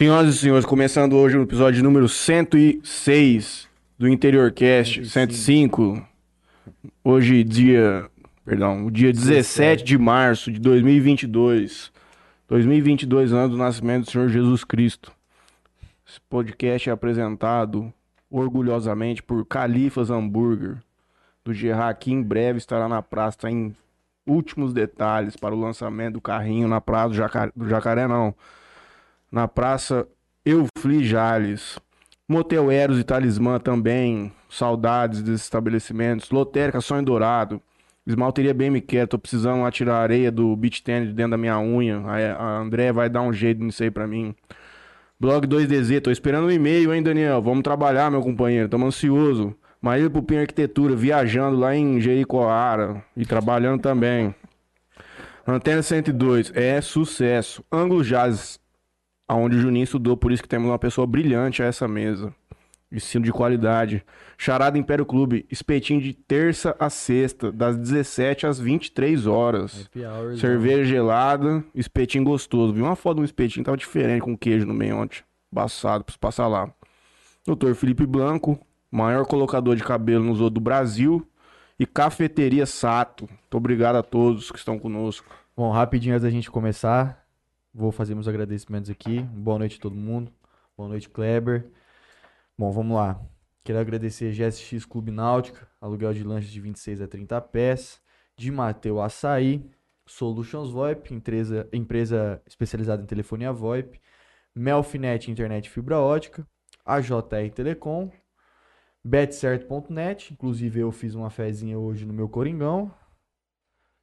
Senhoras e senhores, começando hoje o episódio número 106 do Interior Cast 105. Hoje, dia. Perdão, o dia 17 de março de 2022. 2022, ano do nascimento do Senhor Jesus Cristo. Esse podcast é apresentado orgulhosamente por Califas Hambúrguer, do Gerard, que em breve estará na praça tá em últimos detalhes para o lançamento do carrinho na praça do Jacaré, do Jacaré não, na praça Eufli Jales. Motel Eros e Talismã também, saudades desses estabelecimentos. Lotérica Sonho Dourado. Esmalteria bem me quer, tô precisando lá tirar a areia do beach tennis dentro da minha unha. A, André vai dar um jeito nisso aí pra mim. Blog 2DZ, tô esperando um e-mail, hein, Daniel? Vamos trabalhar, meu companheiro, tamo ansioso. Marília Pupim Arquitetura, viajando lá em Jericoara e trabalhando também. Antena 102, é sucesso. Ângulo Jazz, aonde o Juninho estudou, por isso que temos uma pessoa brilhante a essa mesa. Ensino de qualidade. Charada Império Clube, espetinho de terça a sexta, das 17 às 23 horas. Hours, Cerveja gelada, espetinho gostoso. Vi uma foto de um espetinho, tava diferente com queijo no meio ontem. Passado, preciso passar lá. Doutor Felipe Blanco, maior colocador de cabelo no Zoo do Brasil. E Cafeteria Sato. Muito obrigado a todos que estão conosco. Bom, rapidinho antes da gente começar, vou fazer meus agradecimentos aqui. Boa noite a todo mundo. Boa noite, Kleber. Bom, vamos lá. Quero agradecer GSX Clube Náutica, aluguel de lanches de 26 a 30 pés, de Mateu Açaí, Solutions VoIP, empresa, empresa especializada em telefonia VoIP, Melfinet Internet Fibra Ótica, a JR Telecom, betcerto.net, inclusive eu fiz uma fezinha hoje no meu Coringão.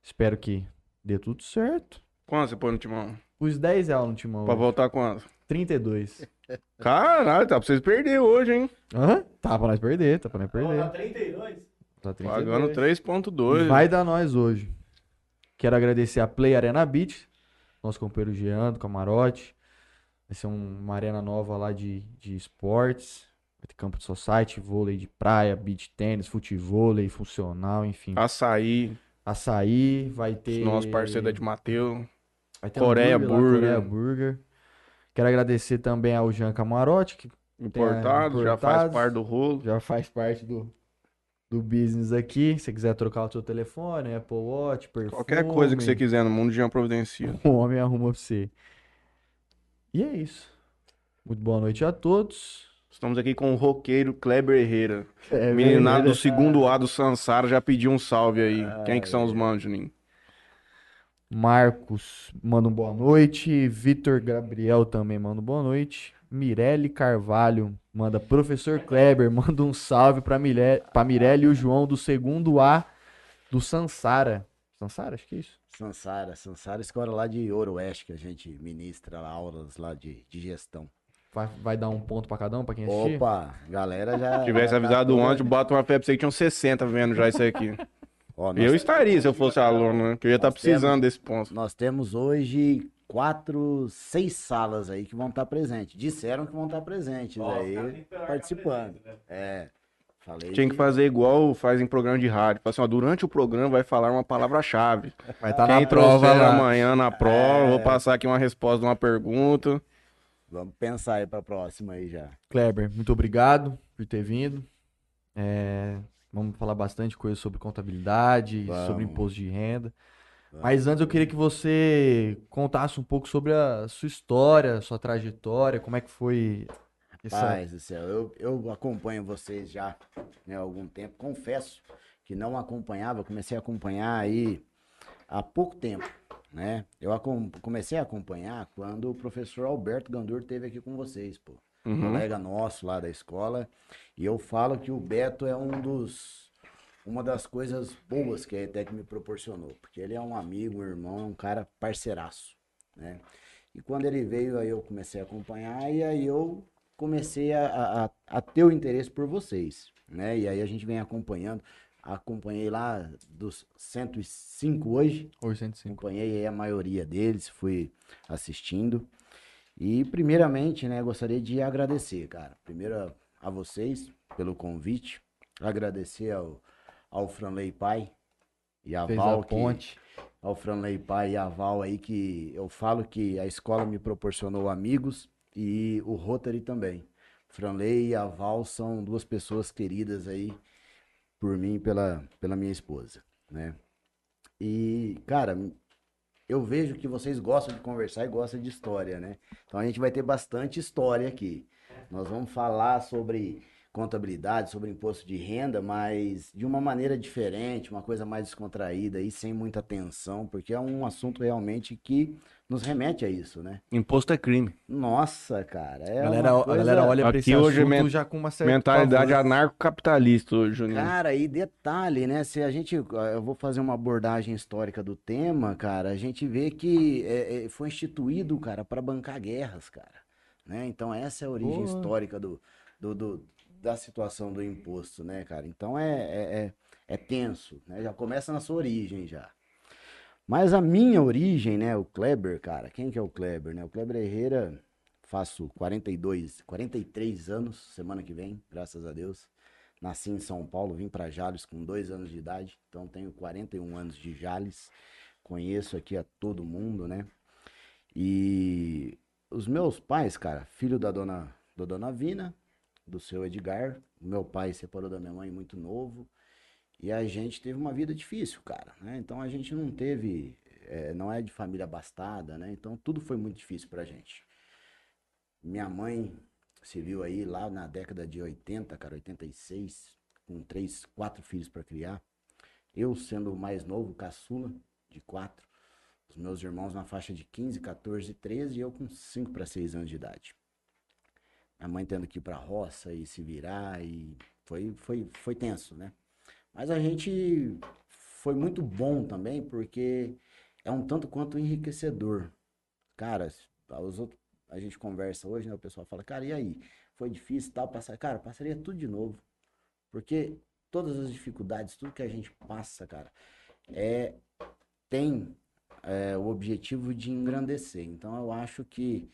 Espero que dê tudo certo. Quanto você põe no timão? Os 10 reais no timão. Pra hoje. voltar quanto? 32. Caralho, tá pra vocês perder hoje, hein? Aham, tá pra nós perder, tá pra nós perder. Tá 32? Tá 32. Pagando E 3.2. Vai dar nós hoje. Quero agradecer a Play Arena Beach, nosso companheiro Jean, do Camarote. Vai ser um- uma arena nova lá de, de esportes. Vai ter campo de society, vôlei de praia, beach tênis, futevôlei, funcional, enfim. Açaí, Açaí, vai ter... nosso parceiro da de Mateu. Vai ter Coreia hambúrguer lá, Burger. Coreia Burger. Quero agradecer também ao Jean Camarote, que Importado, já faz parte do rolo. já faz parte do, do business aqui. Se você quiser trocar o seu telefone, Apple Watch, perfume. Qualquer coisa que você quiser no mundo, Jean providencia. O homem arruma pra você. E é isso. Muito boa noite a todos. Estamos aqui com o roqueiro Kleber Herrera. É Meninado do segundo A do Sansara já pediu um salve aí. Quem que são os manos, Juninho? Marcos manda um boa noite. Vitor Gabriel também manda um boa noite. Mirelle Carvalho manda professor Kleber, manda um salve pra, Mire... pra Mirelle e o João do segundo A do Sansara. Sansara, acho que é isso. Sansara, Sansara, escola lá de Ouro Oeste, que a gente ministra lá, aulas lá de, de gestão. Vai, vai dar um ponto pra cada um, pra quem assistir? Opa, galera já. Se tivesse tá avisado antes, bota uma fé pra você que tinha uns 60 vendo já isso aqui. Ó, Eu estaria se eu fosse aluno, né? Que eu ia estar Nós precisando desse ponto. nós temos hoje quatro, seis salas aí que vão estar presentes. Disseram que vão estar presentes aí, participando. É, falei. Tinha que fazer igual faz em programa de rádio. Assim, ó, durante o programa vai falar uma palavra-chave. Vai estar Quem na prova lá. amanhã na prova, É. vou passar aqui uma resposta de uma pergunta. Vamos pensar aí pra próxima aí já. Kleber, muito obrigado por ter vindo. É, vamos falar bastante coisa sobre contabilidade, Vamos. sobre imposto de renda. Vamos. Mas antes eu queria que você contasse um pouco sobre a sua história, sua trajetória, como é que foi essa... Paz do céu, eu, eu acompanho vocês já né, há algum tempo. Confesso que não acompanhava, comecei a acompanhar aí há pouco tempo, né? Eu comecei a acompanhar quando o professor Alberto Gandur esteve aqui com vocês, pô. Uhum. Colega nosso lá da escola. E eu falo que o Beto é um dos uma das coisas boas que a ETEC me proporcionou, porque ele é um amigo, um irmão, é um cara parceiraço, né? E quando ele veio, aí eu comecei a acompanhar e aí eu comecei a, a, a ter o interesse por vocês, né? E aí a gente vem acompanhando. Acompanhei lá dos 105 hoje, 805? acompanhei a maioria deles, fui assistindo. E primeiramente, né, gostaria de agradecer, cara. Primeiro a, vocês pelo convite, agradecer ao, ao Franley Pai e a Fez Val a que- ponte. ao Franley Pai e a Val aí que eu falo que a escola me proporcionou amigos e o Rotary também. Franley e a Val são duas pessoas queridas aí por mim e pela, pela minha esposa, né? E, cara, eu vejo que vocês gostam de conversar e gostam de história, né? Então a gente vai ter bastante história aqui. Nós vamos falar sobre contabilidade, sobre imposto de renda, mas de uma maneira diferente, uma coisa mais descontraída e sem muita tensão, porque é um assunto realmente que nos remete a isso, né? Imposto é crime. Nossa, cara. É a, galera, coisa... a galera olha pra Aqui esse hoje men- já com uma certa Mentalidade anarcocapitalista hoje, Juninho. Cara, e detalhe, né? Se a gente. Eu vou fazer uma abordagem histórica do tema, cara. A gente vê que é, é, foi instituído, cara, para bancar guerras, cara. Né? Então, essa é a origem Boa. histórica do, do, do- da situação do imposto, né, cara? Então, é, é, é, é tenso, né? Já começa na sua origem já. Mas a minha origem, né? O Kleber, cara. Quem que é o Kleber, né? O Kleber Herrera, faço 42, 43 anos semana que vem, graças a Deus. Nasci em São Paulo, vim para Jales com dois anos de idade, então tenho 41 anos de Jales. Conheço aqui a todo mundo, né? E os meus pais, cara, filho da dona, da dona Vina, do seu Edgar. Meu pai separou da minha mãe muito novo. E a gente teve uma vida difícil, cara, né? Então a gente não teve, eh, não é de família abastada, né? Então tudo foi muito difícil pra gente. Minha mãe se viu aí lá na década de 80, cara, 86, com três, quatro filhos para criar. Eu sendo o mais novo, caçula, de quatro. Os meus irmãos na faixa de 15, 14, 13 e eu com 5 para 6 anos de idade. Minha mãe tendo que ir pra roça e se virar e foi, foi, foi tenso, né? Mas a gente foi muito bom também porque é um tanto quanto enriquecedor. Cara, os outros, a gente conversa hoje, né? O pessoal fala, cara, e aí? Foi difícil tal, passar. Cara, passaria tudo de novo. Porque todas as dificuldades, tudo que a gente passa, cara, é, tem é, o objetivo de engrandecer. Então eu acho que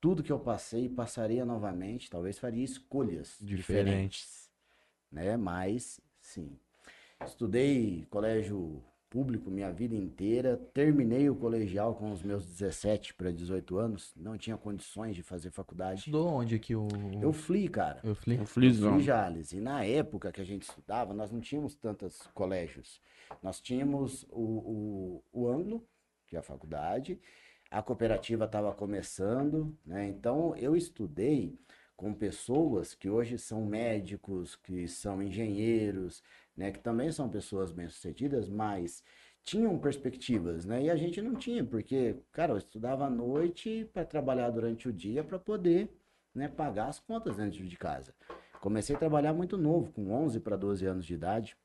tudo que eu passei, passaria novamente, talvez faria escolhas Diferentes. diferentes, né? Mas, sim. Estudei colégio público minha vida inteira, terminei o colegial com os meus 17 para 18 anos, não tinha condições de fazer faculdade. Estudou onde aqui o... Eu fui, cara. Eu Um Eu flizão. fui Jales. E na época que a gente estudava, nós não tínhamos tantos colégios. Nós tínhamos o, o, o Anglo, que é a faculdade, a cooperativa estava começando, né? Então eu estudei com pessoas que hoje são médicos, que são engenheiros, né? Que também são pessoas bem-sucedidas, mas tinham perspectivas, né? E a gente não tinha, porque, cara, eu estudava à noite para trabalhar durante o dia para poder, né, pagar as contas dentro de casa. Comecei a trabalhar muito novo, com 11 para 12 anos de idade,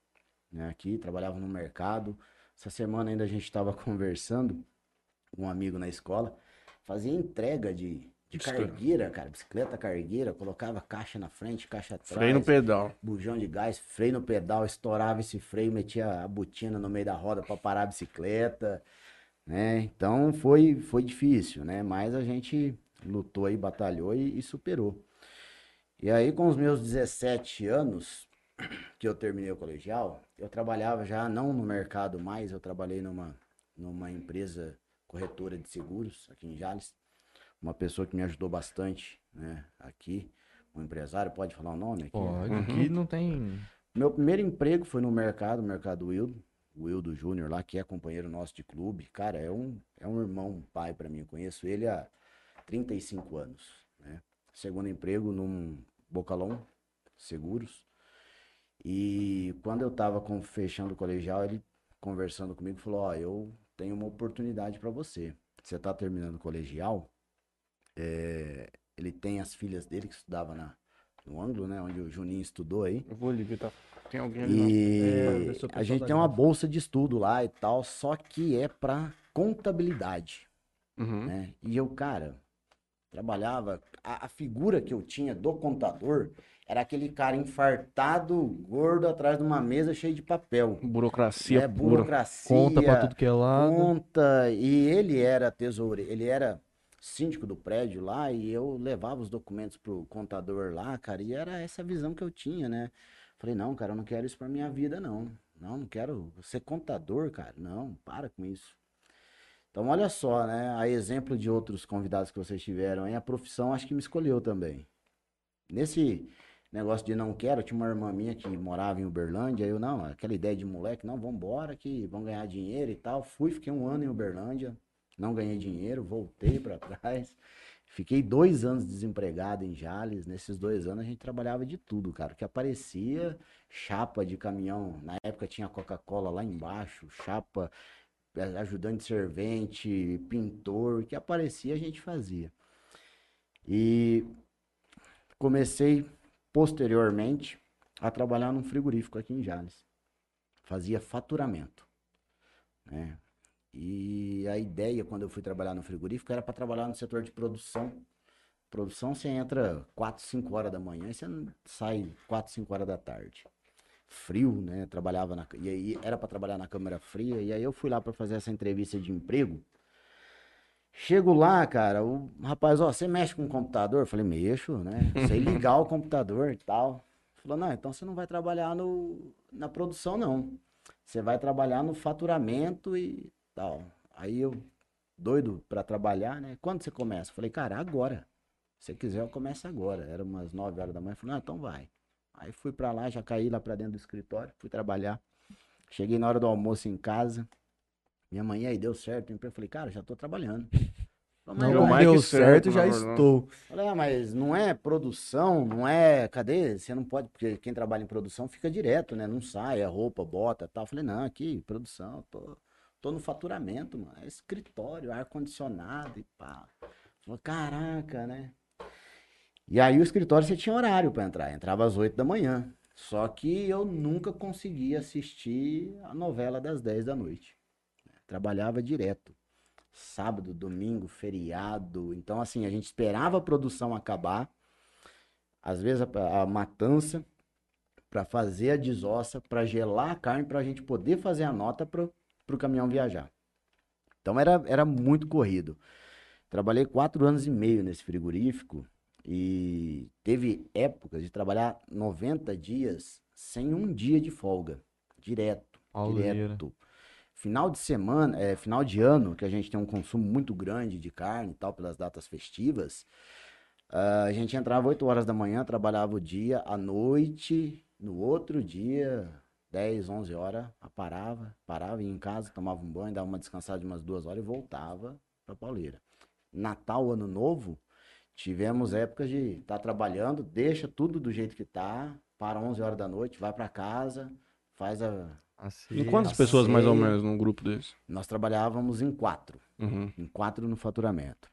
né, aqui, trabalhava no mercado. Essa semana ainda a gente estava conversando com um amigo na escola, fazia entrega de, de cargueira, cara, bicicleta cargueira, colocava caixa na frente, caixa atrás Freio no pedal. bujão de gás, freio no pedal, estourava esse freio, metia a botina no meio da roda para parar a bicicleta, né? Então foi foi difícil, né? Mas a gente lutou aí, batalhou e, e superou. E aí com os meus 17 anos que eu terminei o colegial, eu trabalhava já não no mercado mais, eu trabalhei numa numa empresa corretora de seguros aqui em Jales. Uma pessoa que me ajudou bastante, né, aqui, um empresário, pode falar o nome aqui? pode, Uhum. aqui não tem... Meu primeiro emprego foi no mercado, no mercado Wildo, o Wildo Júnior lá, que é companheiro nosso de clube. Cara, é um, é um irmão, um pai pra mim. Eu conheço ele há 35 anos, né? Segundo emprego num Bocalon Seguros. E quando eu tava com, fechando o colegial, ele conversando comigo falou: Ó, eu tenho uma oportunidade pra você. Você tá terminando o colegial, é, ele tem as filhas dele que estudava na, no ângulo, né? Onde o Juninho estudou aí. Eu vou tá? Tem alguém ali? E o a gente tem uma bolsa de estudo lá e tal, só que é pra contabilidade, Uhum. né? E eu, cara, trabalhava, a, a figura que eu tinha do contador era aquele cara infartado, gordo, atrás de uma mesa cheia de papel. Burocracia pura. Burocracia, Conta pra tudo que é lado. conta, e ele era tesoureiro, ele era síndico do prédio lá, e eu levava os documentos pro contador lá, cara, e era essa visão que eu tinha, né? Falei, não, cara, eu não quero isso pra minha vida, não. Não, não quero ser contador, cara. Não, para com isso. Então, olha só, né? A exemplo de outros convidados que vocês tiveram, aí, a profissão acho que me escolheu também. Nesse negócio de não quero, tinha uma irmã minha que morava em Uberlândia, eu não, aquela ideia de moleque, não, vambora que vão ganhar dinheiro e tal. Fui, fiquei um ano em Uberlândia, não ganhei dinheiro, voltei para trás. Fiquei dois anos desempregado em Jales. Nesses dois anos a gente trabalhava de tudo, cara. O que aparecia, chapa de caminhão. Na época tinha Coca-Cola lá embaixo, chapa, eh, ajudante servente, pintor. O que aparecia a gente fazia. E comecei posteriormente a trabalhar num frigorífico aqui em Jales. Fazia faturamento. Né? E a ideia, quando eu fui trabalhar no frigorífico, era para trabalhar no setor de produção. Produção, você entra 4, 5 horas da manhã e você sai 4, 5 horas da tarde. Frio, né? Trabalhava na. E aí era para trabalhar na câmara fria. E aí eu fui lá para fazer essa entrevista de emprego. Chego lá, cara, o rapaz, ó, você mexe com o computador? Eu falei, mexo, né? Sei ligar o computador e tal. Falou, não, então você não vai trabalhar no, na produção, não. Você vai trabalhar no faturamento e tal. Aí eu, doido para trabalhar, né? Quando você começa? Eu falei, cara, agora. Se você quiser, eu começo agora. Era umas 9 horas da manhã. Eu falei, ah, então vai. Aí fui para lá, já caí lá para dentro do escritório, fui trabalhar. Cheguei na hora do almoço em casa. Minha mãe aí deu certo. Eu falei, cara, já tô trabalhando. Falei, não, não deu certo, certo já estou. Falei, ah, mas não é produção, não é. Cadê? Você não pode, porque quem trabalha em produção fica direto, né? Não sai, é roupa, bota tal. Falei, não, aqui, produção, tô Tô no faturamento, mano. É escritório, ar-condicionado e pá. Falei, caraca, né? E aí o escritório você tinha horário para entrar. Entrava às 8 da manhã. Só que eu nunca conseguia assistir a novela das 10 da noite. Trabalhava direto. Sábado, domingo, feriado. Então, assim, a gente esperava a produção acabar. Às vezes a, a matança para fazer a desossa, para gelar a carne, para a gente poder fazer a nota para para o caminhão viajar. Então era, era muito corrido. Trabalhei quatro anos e meio nesse frigorífico e teve épocas de trabalhar 90 dias sem um dia de folga. Direto. Direto. Final de semana, é, final de ano, que a gente tem um consumo muito grande de carne e tal, pelas datas festivas, uh, a gente entrava 8 horas da manhã, trabalhava o dia, à noite, no outro dia, 10, 11 horas, parava, parava, ia em casa, tomava um banho, dava uma descansada de umas duas horas e voltava pra pauleira. Natal, Ano Novo, tivemos épocas de estar tá trabalhando, deixa tudo do jeito que tá, para 11 horas da noite, vai para casa, faz a... Assim, em quantas pessoas mais ou menos num grupo desse? Nós trabalhávamos em quatro, uhum. em quatro no faturamento.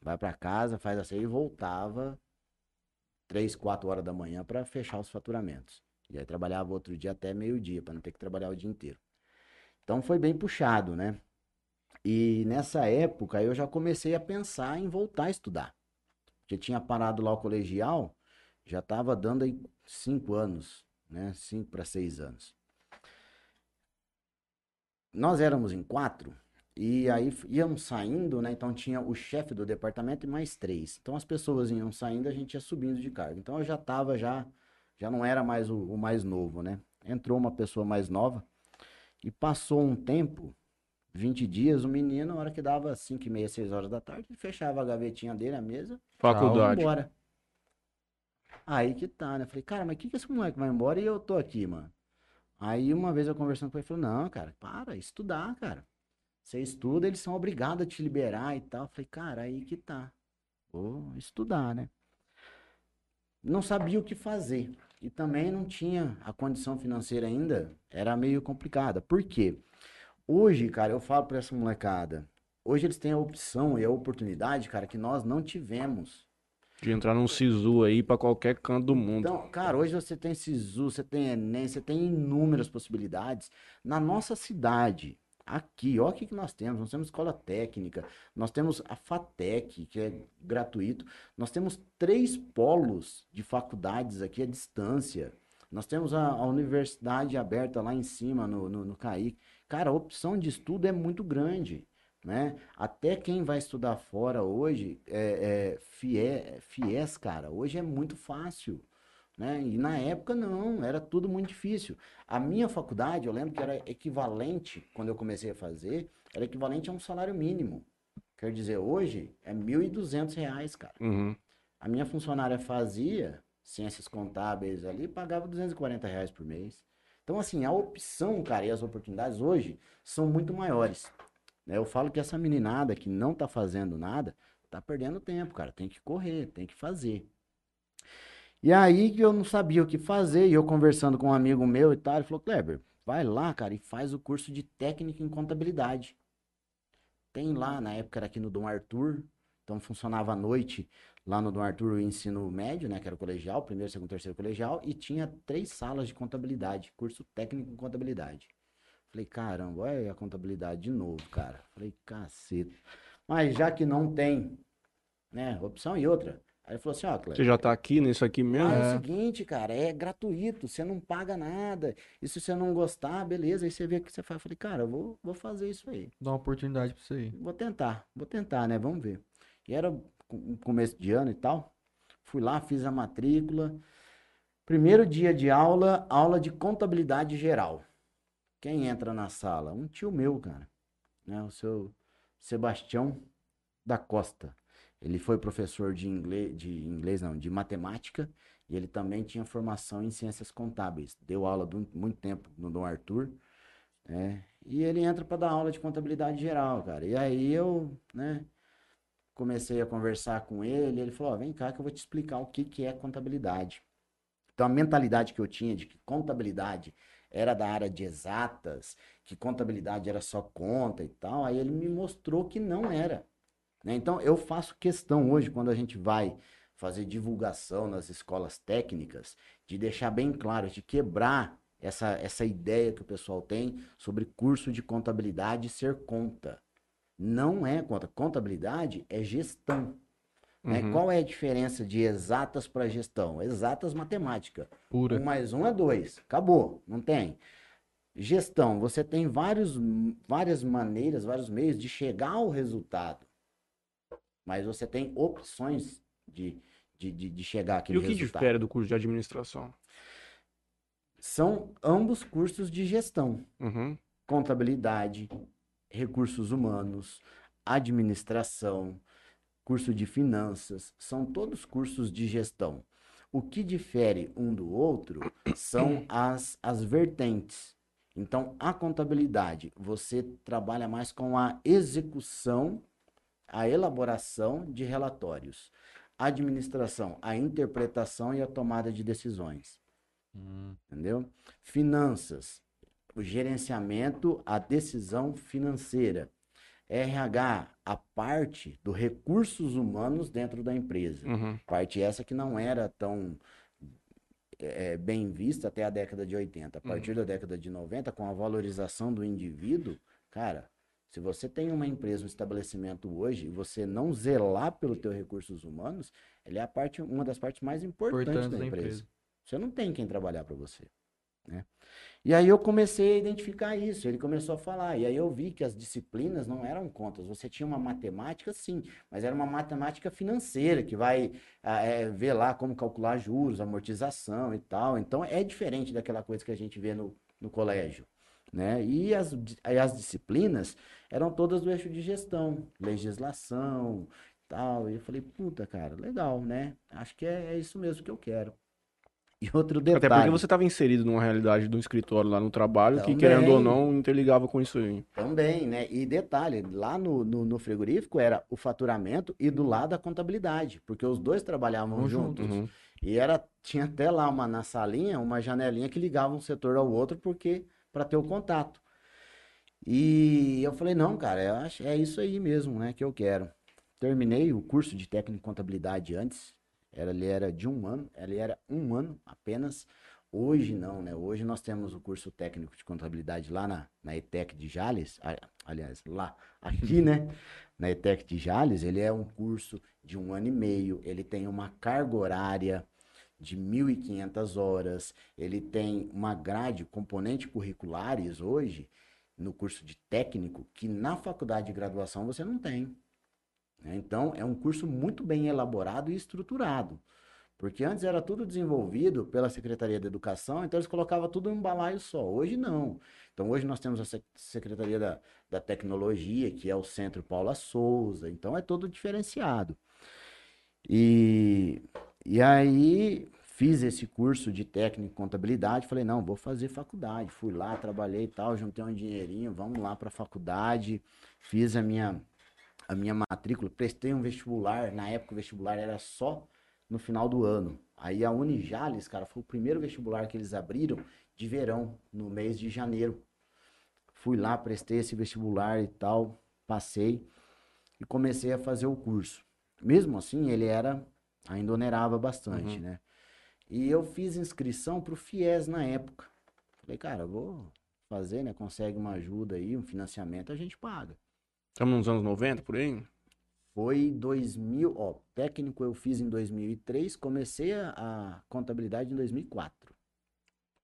Vai para casa, faz a ceia e voltava três, quatro horas da manhã para fechar os faturamentos. E aí trabalhava outro dia até meio-dia, para não ter que trabalhar o dia inteiro. Então foi bem puxado, né? E nessa época eu já comecei a pensar em voltar a estudar. Porque tinha parado lá o colegial, já estava dando aí cinco anos, né? Cinco para seis anos. Nós éramos em quatro, e aí íamos saindo, né? Então tinha o chefe do departamento e mais três. Então as pessoas iam saindo, a gente ia subindo de cargo. Então eu já estava já já não era mais o, o mais novo, né? Entrou uma pessoa mais nova e passou um tempo, 20 dias, o menino, na hora que dava 5 e meia, 6 horas da tarde, ele fechava a gavetinha dele, a mesa, faculdade. embora. Aí que tá, né? Falei, cara, mas que que esse moleque vai embora e eu tô aqui, mano? Aí uma vez eu conversando com ele, falou, não, cara, para, estudar, cara. Você estuda, eles são obrigados a te liberar e tal. Falei, cara, aí que tá. Vou estudar, né? não sabia o que fazer. E também não tinha a condição financeira ainda, era meio complicada. Por quê? Hoje, cara, eu falo para essa molecada, hoje eles têm a opção e a oportunidade, cara, que nós não tivemos. De entrar num SISU aí para qualquer canto do mundo. Então, cara, hoje você tem SISU, você tem Enem, você tem inúmeras possibilidades. Na nossa cidade, Aqui, olha o que, que nós temos. Nós temos escola técnica, nós temos a FATEC, que é gratuito. Nós temos três polos de faculdades aqui à distância. Nós temos a, a universidade aberta lá em cima, no, no, no. Cara, a opção de estudo é muito grande. Né? Até quem vai estudar fora hoje, é, é, FIES, cara, hoje é muito fácil. Né? E na época não, era tudo muito difícil. A minha faculdade, eu lembro que era equivalente, quando eu comecei a fazer, era equivalente a um salário mínimo. Quer dizer, hoje é 1.200 reais, cara. Uhum. A minha funcionária fazia ciências contábeis ali, pagava 240 reais por mês. Então, assim, a opção, cara, e as oportunidades hoje são muito maiores. né? Eu falo que essa meninada que não tá fazendo nada, tá perdendo tempo, cara. Tem que correr, tem que fazer. E aí que eu não sabia o que fazer, e eu conversando com um amigo meu e tal, ele falou, Kleber, vai lá, cara, e faz o curso de técnica em contabilidade. Tem lá, na época era aqui no Dom Arthur, então funcionava à noite lá no Dom Arthur o ensino médio, né, que era o colegial, primeiro, segundo, terceiro colegial, e tinha três salas de contabilidade, curso técnico em contabilidade. Falei, caramba, olha a contabilidade de novo, cara. Falei, caceta. Mas já que não tem, né, opção e outra. Aí ele falou assim, ó, Cleber, Você já tá aqui nisso aqui mesmo? ah, é É. o seguinte, cara, é gratuito, você não paga nada. E se você não gostar, beleza, aí você vê o que você faz. Eu falei, cara, eu vou, vou fazer isso aí. Dá uma oportunidade pra você aí. Vou tentar, vou tentar, né? Vamos ver. E era com- começo de ano e tal. Fui lá, fiz a matrícula. Primeiro dia de aula, aula de contabilidade geral. Quem entra na sala? Um tio meu, cara. Né? O seu Sebastião da Costa. Ele foi professor de inglês, de inglês não, de matemática, e ele também tinha formação em ciências contábeis. Deu aula muito tempo no Dom Arthur, né? E ele entra para dar aula de contabilidade geral, cara. E aí eu, né, comecei a conversar com ele, ele falou: ó, "Vem cá que eu vou te explicar o que que é contabilidade". Então a mentalidade que eu tinha de que contabilidade era da área de exatas, que contabilidade era só conta e tal, aí ele me mostrou que não era. Né? Então eu faço questão hoje, quando a gente vai fazer divulgação nas escolas técnicas, de deixar bem claro, de quebrar essa, essa ideia que o pessoal tem sobre curso de contabilidade ser conta. Não é conta. Contabilidade é gestão. né? Uhum. Qual é a diferença de exatas para gestão? Exatas matemática. Pura. Um mais um é dois. Acabou. Não tem. Gestão, você tem vários, várias maneiras, vários meios de chegar ao resultado. Mas você tem opções de, de, de, de chegar E àquele o que resultado. difere do curso de administração? São ambos cursos de gestão. Uhum. Contabilidade, recursos humanos, administração, curso de finanças, são todos cursos de gestão. O que difere um do outro são as, as vertentes. Então, a contabilidade, você trabalha mais com a execução, a elaboração de relatórios. A administração, a interpretação e a tomada de decisões. Hum, Entendeu? Finanças, o gerenciamento, a decisão financeira. RH, a parte dos recursos humanos dentro da empresa. Uhum. Parte essa que não era tão eh, bem vista até a década de 80. A partir da década de 90, com a valorização do indivíduo, cara, se você tem uma empresa, um estabelecimento hoje, e você não zelar pelo teu recursos humanos, ele é a parte, uma das partes mais importantes Importante da da empresa. empresa. Você não tem quem trabalhar para você, né? E aí eu comecei a identificar isso, ele começou a falar, e aí eu vi que as disciplinas não eram contas, você tinha uma matemática sim, mas era uma matemática financeira, que vai ah, é, ver lá como calcular juros, amortização e tal, então é diferente daquela coisa que a gente vê no, no colégio, né? E as, aí as disciplinas eram todas do eixo de gestão, legislação, tal, e eu falei, puta, cara, legal, né? Acho que é, é isso mesmo que eu quero. E outro Até porque detalhe, você estava inserido numa realidade do escritório lá no trabalho que, Também. querendo ou não, interligava com isso aí. Também, né? E detalhe, lá no, no, no frigorífico era o faturamento e do lado a contabilidade, porque os dois trabalhavam juntos. Uhum. E era, tinha até lá uma, na salinha, uma janelinha que ligava um setor ao outro, porque para ter o contato. E eu falei, não, cara, eu acho, é isso aí mesmo, né, que eu quero. Terminei o curso de técnico em contabilidade antes, era, ele era de um ano, ele era um ano apenas. Hoje não, né? Hoje nós temos o curso técnico de contabilidade lá na, na ETEC de Jales, aliás, lá, aqui, né? Na ETEC de Jales, ele é um curso de um ano e meio, ele tem uma carga horária de 1.500 horas, ele tem uma grade, componente curriculares hoje, no curso de técnico, que na faculdade de graduação você não tem. né? Então, é um curso muito bem elaborado e estruturado. Porque antes era tudo desenvolvido pela Secretaria da Educação, então eles colocavam tudo em um balaio só. Hoje não. Então hoje nós temos a Sec- Secretaria da, da Tecnologia, que é o Centro Paula Souza, então é todo diferenciado. E, e aí fiz esse curso de técnico em contabilidade, falei, não, vou fazer faculdade. Fui lá, trabalhei e tal, juntei um dinheirinho, vamos lá para a faculdade, fiz a minha, a minha matrícula, prestei um vestibular, na época o vestibular era só no final do ano. Aí a Unijales, cara, foi o primeiro vestibular que eles abriram de verão, no mês de janeiro. Fui lá, prestei esse vestibular e tal, passei e comecei a fazer o curso. Mesmo assim, ele era, ainda onerava bastante, Uhum. né? E eu fiz inscrição pro FIES na época. Falei, cara, vou fazer, né? Consegue uma ajuda aí, um financiamento, a gente paga. Estamos nos anos 90, por aí? Foi 2000, ó, técnico eu fiz em 2003, comecei a, a contabilidade em 2004,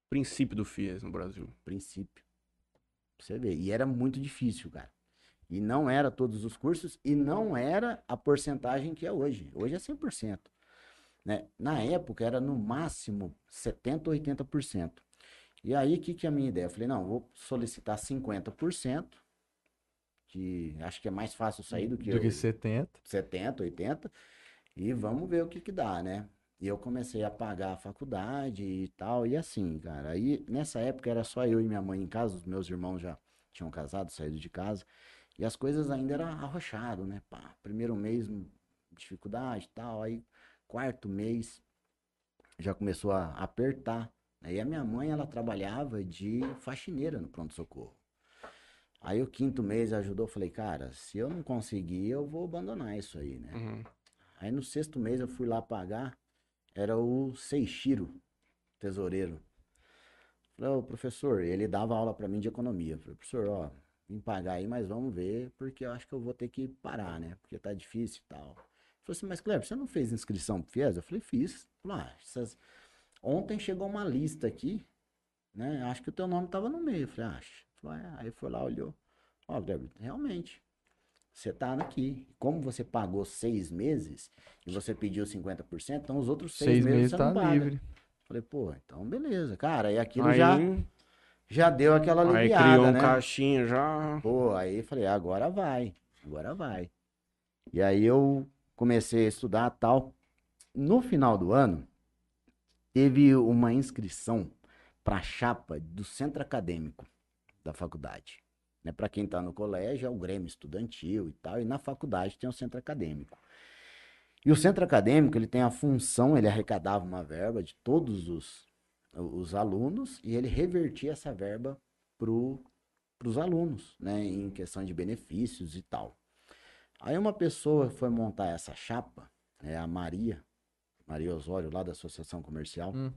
Princípio do FIES no Brasil. princípio. Pra você ver, e era muito difícil, cara. E não era todos os cursos e não era a porcentagem que é hoje. Hoje é 100%. Né? Na época era no máximo 70% ou 80%. E aí, o que, que é a minha ideia? Eu falei, não, vou solicitar 50%, que acho que é mais fácil sair do que, Do que eu- 70. 70, 80, e vamos ver o que que dá, né? E eu comecei a pagar a faculdade e tal, e assim, cara. Aí nessa época era só eu e minha mãe em casa, os meus irmãos já tinham casado, saído de casa, e as coisas ainda eram arrochado, né? Pá, primeiro mês, hum, dificuldade e tal, aí quarto mês já começou a apertar. Aí a minha mãe, ela trabalhava de faxineira no pronto-socorro. Aí o quinto mês ajudou, falei, cara, se eu não conseguir, eu vou abandonar isso aí, né? Uhum. Aí no sexto mês eu fui lá pagar, era o Seixiro, tesoureiro. Falei, ô professor, ele dava aula pra mim de economia. Falei, professor, ó, vim pagar aí, mas vamos ver, porque eu acho que eu vou ter que parar, né? Porque tá difícil e tal. Ele falou assim, mas Cleber, você não fez inscrição pro FIES? Eu falei, fiz. Falei, ah, essas... Ontem chegou uma lista aqui, né? Acho que o teu nome tava no meio. Eu falei, acho. Falei, ah, aí foi lá, olhou. Ó, Cleber, realmente, você tá aqui. Como você pagou seis meses e você pediu 50%, então os outros seis, Seis meses, meses você tá não paga. livre. Falei, pô, então beleza. Cara, e aquilo Aí, já, já deu aquela aí aliviada, criou um né? caixinha já. Pô, aí falei, agora vai, agora vai. E aí eu comecei a estudar tal. No final do ano, teve uma inscrição para chapa do centro acadêmico da faculdade. Né? Para quem está no colégio, é o Grêmio Estudantil e tal, e na faculdade tem o centro acadêmico. E o centro acadêmico, ele tem a função, ele arrecadava uma verba de todos os, os alunos e ele revertia essa verba para os alunos, né, em questão de benefícios e tal. Aí uma pessoa foi montar essa chapa, né, a Maria, Maria Osório, lá da Associação Comercial. Hum.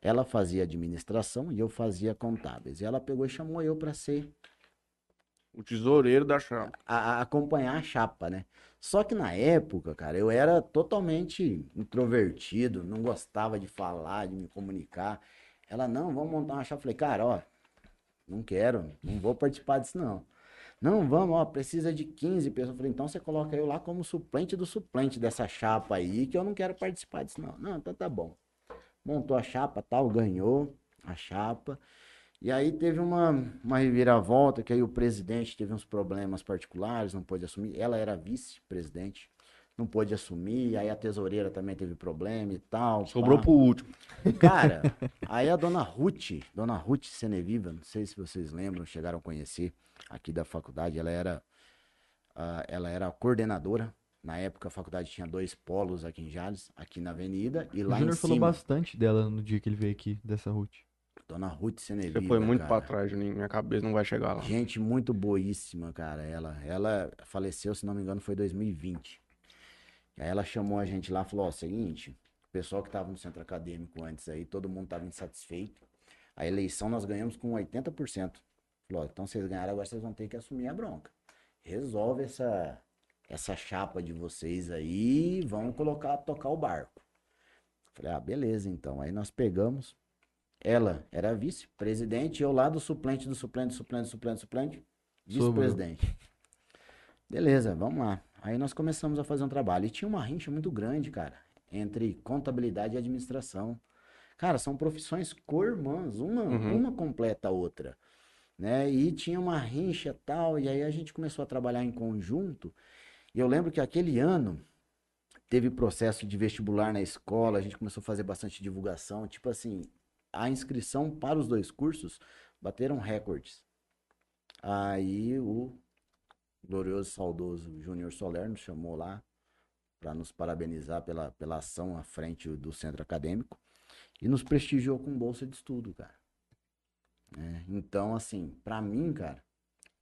Ela fazia administração e eu fazia contábeis. E ela pegou e chamou eu para ser O tesoureiro da chapa. a, a- acompanhar a chapa, né? Só que na época, cara, eu era totalmente introvertido, não gostava de falar, de me comunicar. Ela, não, vamos montar uma chapa. Falei, cara, ó, não quero, não vou participar disso, não. Não, vamos, ó, precisa de 15 pessoas. Falei, então você coloca eu lá como suplente do suplente dessa chapa aí, que eu não quero participar disso, não. Não, então tá bom. Montou a chapa, tal, ganhou a chapa. E aí teve uma, uma reviravolta, que aí o presidente teve uns problemas particulares, não pôde assumir. Ela era vice-presidente, não pôde assumir. Aí a tesoureira também teve problema e tal. Sobrou pá. pro último. Cara, aí a dona Ruth, dona Ruth Seneviva, não sei se vocês lembram, chegaram a conhecer aqui da faculdade, ela era, ah, ela era coordenadora. Na época a faculdade tinha dois polos aqui em Jales, aqui na avenida e O lá em Júnior falou cima. bastante dela no dia que ele veio aqui, dessa Ruth. Dona Ruth Seneviva. Você foi muito cara. pra trás, Juninho. Minha cabeça não vai chegar lá. Gente muito boíssima, cara. Ela, ela faleceu, se não me engano, foi em 2020. Aí ela chamou a gente lá e falou: Ó, seguinte, o pessoal que tava no centro acadêmico antes aí, todo mundo tava insatisfeito. A eleição nós ganhamos com 80%. Falou: ó, então vocês ganharam, agora vocês vão ter que assumir a bronca. Resolve essa, essa chapa de vocês aí e vão colocar, tocar o barco. Falei: ah, beleza então. Aí nós pegamos. Ela era vice-presidente, eu lá do suplente, do suplente, suplente, suplente, suplente, vice-presidente. Beleza, vamos lá. Aí nós começamos a fazer um trabalho. E tinha uma rincha muito grande, cara, entre contabilidade e administração. Cara, são profissões co-irmãs, uma, Uhum. uma completa a outra. Né? E tinha uma rincha tal, e aí a gente começou a trabalhar em conjunto. E eu lembro que aquele ano teve processo de vestibular na escola, a gente começou a fazer bastante divulgação. Tipo assim, a inscrição para os dois cursos bateram recordes. Aí o glorioso e saudoso Júnior Soler nos chamou lá para nos parabenizar pela, pela ação à frente do centro acadêmico e nos prestigiou com bolsa de estudo, cara. É, então, assim, para mim, cara,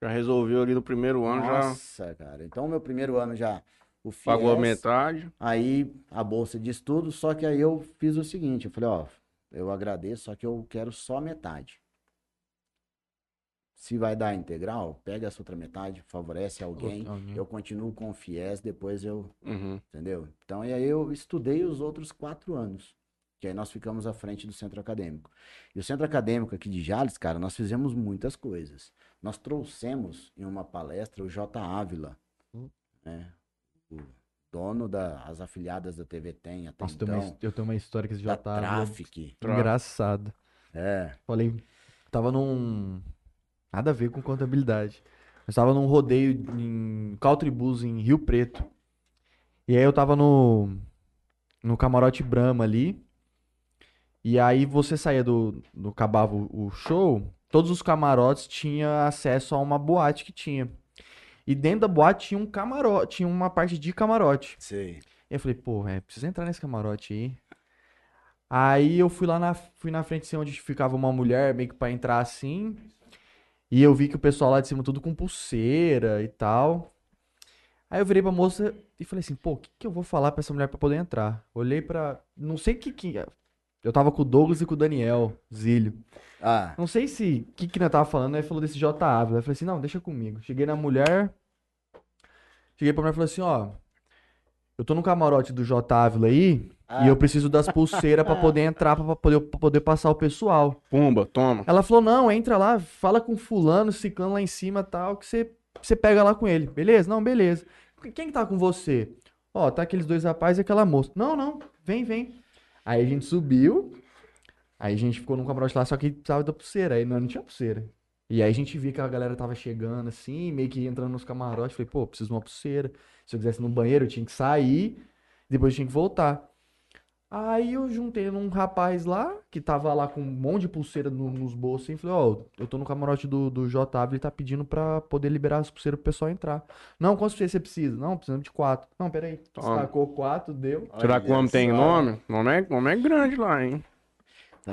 Já resolveu ali no primeiro ano, já nossa, cara. Então, meu primeiro ano já o pagou a FIES, metade. Aí a bolsa de estudo, só que aí eu fiz o seguinte, eu falei, ó, eu agradeço, só que eu quero só metade. Se vai dar integral, pega essa outra metade, favorece alguém. Alguém. Eu continuo com o FIES, depois eu, Uhum. entendeu? Então, e aí eu estudei os outros quatro anos. Que aí nós ficamos à frente do centro acadêmico. E o centro acadêmico aqui de Jales, cara, nós fizemos muitas coisas. Nós trouxemos em uma palestra o J. Ávila, Hum. né? O dono das afiliadas da TV Tem até Nossa, tem uma então, eu tenho uma história que da já tá Traffic. engraçado. É, Falei, tava num. Nada a ver com contabilidade. Eu tava num rodeio em Caltribus, em Rio Preto. E aí eu tava no. No camarote Brahma ali. E aí você saía do. do acabava o o show. Todos os camarotes tinham acesso a uma boate que tinha. E dentro da boate tinha um camarote, tinha uma parte de camarote. sei. E eu falei, pô, é, preciso entrar nesse camarote aí. Aí eu fui lá na, fui na frente assim, onde ficava uma mulher, meio que pra entrar assim. E eu vi que o pessoal lá de cima tudo com pulseira e tal. Aí eu virei pra moça e falei assim, pô, o que que eu vou falar pra essa mulher pra poder entrar? Olhei pra. Não sei o que que. Eu tava com o Douglas e com o Daniel Zílio. Ah, Não sei se. O que que nós tava falando, aí falou desse J. Ávila. Eu falei assim, não, deixa comigo. Cheguei na mulher. Cheguei pra mulher e falei assim, ó. Eu tô no camarote do J. Ávila aí. Ah. E eu preciso das pulseiras pra poder entrar, pra poder, pra poder passar o pessoal. Pumba, toma. Ela falou, não, entra lá, fala com fulano, ciclano lá em cima tal, que você, você pega lá com ele. Beleza? Não, beleza. Quem que tá com você? Ó, tá aqueles dois rapazes e aquela moça. Não, não, vem, vem. Aí a gente subiu, aí a gente ficou num camarote lá, só que precisava da pulseira, aí nós não tinha pulseira. E aí a gente via que a galera tava chegando assim, meio que entrando nos camarotes. Falei, pô, preciso de uma pulseira. Se eu quisesse ir no banheiro, eu tinha que sair, depois eu tinha que voltar. Aí eu juntei num rapaz lá, que tava lá com um monte de pulseira no- nos bolsos, e falei, ó, eu tô no camarote do, do JW, ele tá pedindo pra poder liberar as pulseiras pro pessoal entrar. Não, quantas pulseiras você precisa? Não, precisamos de quatro. Não, peraí. Toma. Destacou quatro, deu. Será que o homem tem nome? O nome é, o nome é grande lá, hein?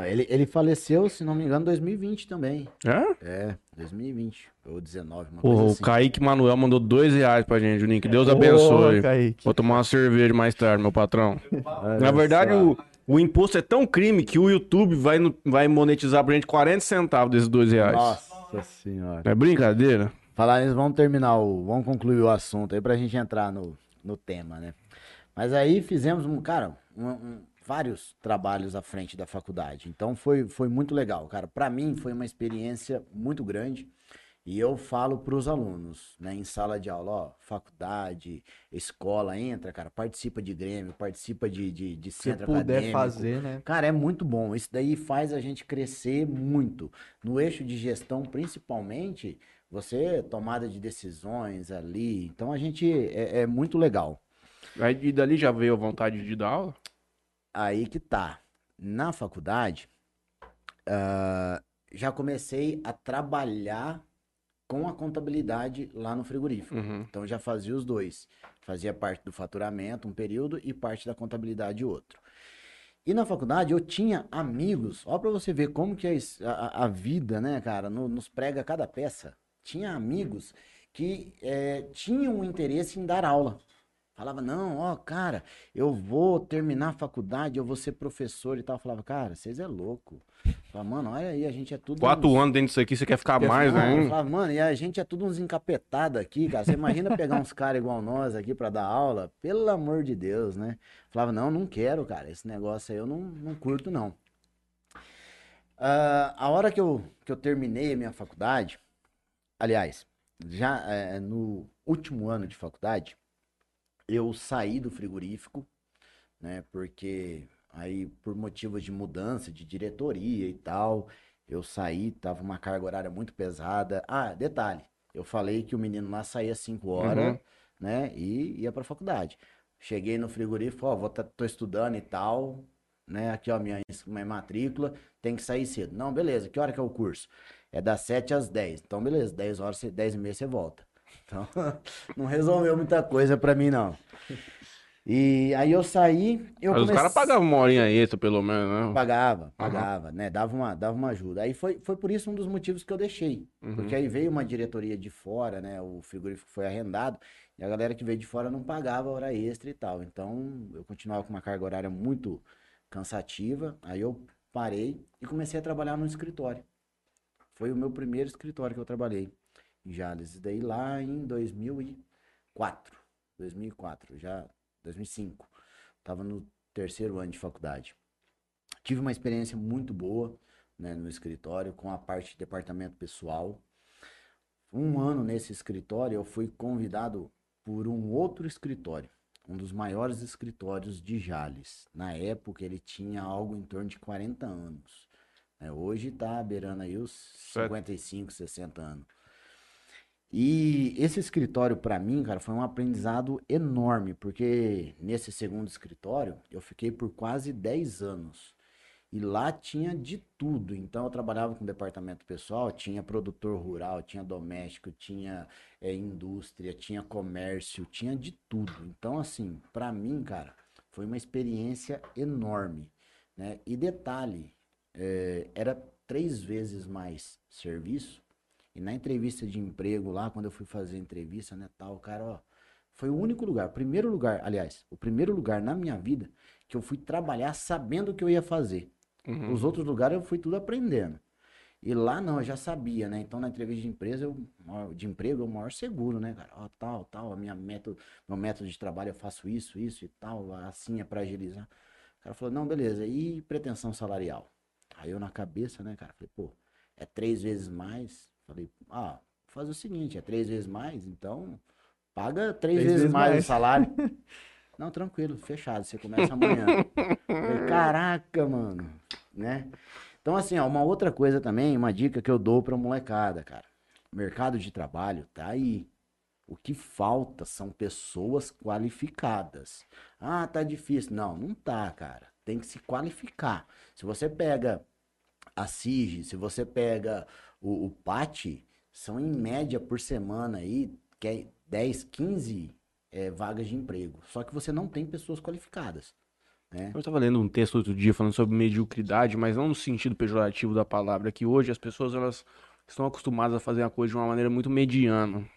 Ele, ele faleceu, se não me engano, em 2020 também. É? É, 2020. Ou 19, uma Porra, coisa o assim. Kaique Manuel mandou dois reais pra gente, Juninho. Que Deus Ô, abençoe. Kaique. Vou tomar uma cerveja mais tarde, meu patrão. Olha Na verdade, o, o imposto é tão crime que o YouTube vai, no- vai monetizar pra gente 40 centavos desses dois reais. Nossa senhora. É brincadeira? Falar nisso, vamos terminar o. Vamos concluir o assunto aí pra gente entrar no, no tema, né? Mas aí fizemos, um, cara, um- um- vários trabalhos à frente da faculdade. Então foi, foi muito legal, cara. Pra mim foi uma experiência muito grande. E eu falo pros alunos, né, em sala de aula, ó, faculdade, escola, entra, cara, participa de Grêmio, participa de, de, de Se centro puder acadêmico. fazer, né? Cara, é muito bom. Isso daí faz a gente crescer muito. No eixo de gestão, principalmente, você tomada de decisões ali. Então a gente é, é muito legal. Aí e dali já veio a vontade de dar aula? Aí que tá. Na faculdade, ah, já comecei a trabalhar com a contabilidade lá no frigorífico. Uhum. Então já fazia os dois. Fazia parte do faturamento um período e parte da contabilidade outro. E na faculdade eu tinha amigos, ó pra você ver como que é a, a- vida, né, cara, no- nos prega cada peça. Tinha amigos que eh, tinham um interesse em dar aula. Falava, não, ó, cara, eu vou terminar a faculdade, eu vou ser professor e tal. Eu falava, cara, vocês é louco. Falava, mano, olha aí, a gente é tudo. Quatro uns- anos dentro disso aqui, você quer ficar Quer mais, eu né? falava, mano, e a gente é tudo uns encapetados aqui, cara. Você imagina pegar uns caras igual nós aqui pra dar aula? Pelo amor de Deus, né? Falava, não, não quero, cara. Esse negócio aí eu não, não curto, não. Ah, a hora que eu, que eu terminei a minha faculdade, aliás, já eh, no último ano de faculdade, eu saí do frigorífico, né? Porque aí, por motivos de mudança de diretoria e tal, eu saí, tava uma carga horária muito pesada. Ah, detalhe, eu falei que o menino lá saía às 5 horas, Uhum. né? E ia pra faculdade. Cheguei no frigorífico, ó, vou tá, tô estudando e tal, né? Aqui, ó, minha, minha matrícula, tem que sair cedo. Não, beleza, que hora que é o curso? É das 7 às 10. Então, beleza, 10 horas, cê- 10 e meia você volta. Então, não resolveu muita coisa pra mim, não. E aí eu saí, eu Mas os comecei... caras pagavam uma horinha extra, pelo menos, né? Pagava, pagava, né? Dava uma, dava uma ajuda. Aí foi, foi por isso um dos motivos que eu deixei. Uhum. Porque aí veio uma diretoria de fora, né? O frigorífico foi arrendado e a galera que veio de fora não pagava hora extra e tal. Então eu continuava com uma carga horária muito cansativa. Aí eu parei e comecei a trabalhar no escritório. Foi o meu primeiro escritório que eu trabalhei em Jales. E daí lá em 2004. 2004, já 2005. Tava no terceiro ano de faculdade. Tive uma experiência muito boa né, no escritório, com a parte de departamento pessoal. Um ano nesse escritório, eu fui convidado por um outro escritório, um dos maiores escritórios de Jales. Na época, ele tinha algo em torno de 40 anos. né? Hoje está beirando aí os Certo. 55, 60 anos. E esse escritório, para mim, cara, foi um aprendizado enorme, porque nesse segundo escritório eu fiquei por quase 10 anos. E lá tinha de tudo. Então eu trabalhava com departamento pessoal, tinha produtor rural, tinha doméstico, tinha eh, indústria, tinha comércio, tinha de tudo. Então, assim, para mim, cara, foi uma experiência enorme, né? E detalhe, eh, era três vezes mais serviço. E na entrevista de emprego lá, quando eu fui fazer a entrevista, né, tal, cara, ó, foi o único lugar, primeiro lugar, aliás, o primeiro lugar na minha vida que eu fui trabalhar sabendo o que eu ia fazer. Uhum. Os outros lugares eu fui tudo aprendendo. E lá não, eu já sabia, né? Então na entrevista de empresa, eu, de emprego, o maior seguro, né, cara? Ó, tal, tal, a minha método, meu método de trabalho eu faço isso, isso e tal, assim é pra agilizar. O cara falou, não, beleza, e pretensão salarial? Aí eu na cabeça, né, cara, falei, pô, é três vezes mais. Falei, ah, fazer o seguinte, é três vezes mais, então paga três, Três vezes, vezes mais, mais. o salário. Não, tranquilo, fechado, você começa amanhã. Falei, Caraca, mano, né? Então, assim, ó, uma outra coisa também, uma dica que eu dou pra molecada, cara. Mercado de trabalho tá aí. O que falta são pessoas qualificadas. Ah, tá difícil. Não, não tá, cara. Tem que se qualificar. Se você pega a SIG, se você pega o, o PAT, são em média por semana aí, que é 10, 15 é, vagas de emprego. Só que você não tem pessoas qualificadas. Né? Eu estava lendo um texto outro dia falando sobre mediocridade, mas não no sentido pejorativo da palavra, que hoje as pessoas elas estão acostumadas a fazer a coisa de uma maneira muito mediana.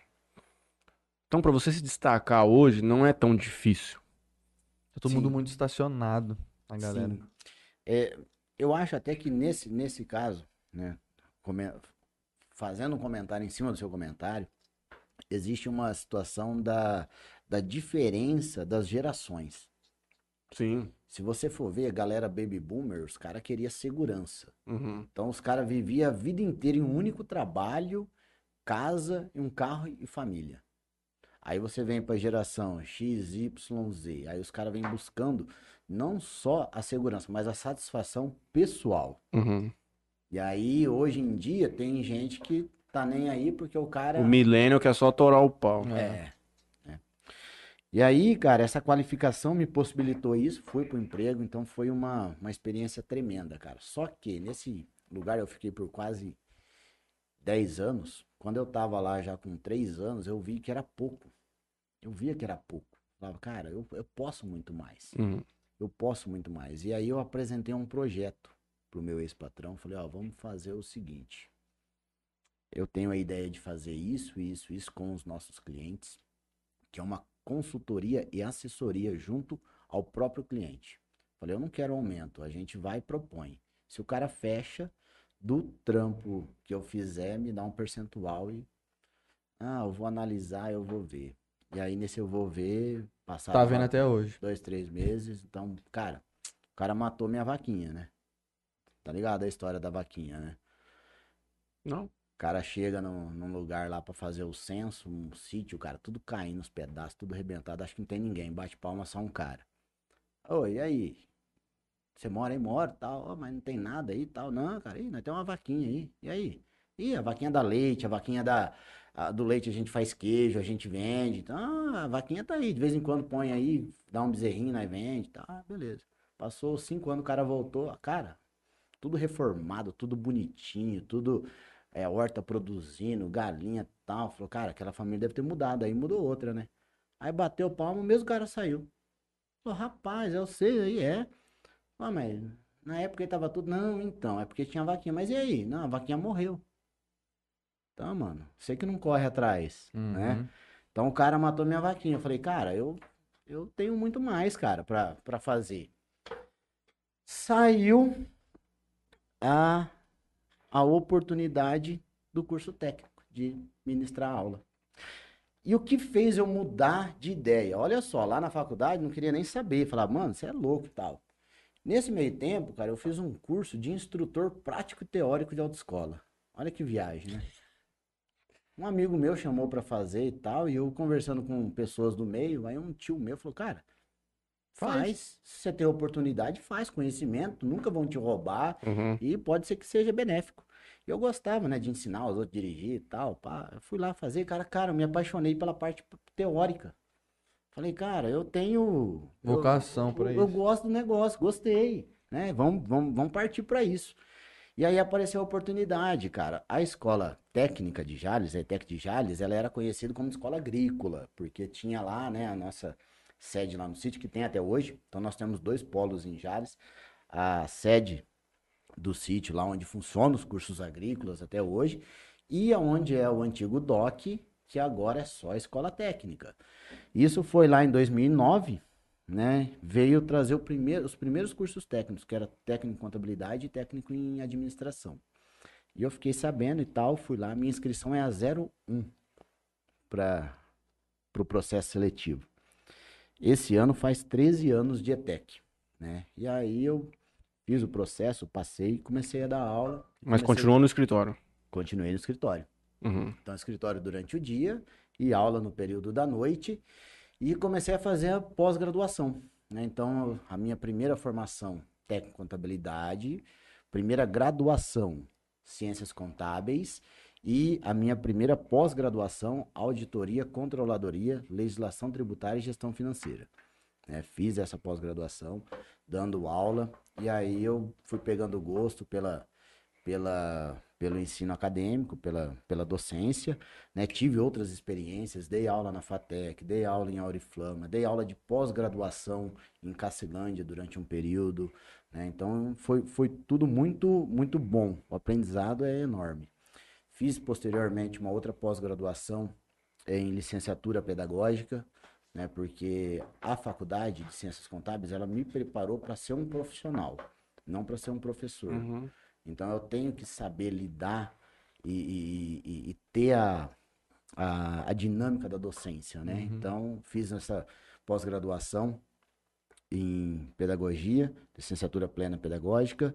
Então, para você se destacar hoje, não é tão difícil. Tá todo Sim. mundo muito estacionado, a galera. Sim. É, eu acho até que nesse, nesse caso, né, fazendo um comentário em cima do seu comentário, existe uma situação da, da diferença das gerações. Sim. Se você for ver, a galera baby boomer, os caras queriam segurança. Uhum. Então os caras viviam a vida inteira em um único trabalho, casa, e um carro e família. Aí você vem para a geração X, Y, Z. Aí os caras vêm buscando não só a segurança, mas a satisfação pessoal. Uhum. E aí, hoje em dia, tem gente que tá nem aí porque o cara. O milênio que é só torar o pau. É. é. E aí, cara, essa qualificação me possibilitou isso, fui pro emprego, então foi uma, uma experiência tremenda, cara. Só que nesse lugar eu fiquei por quase 10 anos. Quando eu tava lá já com 3 anos, eu vi que era pouco. Eu via que era pouco. Falava, cara, eu, eu posso muito mais. Uhum. Eu posso muito mais. E aí eu apresentei um projeto pro meu ex-patrão. Falei, ó, vamos fazer o seguinte. Eu tenho a ideia de fazer isso, isso, isso com os nossos clientes, que é uma consultoria e assessoria junto ao próprio cliente. Falei, eu não quero aumento, a gente vai e propõe. Se o cara fecha do trampo que eu fizer, me dá um percentual e ah, eu vou analisar, eu vou ver. E aí nesse eu vou ver, passar Tá vendo até hoje. dois, três meses. Então, cara, o cara matou minha vaquinha, né? Tá ligado a história da vaquinha, né? Não. O cara chega num, num lugar lá pra fazer o censo, um sítio, cara, tudo caindo os pedaços, tudo arrebentado. Acho que não tem ninguém. Bate palma só um cara. Oi, e aí? Você mora aí, mora, tal, Ó, mas não tem nada aí, tal. Não, cara, aí, nós temos uma vaquinha aí. E aí? Ih, a vaquinha da leite, a vaquinha da, a- do leite a gente faz queijo, a gente vende. Então, a vaquinha tá aí. De vez em quando põe aí, dá um bezerrinho, nós vende, tá? Beleza. Passou cinco anos, o cara voltou. Cara, tudo reformado, tudo bonitinho, tudo é, horta produzindo, galinha e tal. Falou, cara, aquela família deve ter mudado. Aí mudou outra, né? Aí bateu o palmo, o mesmo cara saiu. Falou, rapaz, eu sei, aí é. Ah, mas na época ele tava tudo. Não, então, é porque tinha vaquinha. Mas e aí? Não, a vaquinha morreu. Então, mano, você que não corre atrás, né? Uhum. Então o cara matou minha vaquinha. Eu falei, cara, eu, eu tenho muito mais, cara, pra, pra fazer. Saiu a, a oportunidade do curso técnico de ministrar aula. E o que fez eu mudar de ideia? Olha só, lá na faculdade não queria nem saber. Falava, mano, você é louco e tal. Nesse meio tempo, cara, eu fiz um curso de instrutor prático teórico de autoescola. Olha que viagem, né? Um amigo meu chamou pra fazer e tal, e eu conversando com pessoas do meio, aí um tio meu falou, cara, faz. Se você tem oportunidade, faz conhecimento, nunca vão te roubar, Uhum. e pode ser que seja benéfico. Eu gostava, né, de ensinar os outros a dirigir e tal, pá. Eu fui lá fazer, cara, cara, eu me apaixonei pela parte teórica. Falei, cara, eu tenho Vocação pra eu, eu isso. gosto do negócio, gostei, né? Vamos, vamos, vamos partir para isso. E aí apareceu a oportunidade, cara. A escola técnica de Jales, a ETEC de Jales, ela era conhecida como escola agrícola, porque tinha lá, né, a nossa sede lá no sítio, que tem até hoje. Então nós temos dois polos em Jales. A sede do sítio, lá onde funcionam os cursos agrícolas até hoje, e aonde é o antigo DOC, que agora é só escola técnica. Isso foi lá em 2009, né? Veio trazer primeiro, os primeiros cursos técnicos, que era técnico em contabilidade e técnico em administração. E eu fiquei sabendo e tal, fui lá, minha inscrição é a 01 para o pro processo seletivo. Esse ano faz 13 anos de ETEC, né? E aí eu fiz o processo, passei, comecei a dar aula. Mas continuou no escritório. Continuei no escritório. Uhum. Então, escritório durante o dia e aula no período da noite. E comecei a fazer a pós-graduação. né? Então, a minha primeira formação, técnico em contabilidade, primeira graduação, ciências contábeis, e a minha primeira pós-graduação, auditoria, controladoria, legislação tributária e gestão financeira. né? Fiz essa pós-graduação, dando aula, e aí eu fui pegando gosto pela, pela, pelo ensino acadêmico, pela, pela docência, né? Tive outras experiências, dei aula na FATEC, dei aula em Auriflama, dei aula de pós-graduação em Cacilândia durante um período, né? Então foi, foi tudo muito, muito bom, o aprendizado é enorme. Fiz posteriormente uma outra pós-graduação em licenciatura pedagógica, né? Porque a faculdade de ciências contábeis, ela me preparou para ser um profissional, não para ser um professor. Uhum. Então eu tenho que saber lidar e, e- e- ter a, a, a dinâmica da docência, né? Então fiz essa pós-graduação em pedagogia, licenciatura plena pedagógica.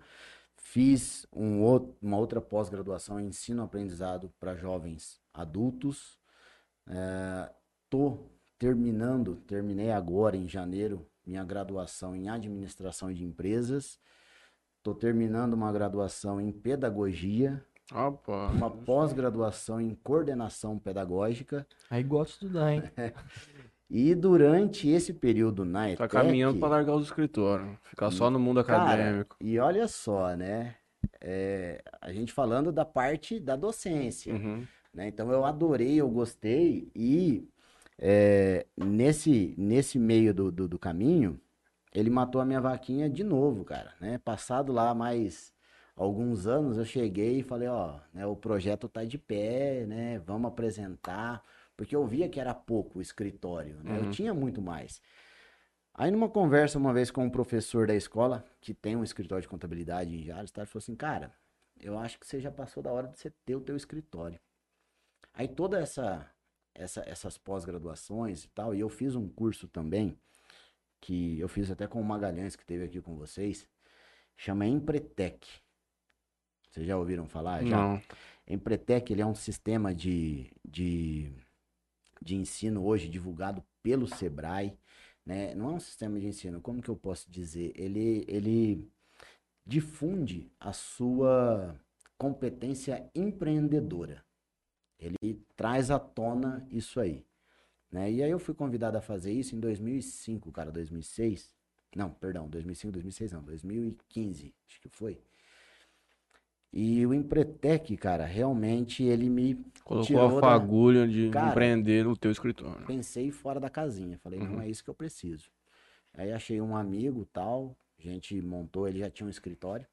Fiz um outro, uma outra pós-graduação em ensino-aprendizado para jovens adultos. Estou terminando, terminei agora em janeiro, minha graduação em administração de empresas. Estou terminando uma graduação em pedagogia, Opa. uma pós-graduação em coordenação pedagógica. Aí gosto de estudar, hein? E durante esse período na Tá ETEC, caminhando pra largar os escritórios. Ficar só no mundo cara, acadêmico. e olha só, né? É, a gente falando da parte da docência. Uhum. né? Então eu adorei, eu gostei e é, nesse, nesse meio do, do, do caminho, ele matou a minha vaquinha de novo, cara, né? Passado lá mais alguns anos, eu cheguei e falei, ó, né, o projeto tá de pé, né? Vamos apresentar, porque eu via que era pouco o escritório, né? Eu Uhum. tinha muito mais. Aí numa conversa uma vez com um professor da escola, que tem um escritório de contabilidade em Jales, tá? ele falou assim, cara, eu acho que você já passou da hora de você ter o teu escritório. Aí toda essa, essa essas pós-graduações e tal, e eu fiz um curso também, que eu fiz até com o Magalhães, que teve aqui com vocês, chama Empretec. Vocês já ouviram falar? Já? Não. Empretec, ele é um sistema de, de, de ensino hoje divulgado pelo Sebrae, né? Não é um sistema de ensino, como que eu posso dizer? Ele, ele difunde a sua competência empreendedora. Ele traz à tona isso aí. Né? E aí eu fui convidado a fazer isso em 2005, cara, 2006. Não, perdão, 2005, 2006 não, 2015, acho que foi. E o Empretec, cara, realmente ele me Colocou a da- fagulha de Cara, empreender no teu escritório. pensei fora da casinha. Falei, não Uhum. é isso que eu preciso. Aí achei um amigo tal, a gente montou, ele já tinha um escritório.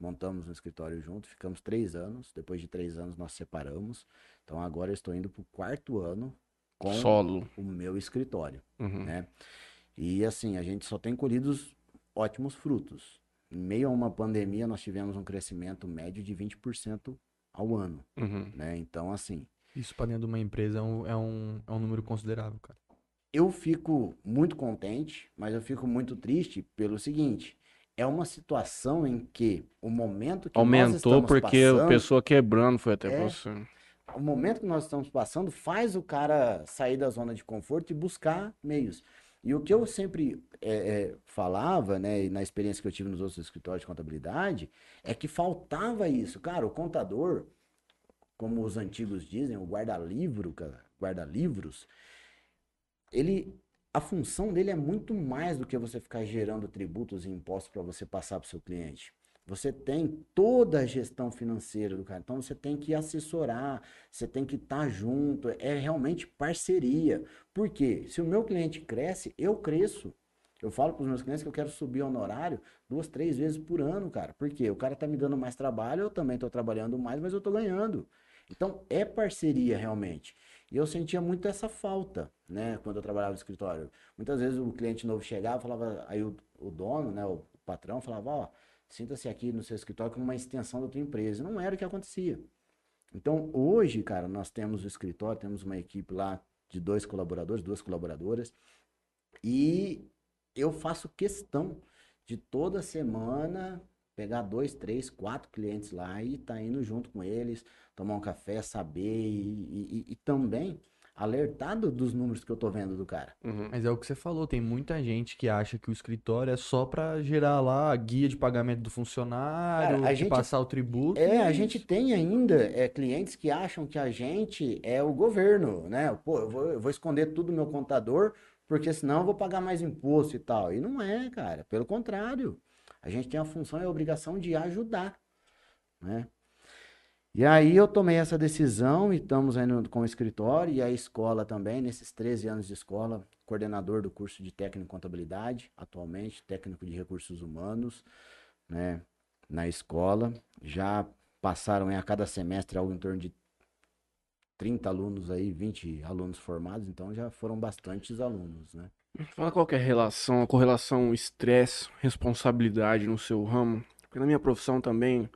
Montamos um escritório junto, ficamos três anos. Depois de três anos nós separamos. Então agora eu estou indo pro quarto ano com Solo. o meu escritório, Uhum. né? E assim, a gente só tem colhido os ótimos frutos. Em meio a uma pandemia, nós tivemos um crescimento médio de 20% ao ano, Uhum. né? Então, assim, Isso pra dentro de uma empresa é um, é um, é um número considerável, cara. eu fico muito contente, mas eu fico muito triste pelo seguinte: é uma situação em que o momento que nós Aumentou porque a passando, pessoa quebrando foi até É. você. o momento que nós estamos passando faz o cara sair da zona de conforto e buscar meios. E o que eu sempre é, é, falava, né, e na experiência que eu tive nos outros escritórios de contabilidade, é que faltava isso. Cara, o contador, como os antigos dizem, o guarda-livro, cara, guarda-livros, ele, a função dele é muito mais do que você ficar gerando tributos e impostos para você passar para o seu cliente. Você tem toda a gestão financeira do cara. Então você tem que assessorar, você tem que estar junto. É realmente parceria. Por quê? Se o meu cliente cresce, eu cresço. Eu falo para os meus clientes que eu quero subir honorário duas, três vezes por ano, cara. Por quê? O cara tá me dando mais trabalho, eu também estou trabalhando mais, mas eu estou ganhando. Então é parceria realmente. E eu sentia muito essa falta, né? Quando eu trabalhava no escritório. Muitas vezes o cliente novo chegava, falava, aí o, o dono, né, o patrão falava, ó, sinta-se aqui no seu escritório como uma extensão da tua empresa. Não era o que acontecia. Então, hoje, cara, nós temos o escritório, temos uma equipe lá de dois colaboradores, duas colaboradoras, e eu faço questão de toda semana pegar dois, três, quatro clientes lá e tá indo junto com eles, tomar um café, saber e, e- e também alertado dos números que eu tô vendo do cara. Uhum. Mas é o que você falou, tem muita gente que acha que o escritório é só pra gerar lá a guia de pagamento do funcionário, Cara, a de gente- passar o tributo. É, a isso. gente tem ainda é, clientes que acham que a gente é o governo, né? Pô, eu vou, eu vou esconder tudo no meu contador, porque senão eu vou pagar mais imposto e tal. E não é, cara. Pelo contrário. A gente tem a função e a obrigação de ajudar, né? E aí eu tomei essa decisão e estamos aí com o escritório e a escola também, nesses 13 anos de escola, coordenador do curso de técnico em contabilidade, atualmente, técnico de recursos humanos, né? Na escola. Já passaram a cada semestre algo em torno de 30 alunos aí, 20 alunos formados, então já foram bastantes alunos, né? Fala qual é a relação, a correlação estresse, responsabilidade no seu ramo. Porque na minha profissão também,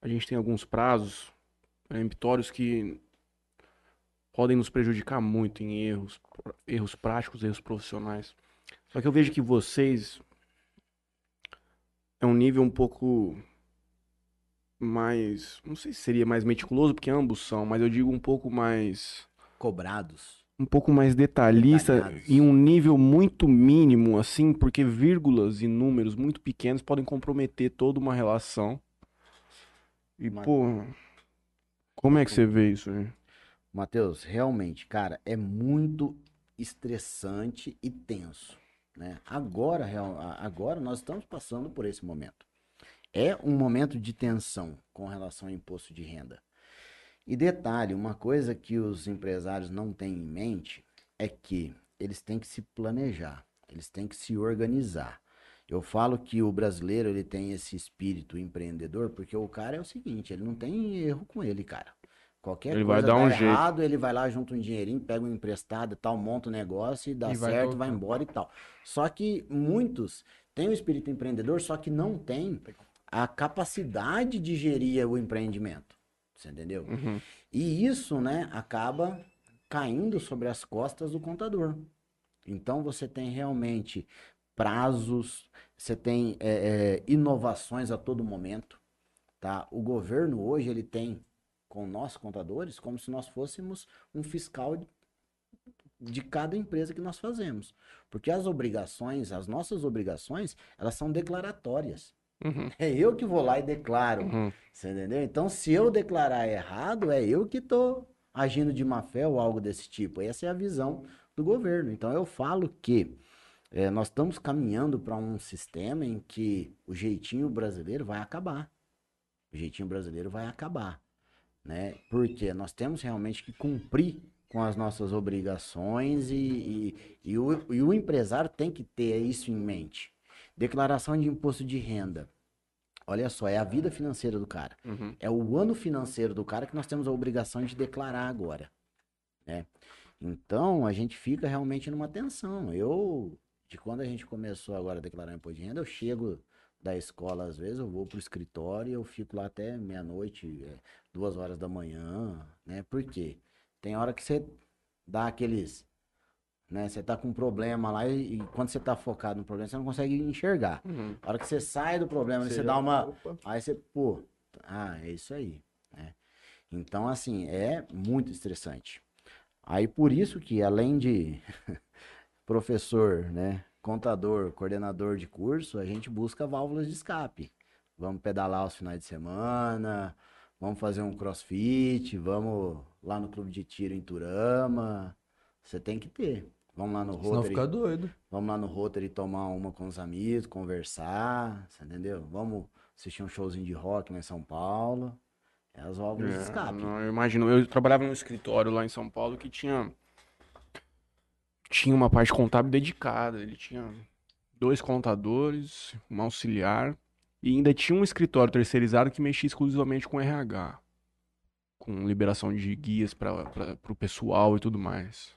a gente tem alguns prazos peremptórios que podem nos prejudicar muito em erros, erros práticos, erros profissionais. Só que eu vejo que vocês é um nível um pouco mais, não sei se seria mais meticuloso, porque ambos são, mas eu digo um pouco mais Cobrados. um pouco mais detalhista Detalhados. em um nível muito mínimo, assim, porque vírgulas e números muito pequenos podem comprometer toda uma relação. E, pô, como é que você vê isso aí? Matheus, realmente, cara, é muito estressante e tenso, né? Agora, agora nós estamos passando por esse momento. É um momento de tensão com relação ao imposto de renda. E detalhe, uma coisa que os empresários não têm em mente é que eles têm que se planejar, eles têm que se organizar. Eu falo que o brasileiro ele tem esse espírito empreendedor porque o cara é o seguinte, ele não tem erro com ele, cara. Qualquer Ele vai coisa dar dá um jeito. errado, ele vai lá junto um dinheirinho, pega um emprestado e tal, monta um negócio e dá E vai certo, tocando. vai embora e tal. Só que muitos têm o espírito empreendedor, só que não têm a capacidade de gerir o empreendimento. Você entendeu? Uhum. E isso, né, acaba caindo sobre as costas do contador. Então você tem realmente prazos, você tem é, é, inovações a todo momento, tá? O governo hoje ele tem com nós contadores como se nós fôssemos um fiscal de cada empresa que nós fazemos. Porque as obrigações, as nossas obrigações, elas são declaratórias. Uhum. É eu que vou lá e declaro. Uhum. Você entendeu? Então, se eu declarar errado, é eu que tô agindo de má fé ou algo desse tipo. Essa é a visão do governo. Então, eu falo que é, nós estamos caminhando para um sistema em que o jeitinho brasileiro vai acabar. O jeitinho brasileiro vai acabar. Né? Porque nós temos realmente que cumprir com as nossas obrigações e, e, e, o, e o empresário tem que ter isso em mente. Declaração de imposto de renda. Olha só, é a vida financeira do cara. Uhum. É o ano financeiro do cara que nós temos a obrigação de declarar agora. Né? Então, a gente fica realmente numa tensão. Eu, de quando a gente começou agora a declarar imposto de renda, eu chego da escola, às vezes, eu vou pro escritório e eu fico lá até meia-noite, é, duas horas da manhã, né? Por quê? Tem hora que você dá aqueles. Né? Você tá com um problema lá e, e quando você tá focado no problema, você não consegue enxergar. Uhum. A hora que você sai do problema, você, já- dá uma. Opa. Aí você, pô, ah, é isso aí. né? Então, assim, é muito estressante. Aí por isso que, além de professor, né, contador, coordenador de curso, a gente busca válvulas de escape. Vamos pedalar os finais de semana, vamos fazer um crossfit, vamos lá no clube de tiro em Turama. Você tem que ter. Vamos lá no Senão Rotary. fica doido. Vamos lá no Rotary tomar uma com os amigos, conversar, você entendeu? Vamos assistir um showzinho de rock lá em São Paulo. É as válvulas de É, escape. não, eu imagino, eu trabalhava num escritório lá em São Paulo que tinha tinha uma parte contábil dedicada, ele tinha dois contadores, um auxiliar e ainda tinha um escritório terceirizado que mexia exclusivamente com RH, com liberação de guias para o pessoal e tudo mais.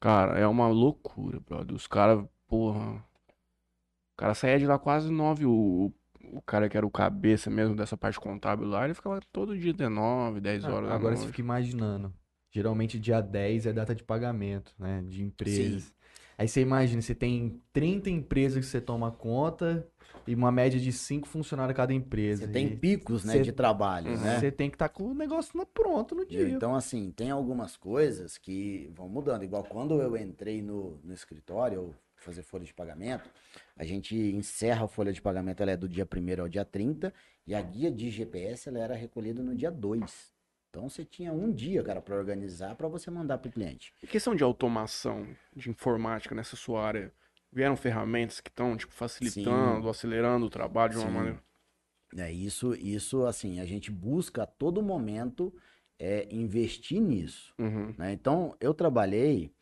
Cara, é uma loucura, brother. Os caras, porra, o cara saía de lá quase nove, o, o cara que era o cabeça mesmo dessa parte contábil lá, ele ficava todo dia 19, 10 horas da Agora você fica imaginando. Geralmente dia 10 é data de pagamento, né? De empresas. Aí você imagina, você tem 30 empresas que você toma conta e uma média de 5 funcionários a cada empresa. Você tem picos, né, Cê- de trabalho, Uhum. né? Você tem que estar com o negócio pronto no dia. Então, assim, tem algumas coisas que vão mudando. Igual quando eu entrei no, no escritório, eu fazer folha de pagamento, a gente encerra a folha de pagamento, ela é do dia 1 ao dia 30, e a guia de GPS, ela era recolhida no dia 2. Então, você tinha um dia, cara, para organizar, para você mandar pro cliente. E questão de automação, de informática nessa sua área, vieram ferramentas que estão, tipo, facilitando, acelerando o trabalho de uma Sim. maneira... É, isso, isso, assim, a gente busca a todo momento é, investir nisso. Uhum. né? Então, eu trabalhei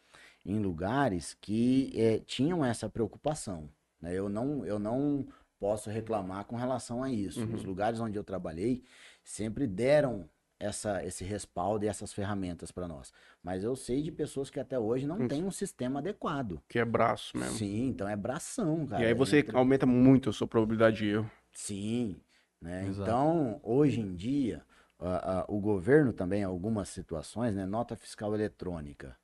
em lugares que eh, tinham essa preocupação. né? Eu, não, eu não posso reclamar com relação a isso. Uhum. Os lugares onde eu trabalhei sempre deram essa, esse respaldo e essas ferramentas para nós. Mas eu sei de pessoas que até hoje não Hum. têm um sistema adequado. Que é braço mesmo. Sim, então é bração, cara. e aí você Entra- aumenta muito a sua probabilidade de erro. Sim, né? Então, hoje em dia, a- a- o governo também, em algumas situações, né? Nota fiscal eletrônica.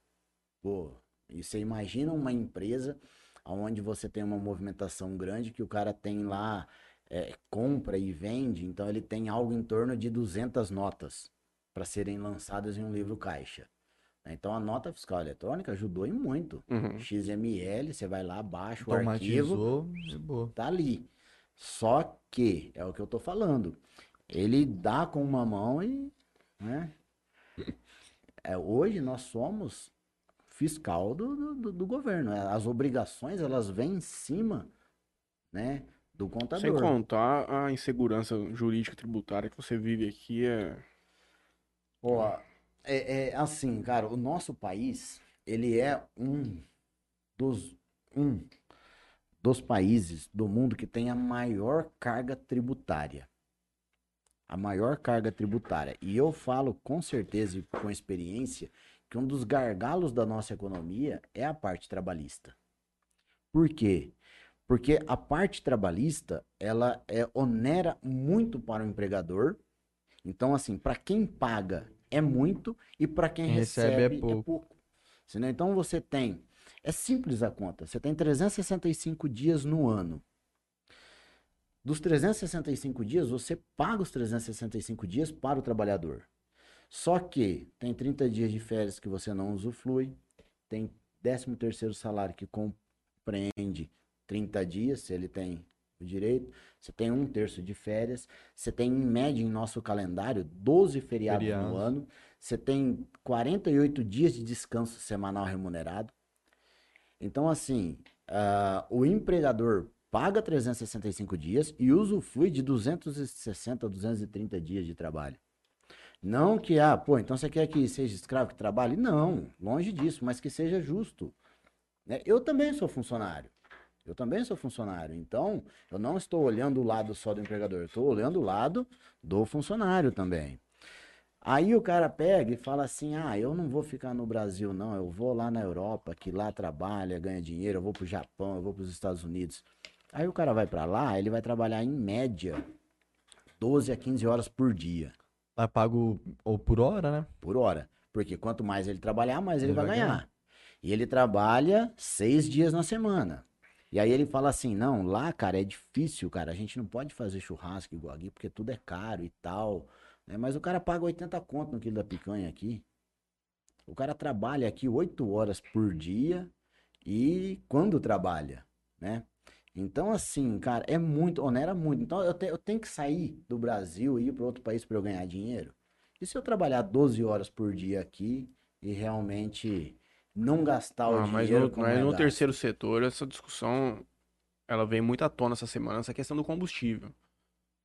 Pô, e você imagina uma empresa onde você tem uma movimentação grande que o cara tem lá, é, compra e vende, então ele tem algo em torno de 200 notas para serem lançadas em um livro caixa. né? Então, a nota fiscal eletrônica ajudou em muito. Uhum. XML, você vai lá, baixa o arquivo, tá ali. Só que, é o que eu tô falando, ele dá com uma mão e, né? É, hoje nós somos fiscal do, do, do- do governo. É, As obrigações, elas vêm em cima, né, do Sem contador. contar a insegurança jurídica tributária que você vive aqui é... Ó, é, é assim, cara, o nosso país, ele é um dos, um dos países do mundo que tem a maior carga tributária. A maior carga tributária. E eu falo com certeza e com experiência que um dos gargalos da nossa economia é a parte trabalhista. Por quê? Porque a parte trabalhista, ela é onera muito para o empregador. Então, assim, para quem paga é muito e para quem recebe é recebe, é pouco. pouco. Entendeu? Então você tem, é simples a conta, você tem 365 dias no ano. Dos 365 dias, você paga os 365 dias para o trabalhador. Só que tem 30 dias de férias que você não usufrui, tem 13 terceiro salário que compreende 30 dias, se ele tem o direito, você tem um terço de férias, você tem em média em nosso calendário 12 feriados Feriados. no ano, você tem 48 dias de descanso semanal remunerado. Então, assim, ah, o empregador paga 365 dias e usufrui de 260 a 230 dias de trabalho. Não que, ah, pô, então você quer que seja escravo que trabalhe? Não, longe disso, mas que seja justo. né? Eu também sou funcionário. Eu também sou funcionário. Então, eu não estou olhando o lado só do empregador, estou olhando o lado do funcionário também. Aí o cara pega e fala assim: ah, eu não vou ficar no Brasil, não, eu vou lá na Europa, que lá trabalha, ganha dinheiro, eu vou pro Japão, eu vou pros Estados Unidos. Aí o cara vai para lá, ele vai trabalhar em média 12 a 15 horas por dia, Lá pago ou por hora, né? por hora. Porque quanto mais ele trabalhar, mais ele, Ele vai, vai ganhar. ganhar. E ele trabalha seis dias na semana. E aí ele fala assim, não, lá, cara, é difícil, cara, a gente não pode fazer churrasco igual aqui, porque tudo é caro e tal. né? Mas o cara paga 80 conto no quilo da picanha aqui. O cara trabalha aqui oito horas por dia e quando trabalha, né? Então, assim, cara, é muito, onera muito. Então, eu, te- eu tenho que sair do Brasil e ir para outro país para eu ganhar dinheiro? E se eu trabalhar 12 horas por dia aqui e realmente não gastar o Ah, mas dinheiro no, como mas é no terceiro setor, essa discussão, ela vem muito à tona essa semana, essa questão do combustível.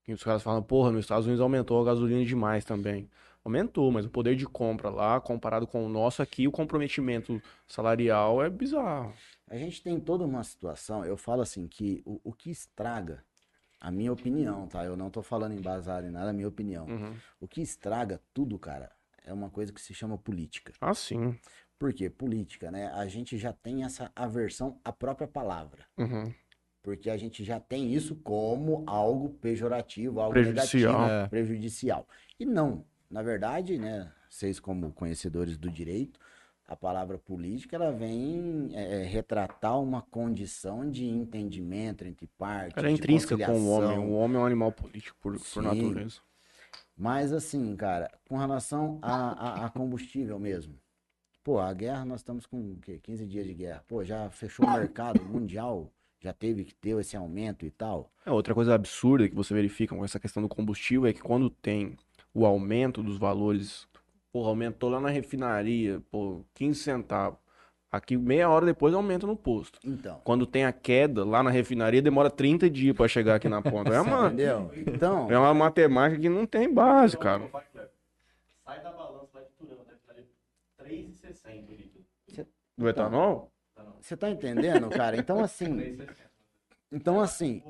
Que os caras falam, porra, nos Estados Unidos aumentou a gasolina demais também. Aumentou, mas o poder de compra lá, comparado com o nosso aqui, o comprometimento salarial é bizarro. A gente tem toda uma situação, eu falo assim, que o, o que estraga, a minha opinião, tá? Eu não tô falando embasado em nada, a minha opinião. Uhum. O que estraga tudo, cara, é uma coisa que se chama política. Ah, sim. Por quê? Política, né? A gente já tem essa aversão à própria palavra. Uhum. Porque a gente já tem isso como algo pejorativo, algo Prejudicial. negativo, É. prejudicial. E não, na verdade, né, vocês como conhecedores do direito, a palavra política ela vem é, é, retratar uma condição de entendimento entre partes, Ela é intrínseca com o homem. O homem é um animal político por, por natureza. Mas assim, cara, com relação a, a- a combustível mesmo. Pô, a guerra, nós estamos com o quê? 15 dias de guerra. Pô, já fechou o mercado mundial, já teve que ter esse aumento e tal. É, outra coisa absurda que você verifica com essa questão do combustível é que quando tem o aumento dos valores, porra, aumentou lá na refinaria, pô, 15 centavos. Aqui, meia hora depois, aumenta no posto. Então, Quando tem a queda lá na refinaria, demora 30 dias pra chegar aqui na ponta. É uma, entendeu? Então, é uma matemática que não tem base, cara. Sai da balança, 3,60 líquido. Do etanol? você tá entendendo, cara? Então assim, então assim,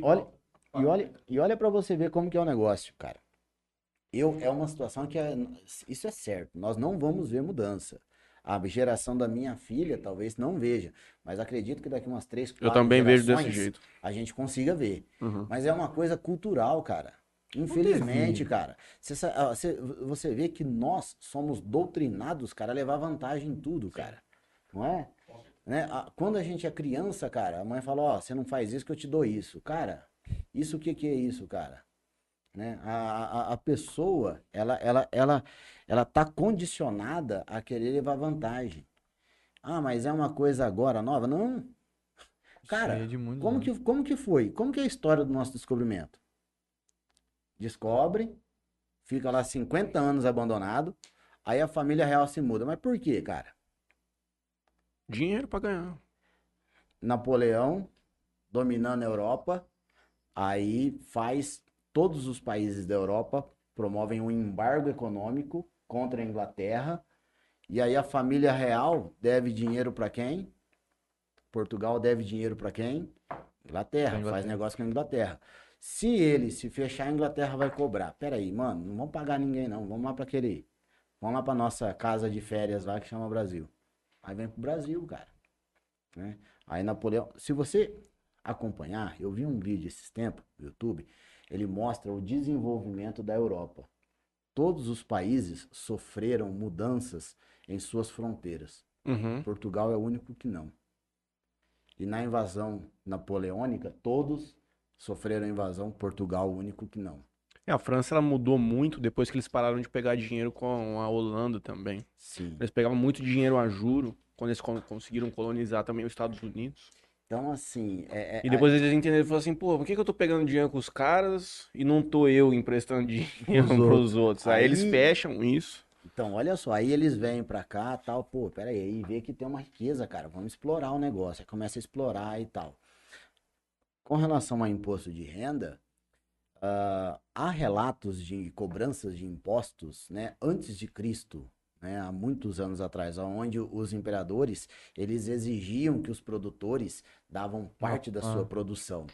olha e olha e olha para você ver como que é o negócio, cara. Eu é uma situação que é, isso é certo. Nós não vamos ver mudança. A geração da minha filha talvez não veja, mas acredito que daqui umas três, Eu quatro também vejo desse jeito. a gente consiga ver. Uhum. Mas é uma coisa cultural, cara. Infelizmente, cara. Você, você, vê que nós somos doutrinados, cara, a levar vantagem em tudo, cara. Não é? Né? Quando a gente é criança, cara, a mãe fala, ó, você não faz isso que eu te dou isso. Cara, isso o que que é isso, cara? Né? A, a, a pessoa, ela, ela, ela, ela tá condicionada a querer levar vantagem. Ah, mas é uma coisa agora nova? Não. Cara, como que, como que foi? Como que é a história do nosso descobrimento? Descobre, fica lá 50 anos abandonado, aí a família real se muda. Mas por quê, cara? Dinheiro pra ganhar. Napoleão dominando a Europa, aí faz todos os países da Europa promovem um embargo econômico contra a Inglaterra, e aí a família real deve dinheiro para quem? Portugal deve dinheiro para quem? Inglaterra, Inglaterra. faz negócio com a Inglaterra. Se ele se fechar, a Inglaterra vai cobrar. Pera aí, mano, não vamos pagar ninguém não, vamos lá para aquele, vamos lá para nossa casa de férias lá que chama Brasil. Aí vem pro Brasil, cara. Né? Aí Napoleão, se você acompanhar, eu vi um vídeo esses tempos no YouTube, ele mostra o desenvolvimento da Europa. Todos os países sofreram mudanças em suas fronteiras. Uhum. Portugal é o único que não. E na invasão napoleônica, todos sofreram invasão, Portugal o único que não. É, a França ela mudou muito depois que eles pararam de pegar dinheiro com a Holanda também. Sim. Eles pegavam muito dinheiro a juro quando eles con- conseguiram colonizar também os Estados Unidos. Então, assim, é, é- E depois eles entenderam e falaram assim, pô, por que, que eu tô pegando dinheiro com os caras e não tô eu emprestando dinheiro Pros pros outros? Aí, Aí- eles fecham isso. Então, olha só, aí eles vêm pra cá tal, pô, pera aí, aí vê que tem uma riqueza, cara, vamos explorar o negócio, aí começa a explorar e tal. Com relação ao imposto de renda, ah, há relatos de cobranças de impostos, né, antes de Cristo, né, há muitos anos atrás, onde os imperadores, eles exigiam que os produtores davam parte da sua ah. produção,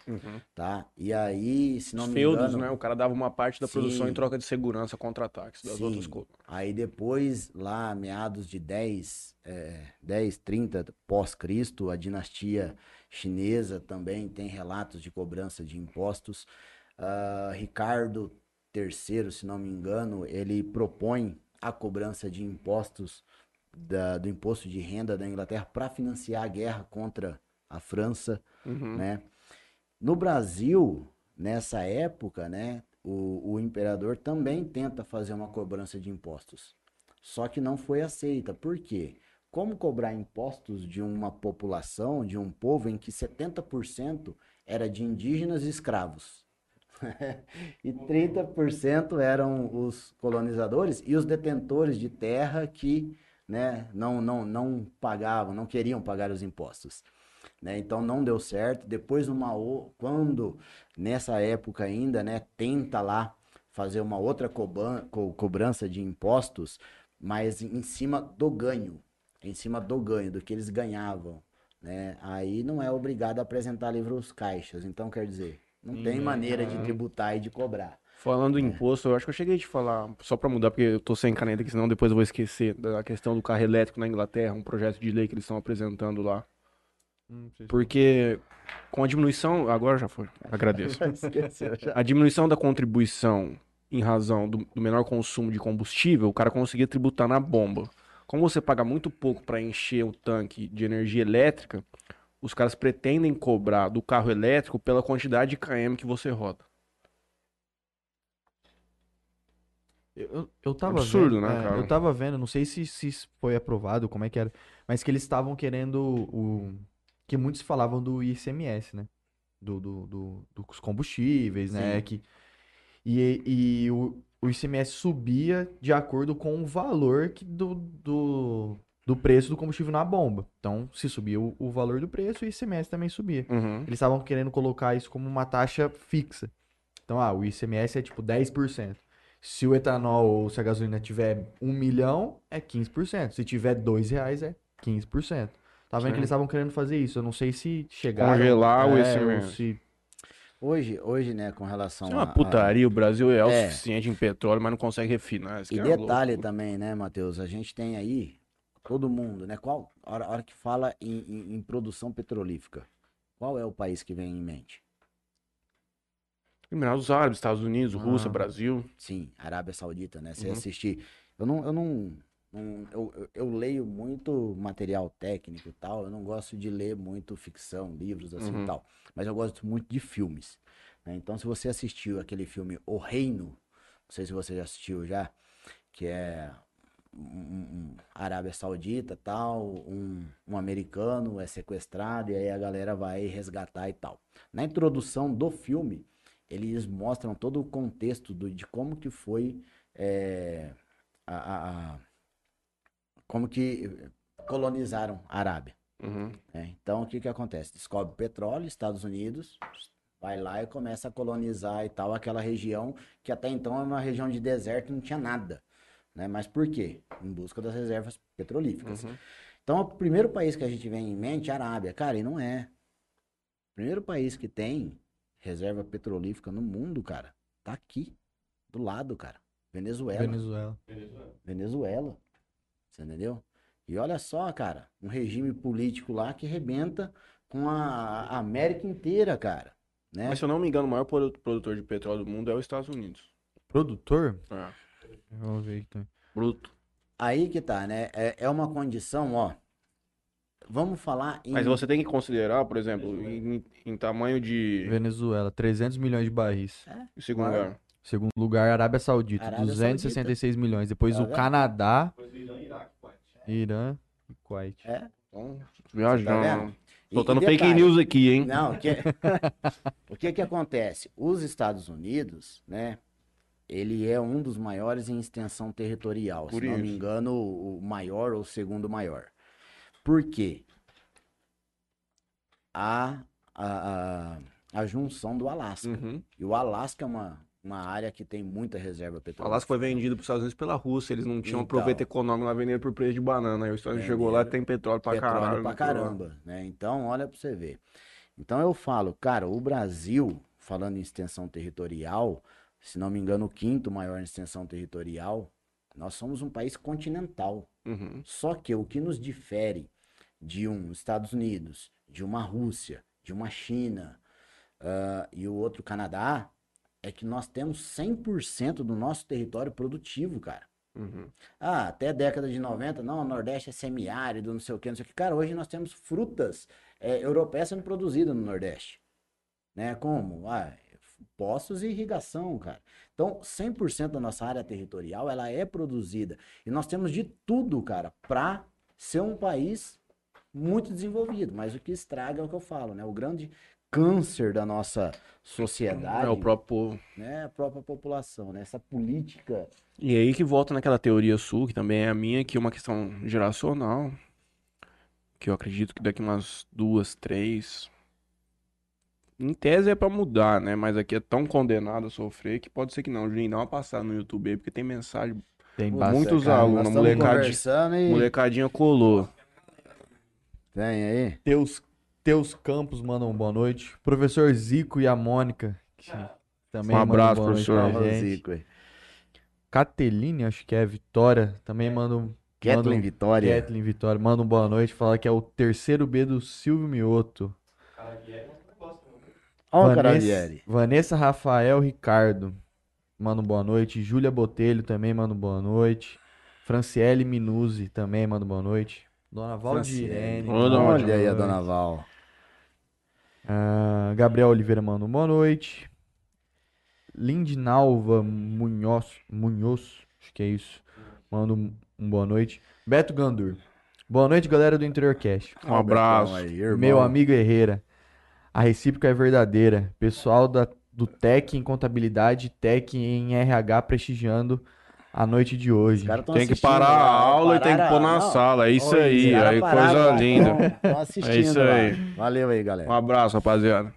tá? E aí, se não Os me feudos, engano... né? O cara dava uma parte da produção Sim. em troca de segurança contra ataques das Sim. outras coisas. Aí depois, lá meados de 10, é, 10 30 pós-Cristo, a dinastia chinesa também tem relatos de cobrança de impostos. Ah, Ricardo III, se não me engano, ele propõe a cobrança de impostos da- do imposto de renda da Inglaterra para financiar a guerra contra a França Uhum. né? No Brasil, nessa época, né, o, o imperador também tenta fazer uma cobrança de impostos. Só que não foi aceita. Por quê? Como cobrar impostos de uma população, de um povo em que 70% era de indígenas e escravos? e 30% eram os colonizadores e os detentores de terra que né, não, não, não pagavam, não queriam pagar os impostos né? Então não deu certo. Depois uma quando nessa época ainda, né, tenta lá fazer uma outra cobrança de impostos, mas em cima do ganho, em cima do ganho, do que eles ganhavam, né? Aí não é obrigado a apresentar livros caixas. Então quer dizer, não tem Hum, maneira de ah. tributar e de cobrar. Falando em imposto, eu acho que eu cheguei a te falar, só pra mudar, porque eu tô sem caneta aqui, senão depois eu vou esquecer, da questão do carro elétrico na Inglaterra, um projeto de lei que eles estão apresentando lá. Hum, Porque com a diminuição. Agora já foi, agradeço. A diminuição da contribuição em razão do, do menor consumo de combustível, o cara conseguia tributar na bomba. Como você paga muito pouco para encher o tanque de energia elétrica, os caras pretendem cobrar do carro elétrico pela quantidade de km que você roda. Eu, eu, tava Absurdo, vendo, né, é, cara? Eu tava vendo, não sei se, se foi aprovado, como é que era, mas que eles estavam querendo o. Que muitos falavam do ICMS, né? Do, do, do- dos combustíveis, né? Sim. Que, e e o, o ICMS subia de acordo com o valor que do, do, do preço do combustível na bomba. Então, se subia o, o valor do preço, o ICMS também subia. Uhum. Eles estavam querendo colocar isso como uma taxa fixa. Então, ah, o ICMS é tipo 10%. Se o etanol ou se a gasolina tiver 1 milhão, é 15%. Se tiver 2 reais, é 15%. Tá vendo Sim. que eles estavam querendo fazer isso? Eu não sei se chegaram... Congelar o é, ICMS. ou se- Hoje, hoje, né, com relação Isso é uma a- a- putaria, o Brasil é, É. autossuficiente em petróleo, mas não consegue refinar. Isso E é detalhe também, né, Matheus? A gente tem aí, todo mundo, né? Qual, a hora, hora que fala em, em- em produção petrolífica, qual é o país que vem em mente? Emirados Árabes, Estados Unidos, Rússia, Ah. Brasil. Sim, Arábia Saudita, né? Você Uhum. assistir. Eu não, eu não, não- eu, eu- leio muito material técnico e tal. Eu não gosto de ler muito ficção, livros assim Uhum. e tal. Mas eu gosto muito de filmes. né? Então, se você assistiu aquele filme O Reino, não sei se você já assistiu já, que é um, um- Arábia Saudita tal, um, um americano é sequestrado e aí a galera vai resgatar e tal. Na introdução do filme, eles mostram todo o contexto do- de como que foi é, a- a- como que colonizaram a Arábia. Uhum. né? Então, o que que acontece? Descobre petróleo, Estados Unidos, vai lá e começa a colonizar e tal aquela região que até então era uma região de deserto e não tinha nada. Né? Mas por quê? Em busca das reservas petrolíferas. Uhum. Então, o primeiro país que a gente vem em mente é a Arábia. Cara, e não é. O primeiro país que tem reserva petrolífera no mundo, cara, tá aqui, do lado, cara. Venezuela. Venezuela. Venezuela. Você entendeu? E olha só, cara, um regime político lá que rebenta com a América inteira, cara. Né? Mas se eu não me engano, o maior produ- produtor de petróleo do mundo é os Estados Unidos. Produtor? É. Vamos ver aqui. também. Bruto. Aí que tá, né? É, é uma condição, ó. Vamos falar em. Mas você tem que considerar, por exemplo, em, em tamanho de. Venezuela, 300 milhões de barris. Em segundo Claro. lugar. Segundo lugar, Arábia Saudita, Arábia 266 milhões. Depois Tá o? Canadá, Irã e Kuwait. É. Então, Tá viajando. E- Soltando fake detalhe, news aqui, hein? Não, o que, o que que acontece? Os Estados Unidos, né? Ele é um dos maiores em extensão territorial. Por se não me isso. engano, o o maior ou o segundo maior. Por quê? A, a, a, a junção do Alasca. Uhum. E o Alasca é uma, uma área que tem muita reserva O petrolífera. Alasca foi vendido para os Estados Unidos pela Rússia. Eles não tinham Então. proveito econômico lá vendendo por preço de banana. Aí o Estados Unidos chegou lá e tem petróleo pra petróleo caralho. né? caramba, né? Então, olha pra você ver. Então eu falo, cara, o Brasil, falando em extensão territorial, se não me engano, o quinto maior em extensão territorial, nós somos um país continental. Uhum. Só que o que nos difere de um Estados Unidos, de uma Rússia, de uma China ah, e o outro Canadá, é que nós temos 100% do nosso território produtivo, cara. Uhum. Ah, até a década de 90, não, o Nordeste é semiárido, não sei o que, não sei o que. Cara, hoje nós temos frutas é, europeias sendo produzidas no Nordeste. Né? Como? Ah, poços e irrigação, cara. Então, 100% da nossa área territorial, ela é produzida. E nós temos de tudo, cara, para ser um país muito desenvolvido. Mas o que estraga é o que eu falo, né? O grande câncer da nossa sociedade É o próprio povo. né? a própria população, né? Essa política E aí que volta naquela teoria sul, que também é a minha, que é uma questão geracional. Que eu acredito que daqui umas duas, três. Em tese é pra mudar, né? Mas aqui é tão condenado a sofrer que pode ser que não. Juninho, dá uma passada no YouTube aí, porque tem mensagem. Tem bastante. Muitos cara, alunos, molecadinha- conversando e... Molecadinha colou. Tem aí? Teus, Teus Campos mandam boa noite. Professor Zico e a Mônica. que também Um abraço, boa noite professor. Zico aí. Cateline, acho que é Vitória. Também manda um. Kathleen Vitória. Kathleen Vitória. Manda um boa noite. Fala que é o terceiro B do Silvio Mioto. Ó o Vanessa. Vanessa Rafael Ricardo. Manda um boa noite. Júlia Botelho também manda um boa noite. Franciele Minuzzi também manda um boa noite. Dona uma Olha aí a. Dona Val. Ah, Gabriel Oliveira manda um boa noite. Lindinalva Munhoz, Munhoz, acho que é isso. Manda um, um boa noite. Beto Gandur. Boa noite, galera do Interior Cast. Um abraço. Aí, irmão. Meu amigo Herrera. A recíproca é verdadeira. Pessoal da, do Tech em Contabilidade, Tech em RH prestigiando a noite de hoje. Tem que parar a lá, aula e tem que pôr a- na não, sala. É isso Oi, aí. Aí, pararam coisa lá, linda. tão- tão assistindo É isso lá. aí. Valeu aí, Um galera. abraço, rapaziada.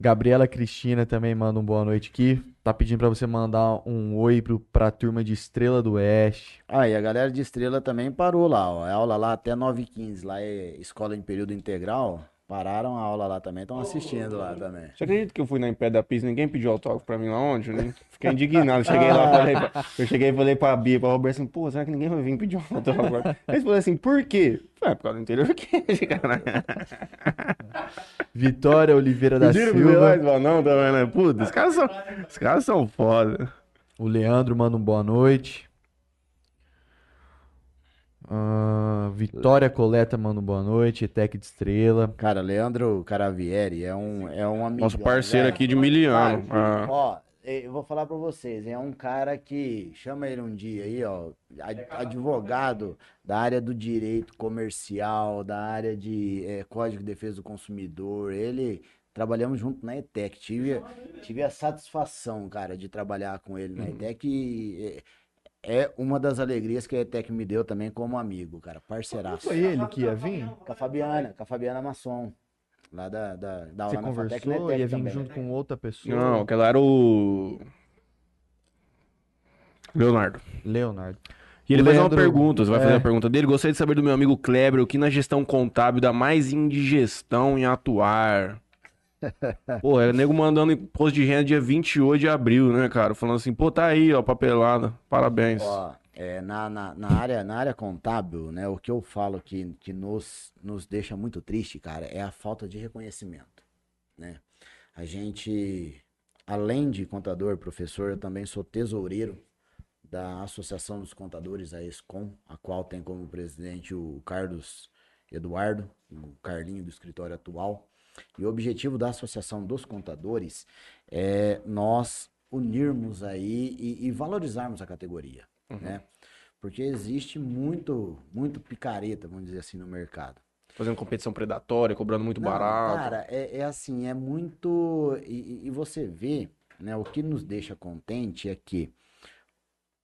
Gabriela Cristina também manda um boa noite aqui. Tá pedindo pra você mandar um oi pro, pra turma de Estrela do Oeste. Aí, a galera de Estrela também parou lá, ó. É aula lá até 9h15. Lá é escola em período integral. Pararam a aula lá também, estão assistindo lá também. Você acredita que eu fui na Impé da Pista e ninguém pediu autógrafo pra mim lá onde, né? Fiquei indignado. Cheguei lá, falei pra, eu cheguei e falei pra Bia, pra Roberto assim, pô, será que ninguém vai vir pedir um autógrafo? Eles falaram assim, por quê? É, por causa do interior que cara. Vitória Oliveira da Pediram pro Silva. Veloz, mas não, também, né? Puta, os caras são, os caras são foda. O Leandro manda um boa noite. Ah, Vitória Coleta manda um boa noite. Etec de Estrela. Cara, Leandro Caravieri é um, é um amigo. Nosso parceiro aqui de Miliano. Ah. Ó, eu vou falar pra vocês, é um cara que chama ele um dia aí, ó, ad- advogado da área do direito comercial, da área de eh, Código de Defesa do Consumidor. Ele trabalhamos junto na ETEC. Tive, tive a satisfação, cara, de trabalhar com ele na Uhum. ETEC. e, é é uma das alegrias que a ETEC me deu também como amigo, cara, parceiraço. Foi ele que ia vir? Com a Fabiana, com a Fabiana Masson. Lá da, da, da Você aula na FATEC e na conversou? ETEC Ia vir também. junto com outra pessoa? Não, aquela era o. Leonardo. Leonardo. E ele fez uma pergunta, você vai fazer é. a pergunta dele. Gostaria de saber do meu amigo Kleber o que na gestão contábil dá mais indigestão em atuar. Pô, é nego mandando imposto de renda dia 28 de abril, né, cara? Falando assim, pô, tá aí, ó, papelada. Parabéns. Ó, é, na, na, na área, na área contábil, né, o que eu falo que, que nos, nos deixa muito triste, cara, é a falta de reconhecimento, né? A gente, além de contador, professor, eu também sou tesoureiro da Associação dos Contadores, a ESCOM, a qual tem como presidente o Carlos Eduardo, o Carlinho do escritório atual. E o objetivo da Associação dos Contadores é nós unirmos aí e, e valorizarmos a categoria, né? Porque existe muito, muito picareta, vamos dizer assim, no mercado. Fazendo competição predatória, cobrando muito Não, barato. Cara, é, é assim, é muito. E, e- você vê, né? O que nos deixa contente é que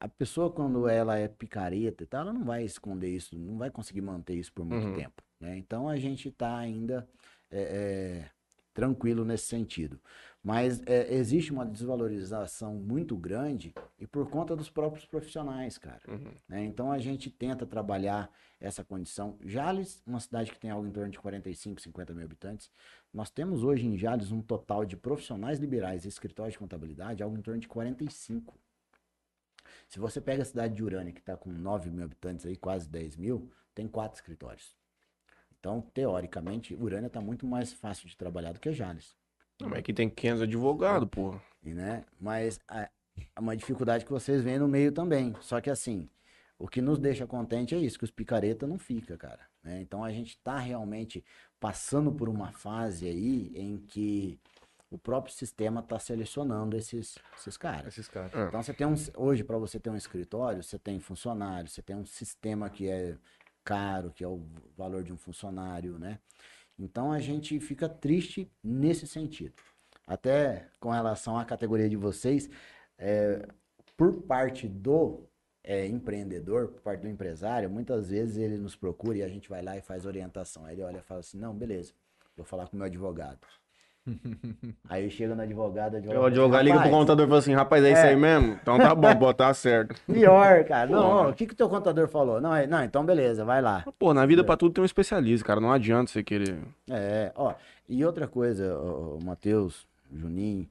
a pessoa, quando ela é picareta e tal, ela não vai esconder isso, não vai conseguir manter isso por muito Uhum. tempo. Né? Então a gente tá ainda é, é, tranquilo nesse sentido. Mas é, existe uma desvalorização muito grande e por conta dos próprios profissionais, cara. Uhum. né? Então a gente tenta trabalhar essa condição. Jales, uma cidade que tem algo em torno de 45, 50 mil habitantes, nós temos hoje em Jales um total de profissionais liberais e escritórios de contabilidade, algo em torno de 45. Se você pega a cidade de Urânia, que está com 9 mil habitantes, aí, quase 10 mil, tem quatro escritórios. Então, teoricamente, Urânia está muito mais fácil de trabalhar do que Jales. Não, mas aqui tem 500 advogados, pô. E, né? Mas é é uma dificuldade que vocês veem no meio também. Só que assim, o que nos deixa contente é isso, que os picareta não fica, cara. né? Então a gente tá realmente passando por uma fase aí em que o próprio sistema tá selecionando esses, esses caras. Esses caras. É. Então você tem um, hoje para você ter um escritório, você tem funcionário, você tem um sistema que é caro, que é o valor de um funcionário, né? Então a gente fica triste nesse sentido. Até com relação à categoria de vocês, é, por parte do é, empreendedor, por parte do empresário, muitas vezes ele nos procura e a gente vai lá e faz orientação. Aí ele olha e fala assim, não, beleza, vou falar com o meu advogado. Aí chega no advogado, o advogado, O advogado liga pro "Rapaz, contador e fala assim, rapaz, é isso É. aí mesmo? Então tá bom, pô, tá certo. Pior, cara. Não, o que que o teu contador falou? Não, é- não, então beleza, vai lá. Pô, na vida pra tudo tem um especialista, cara. Não adianta você querer. É, ó. E outra coisa, ô, Matheus, Juninho,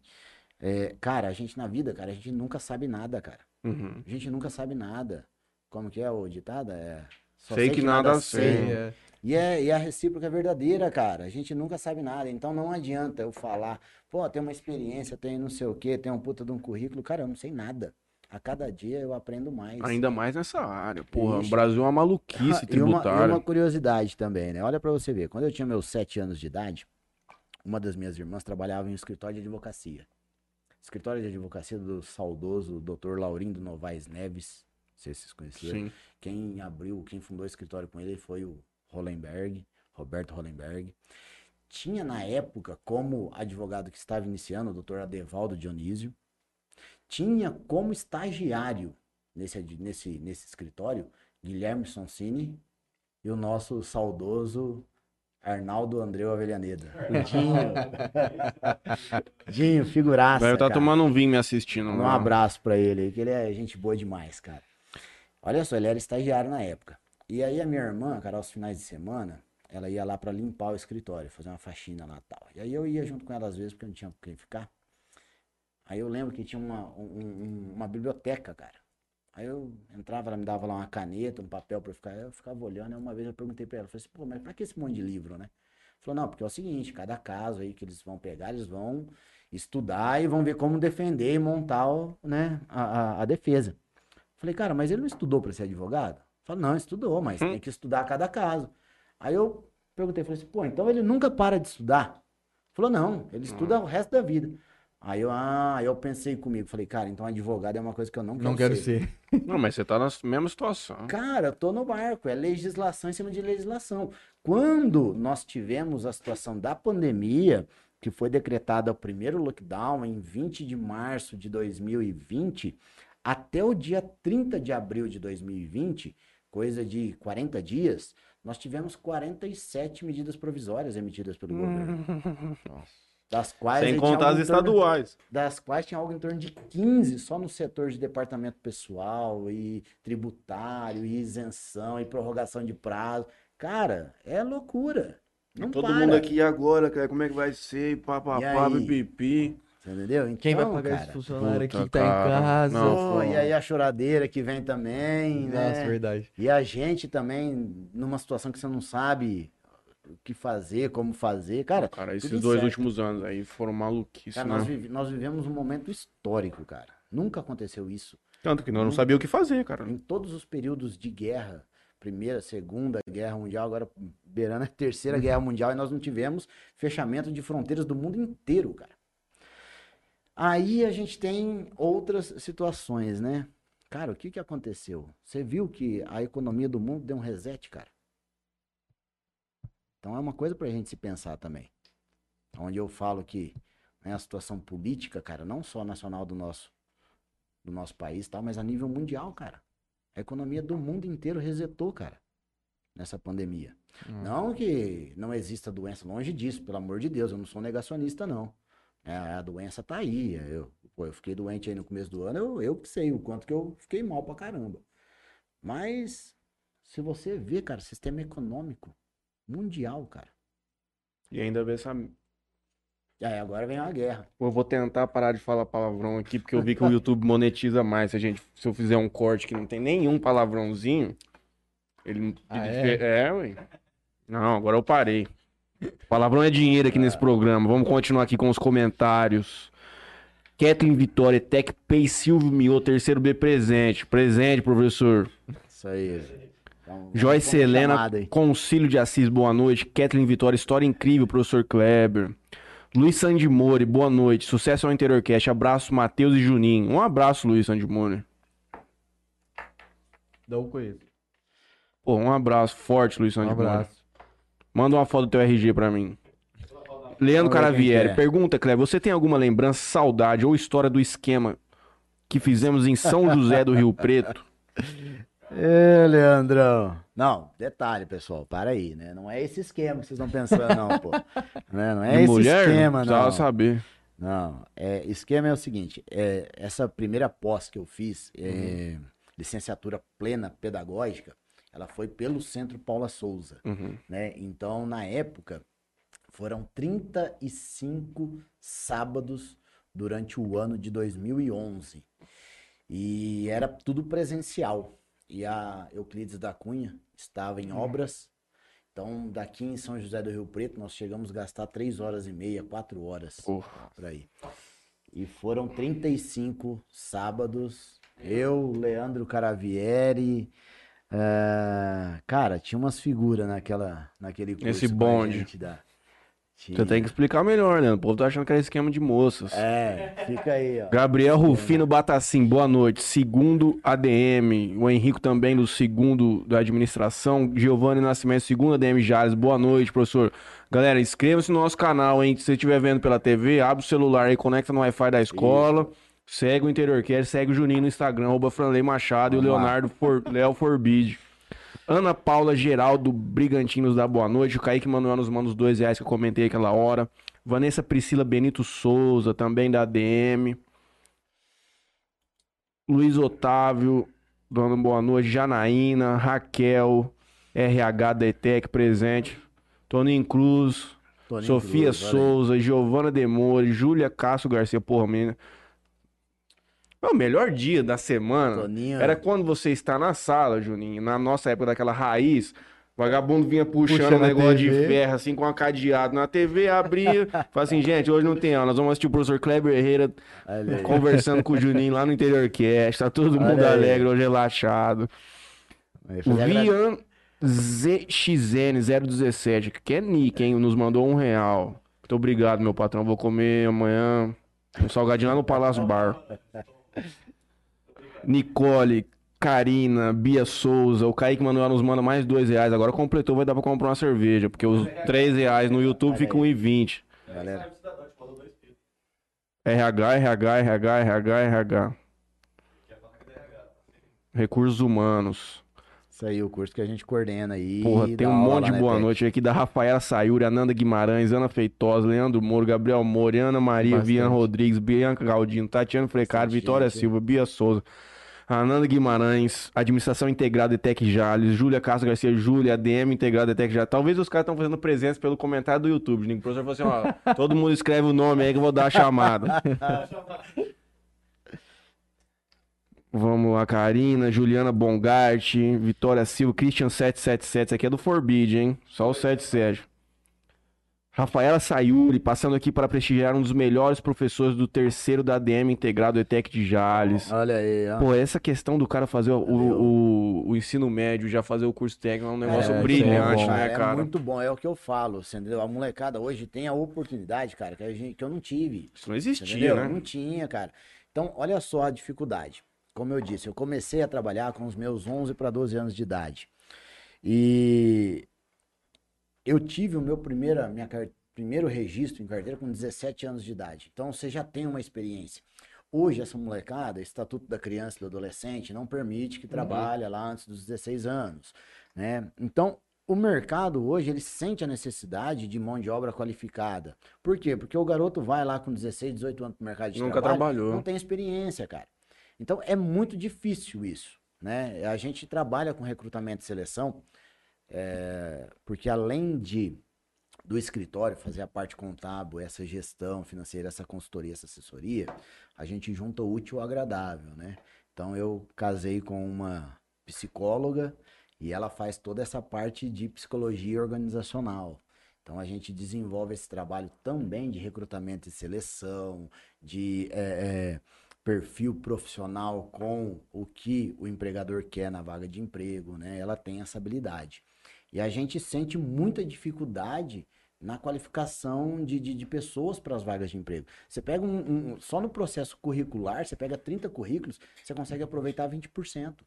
é, cara, a gente na vida, cara, a gente nunca sabe nada, cara. Uhum. A gente nunca sabe nada. Como que é o ditado? É. só Sei que nada sei. É, E, é, e a recíproca é verdadeira, cara. A gente nunca sabe nada. Então não adianta eu falar, pô, tem uma experiência, tem não sei o quê, tem um puta de um currículo. Cara, eu não sei nada. A cada dia eu aprendo mais. Ainda mais nessa área. Porra, o Ixi. Brasil é uma maluquice Ah, e uma, e tributária. uma curiosidade também, né? Olha pra você ver. Quando eu tinha meus sete anos de idade, uma das minhas irmãs trabalhava em um escritório de advocacia. Escritório de advocacia do saudoso Dr. Laurindo Novaes Neves. Não sei se vocês conheceram. Sim. Quem abriu, quem fundou o escritório com ele foi o Hollenberg, Roberto Hollenberg. Tinha na época, como advogado que estava iniciando, o doutor Adevaldo Dionísio. Tinha como estagiário nesse, nesse, nesse escritório Guilherme Sonsini e o nosso saudoso Arnaldo Andreu Avellaneda. O Dinho. Dinho, figuraça. Velho tá cara. tomando um vinho me assistindo. Um lá. abraço pra ele aí, que ele é gente boa demais, cara. Olha só, ele era estagiário na época. E aí a minha irmã, cara, aos finais de semana, ela ia lá pra limpar o escritório, fazer uma faxina lá e tal. E aí eu ia junto com ela às vezes, porque eu não tinha com quem ficar. Aí eu lembro que tinha uma, um- um- uma biblioteca, cara. Aí eu entrava, ela me dava lá uma caneta, um papel eu ficar. Eu ficava olhando, uma vez eu perguntei pra ela, falei assim, pô, mas pra que esse monte de livro, né? Falou, não, porque é o seguinte, cada caso aí que eles vão pegar, eles vão estudar e vão ver como defender e montar né, a, a, a defesa. Falei, cara, mas ele não estudou para ser advogado? Falei, não, estudou, mas tem que estudar cada caso. Aí eu perguntei, falei assim, pô, então ele nunca para de estudar? Falou, não, ele estuda o resto da vida. Aí eu, ah, aí eu pensei comigo, falei, cara, então advogado é uma coisa que eu não quero não quero ser. ser. Não, mas você tá na mesma situação. Cara, eu tô no barco, é legislação em cima de legislação. Quando nós tivemos a situação da pandemia, que foi decretada o primeiro lockdown em 20 de março de 2020, até o dia 30 de abril de 2020, coisa de 40 dias, nós tivemos 47 medidas provisórias emitidas pelo governo. Das quais Sem contar as torno- estaduais. das quais tinha algo em torno de 15 só no setor de departamento pessoal e tributário e isenção e prorrogação de prazo. Cara, é loucura. Não Todo para. mundo aqui agora, cara, como é que vai ser? Pá, pá, Entendeu? Então, Quem vai pagar cara, esse funcionário aqui que tá em cara. casa? Não, pô, e aí a choradeira que vem também, Nossa, né? verdade. E a gente também, numa situação que você não sabe o que fazer, como fazer. Cara, Cara, esses dois incerto. últimos anos aí foram maluquice, cara, né? nós, vive- nós vivemos um momento histórico, cara. Nunca aconteceu isso. Tanto que nós não sabíamos o que fazer, cara. em todos os períodos de guerra, primeira, segunda guerra mundial, agora beirando a terceira guerra mundial, e nós não tivemos fechamento de fronteiras do mundo inteiro, cara. Aí a gente tem outras situações, né? Cara, o que que aconteceu? Você viu que a economia do mundo deu um reset, cara? Então é uma coisa pra gente se pensar também. Onde eu falo que né, a situação política, cara, não só nacional do nosso, do nosso país, tal, mas a nível mundial, cara. A economia do mundo inteiro resetou, cara, nessa pandemia. Hum. Não que não exista doença, longe disso, pelo amor de Deus, eu não sou negacionista, não. É, a doença tá aí. Eu, pô, eu fiquei doente aí no começo do ano, eu, eu que sei o quanto que eu fiquei mal pra caramba. Mas, se você vê, cara, sistema econômico mundial, cara. E ainda vê essa. Aí agora vem uma guerra. Eu vou tentar parar de falar palavrão aqui, porque eu vi que o YouTube monetiza mais. Se, a gente, se eu fizer um corte que não tem nenhum palavrãozinho, ele não. Ah, ele- é? é, ué. Não, agora eu parei. Palavrão é dinheiro aqui nesse programa. Vamos continuar aqui com os comentários. Kathleen Vitória, Tech Pay Silvio Mio, terceiro B presente. Presente, professor. Isso aí. Então, Joyce Helena, chamada. Concílio de Assis, boa noite. Kathleen Vitória, história incrível, professor Kleber. Luiz Sandimore, boa noite. Sucesso ao Interiorcast. Abraço, Matheus e Juninho. Um abraço, Luiz Sandimore. Não conheço. Pô, um abraço forte, Luiz Um Sandimore. abraço. Manda uma foto do teu RG pra mim. Leandro Caravieri, é. pergunta, Kleber, você tem alguma lembrança, saudade ou história do esquema que fizemos em São José do Rio Preto? Ê, Leandrão. Não, detalhe, pessoal, para aí, né? Não é esse esquema que vocês estão pensando, não, pô. Né? Não é De esse mulher? esquema, não. saber. Não, é, esquema é o seguinte, é, essa primeira pós que eu fiz, é, licenciatura plena pedagógica, ela foi pelo Centro Paula Souza, Uhum. né? Então, na época, foram 35 sábados durante o ano de 2011. E era tudo presencial. E a Euclides da Cunha estava em obras. Então, daqui em São José do Rio Preto, nós chegamos a gastar 3 horas e meia, 4 horas por aí. E foram 35 sábados. Eu, Leandro Caravieri. Eh, cara, tinha umas figuras naquela, naquele curso. Esse bonde. gente da- Você Tinha. tem que explicar melhor, né? O povo tá achando que era esquema de moças. É, fica aí, ó. Gabriel Rufino Batacim, boa noite. Segundo ADM, o Henrico também do segundo da administração. Giovanni Nascimento, segundo ADM Jales, boa noite, professor. Galera, inscreva-se no nosso canal, hein? Se você estiver vendo pela TV, abre o celular aí, conecta no Wi-Fi da escola. Segue o Interiorcast, segue o Juninho no Instagram, arroba Franley Machado e o Vamos. Leonardo For, Léo Forbide. Ana Paula Geraldo Brigantinos da Boa Noite. O Kaique Manuel nos manda os dois reais que eu comentei aquela hora. Vanessa Priscila Benito Souza, também da ADM. Luiz Otávio, dando boa noite. Janaína, Raquel, RH da ETEC presente. Toninho Cruz, Toninho Sofia Cruz. Souza, Giovana Demore, Júlia Castro Garcia, porra, menina. É O melhor dia da semana Toninho. era quando você está na sala, Juninho, na nossa época daquela raiz, o vagabundo vinha puxando Puxando um a negócio de ferro, assim, com uma cadeado na TV, abria, falava assim, gente, hoje não tem aula, nós vamos assistir o professor Kleber Herrera conversando com o Juninho lá no interior cast, tá todo Olha mundo aí. alegre, hoje relaxado. Agra- Vian ZXN017, que é nick, hein, nos mandou um real. Muito obrigado, meu patrão, vou comer amanhã um salgadinho lá no Palácio Bar. Nicole, Karina, Bia Souza, o Kaique Manuel nos manda mais dois reais. Agora completou, vai dar pra comprar uma cerveja, porque os três reais no YouTube ficam 1,20. Galera, RH, RH, RH, RH, RH. Recursos humanos. Isso aí, o curso que a gente coordena aí. Porra, tem um monte de boa noite aqui da Rafaela Sayuri, Ananda Guimarães, Ana Feitosa, Leandro Moro, Gabriel Moro, Ana Maria, Bastante. Viana Rodrigues, Bianca Galdino, Tatiana Bastante Vitória gente. Silva, Bia Souza, Ananda Guimarães, Administração Integrada ETEC Jales, Júlia Castro Garcia, Júlia, ADM Integrada ETEC Jales. Talvez os caras estão fazendo presença pelo comentário do YouTube. O professor falou assim, ó, todo mundo escreve o nome aí que eu vou dar a chamada. Vamos lá, Karina, Juliana Bongart, Vitória Silva, Christian 777, esse aqui é do Forbid, hein? Só o 77. Rafaela Sayuri, passando aqui para prestigiar um dos melhores professores do terceiro da ADM integrado ETEC de Jales. Olha aí, ó. Pô, essa questão do cara fazer o, o, o ensino médio, já fazer o curso técnico, é um negócio É, brilhante, isso é né, é cara? muito bom, é o que eu falo, entendeu? A molecada hoje tem a oportunidade, cara, que, gente, que eu não tive. Isso não existia, Entendeu? né? Não tinha, cara. Então, olha só a dificuldade. Como eu disse, eu comecei a trabalhar com os meus 11 para 12 anos de idade. E eu tive o meu primeira, minha primeiro registro em carteira com 17 anos de idade. Então você já tem uma experiência. Hoje, essa molecada, Estatuto da Criança e do Adolescente, não permite que trabalhe lá antes dos 16 anos. Né? Então, o mercado hoje, ele sente a necessidade de mão de obra qualificada. Por quê? Porque o garoto vai lá com 16, 18 anos pro mercado de Nunca trabalho, trabalhou. não tem experiência, cara. Então, é muito difícil isso. Né? A gente trabalha com recrutamento e seleção, é, porque além de do escritório fazer a parte contábil, essa gestão financeira, essa consultoria, essa assessoria, a gente junta o útil ao agradável, né? Então eu casei com uma psicóloga e ela faz toda essa parte de psicologia organizacional. Então a gente desenvolve esse trabalho também de recrutamento e seleção, de é, é, perfil profissional com o que o empregador quer na vaga de emprego, né? Ela tem essa habilidade. E a gente sente muita dificuldade na qualificação de, de, de pessoas para as vagas de emprego. Você pega um, um- Só no processo curricular, você pega 30 currículos, você consegue aproveitar 20%.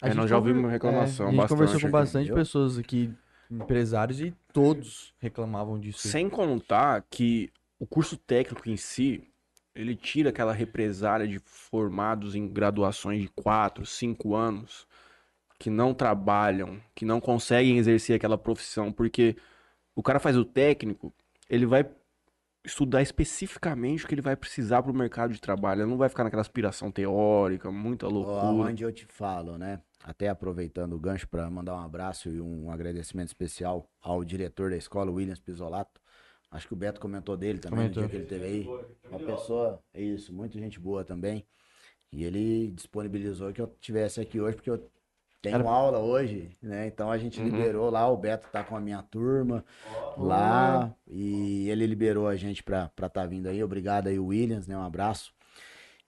A É, gente nós já ouvimos reclamação é, a gente bastante conversou com bastante entendeu? pessoas aqui, empresários, e todos reclamavam disso. Sem contar que o curso técnico em si, ele tira aquela represária de formados em graduações de 4, 5 anos que não trabalham, que não conseguem exercer aquela profissão, porque o cara faz o técnico, ele vai estudar especificamente o que ele vai precisar para o mercado de trabalho, ele não vai ficar naquela aspiração teórica, muita loucura. Onde eu te falo, né? Até aproveitando o gancho para mandar um abraço e um agradecimento especial ao diretor da escola, Williams Pisolato. Acho que o Beto comentou dele também Comentou. no dia que ele teve aí. Uma pessoa, é isso, muita gente boa também. E ele disponibilizou que eu tivesse aqui hoje, porque eu tenho Era- aula hoje, né? Então a gente Uhum. liberou lá, o Beto tá com a minha turma lá, e ele liberou a gente pra estar tá vindo aí. Obrigado aí, Williams, né? Um abraço.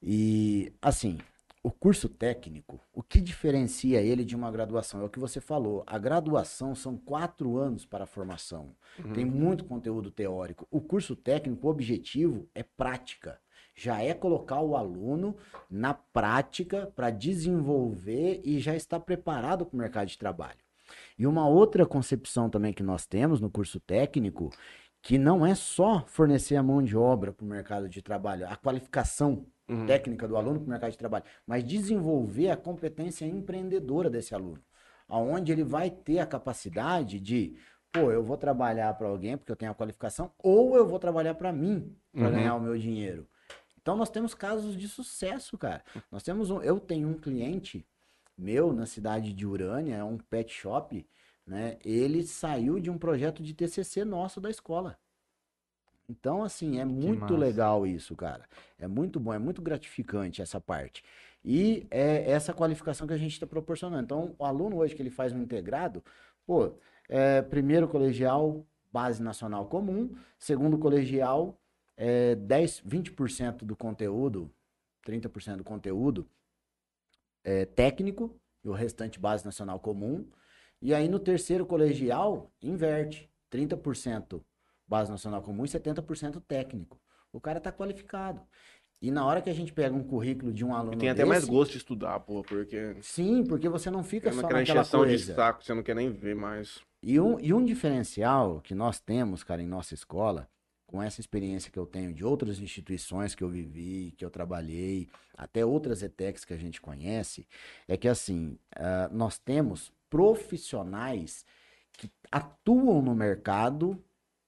E assim, o curso técnico, o que diferencia ele de uma graduação? É o que você falou. A graduação são quatro anos para a formação. Tem muito conteúdo teórico. O curso técnico, o objetivo é prática. Já é colocar o aluno na prática para desenvolver e já estar preparado para o mercado de trabalho. E uma outra concepção também que nós temos no curso técnico, que não é só fornecer a mão de obra para o mercado de trabalho, a qualificação Uhum. técnica do aluno para o mercado de trabalho, mas desenvolver a competência empreendedora desse aluno, aonde ele vai ter a capacidade de, pô, eu vou trabalhar para alguém porque eu tenho a qualificação, ou eu vou trabalhar para mim para Uhum. ganhar o meu dinheiro. Então nós temos casos de sucesso, cara. Nós temos um, eu tenho um cliente meu na cidade de Urânia, é um pet shop, né? Ele saiu de um projeto de TCC nosso da escola. Então, assim, é muito massa. legal isso, cara. É muito bom, é muito gratificante essa parte. E é essa qualificação que a gente está proporcionando. Então, o aluno hoje que ele faz um integrado, pô, é, primeiro colegial, base nacional comum, segundo colegial, é 10, 20% do conteúdo, 30% do conteúdo é técnico, e o restante base nacional comum. E aí no terceiro colegial, inverte. 30% base nacional comum e 70% técnico. O cara tá qualificado. E na hora que a gente pega um currículo de um aluno Tem até mais desse- gosto de estudar, pô, porque Sim, porque você não fica é só naquela encheção de coisa. saco, você não quer nem ver mais. E um, e um diferencial que nós temos, cara, em nossa escola, com essa experiência que eu tenho de outras instituições que eu vivi, que eu trabalhei, até outras ETECs que a gente conhece, é que assim, ah, nós temos profissionais que atuam no mercado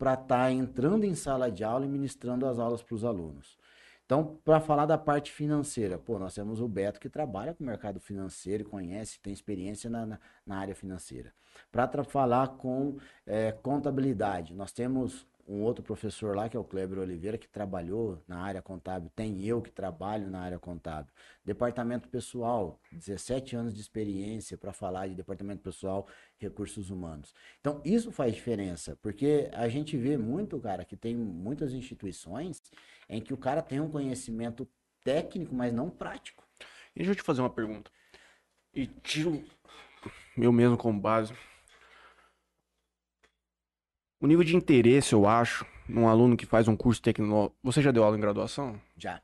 para estar entrando em sala de aula e ministrando as aulas para os alunos. Então, para falar da parte financeira, pô, nós temos o Beto que trabalha com o mercado financeiro, conhece, tem experiência na, na, na área financeira. Para falar com eh, contabilidade, nós temos um outro professor lá, que é o Kleber Oliveira, que trabalhou na área contábil. Tem eu que trabalho na área contábil. Departamento pessoal, 17 anos de experiência para falar de departamento pessoal, recursos humanos. Então, isso faz diferença, porque a gente vê muito, cara, que tem muitas instituições em que o cara tem um conhecimento técnico, mas não prático. E deixa eu te fazer uma pergunta. E tiro eu mesmo como base. O nível de interesse, eu acho, num aluno que faz um curso tecnológico. Você já deu aula em graduação? Já.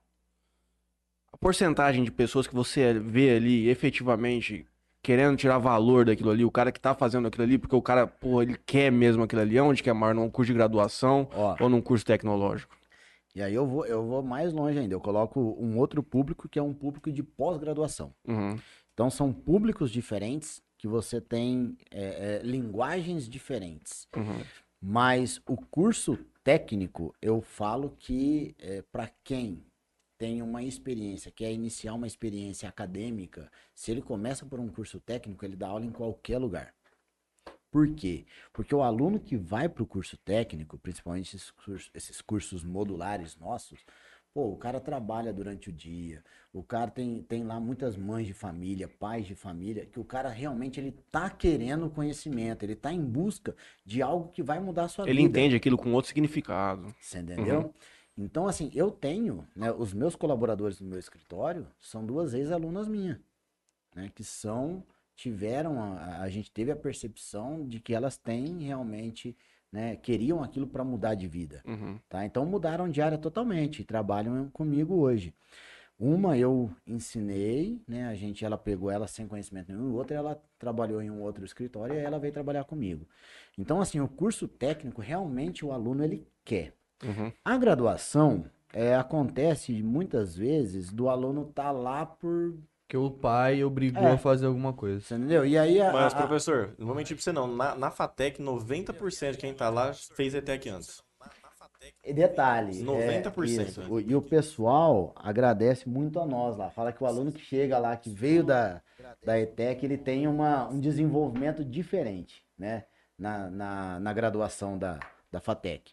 A porcentagem de pessoas que você vê ali efetivamente querendo tirar valor daquilo ali, o cara que tá fazendo aquilo ali, porque o cara, pô, ele quer mesmo aquilo ali, onde que é maior, num curso de graduação Ó, ou num curso tecnológico? e aí eu vou, eu vou mais longe ainda. Eu coloco um outro público que é um público de pós-graduação. Uhum. Então são públicos diferentes que você tem é, é, linguagens diferentes. Uhum. Mas o curso técnico, eu falo que é, para quem tem uma experiência, quer iniciar uma experiência acadêmica, se ele começa por um curso técnico, ele dá aula em qualquer lugar. Por quê? Porque o aluno que vai para o curso técnico, principalmente esses cursos, esses cursos modulares nossos, pô, o cara trabalha durante o dia, o cara tem, tem lá muitas mães de família, pais de família, que o cara realmente ele tá querendo conhecimento, ele tá em busca de algo que vai mudar a sua Ele vida. entende aquilo com outro significado. Você entendeu? Uhum. Então, assim, eu tenho, né, os meus colaboradores no meu escritório são duas ex-alunas minhas, né, que são, tiveram, a, a gente teve a percepção de que elas têm realmente, né, queriam aquilo para mudar de vida, Uhum. tá? Então mudaram de área totalmente, e trabalham comigo hoje. Uma eu ensinei, né, a gente, ela pegou ela sem conhecimento nenhum, outra ela trabalhou em um outro escritório e ela veio trabalhar comigo. Então, assim, o curso técnico, realmente o aluno, ele quer. Uhum. A graduação é, acontece muitas vezes do aluno tá lá por. Porque o pai obrigou É. a fazer alguma coisa. Você entendeu? E aí a, Mas, a- professor, não vou mentir pra você não. Na, na FATEC, 90% de quem tá lá fez ETEC antes. e detalhe. 90%, É, isso. né? E o pessoal agradece muito a nós lá. Fala que o aluno que chega lá, que veio da, da ETEC, ele tem uma, um desenvolvimento diferente, né? Na, na, na graduação da, da FATEC.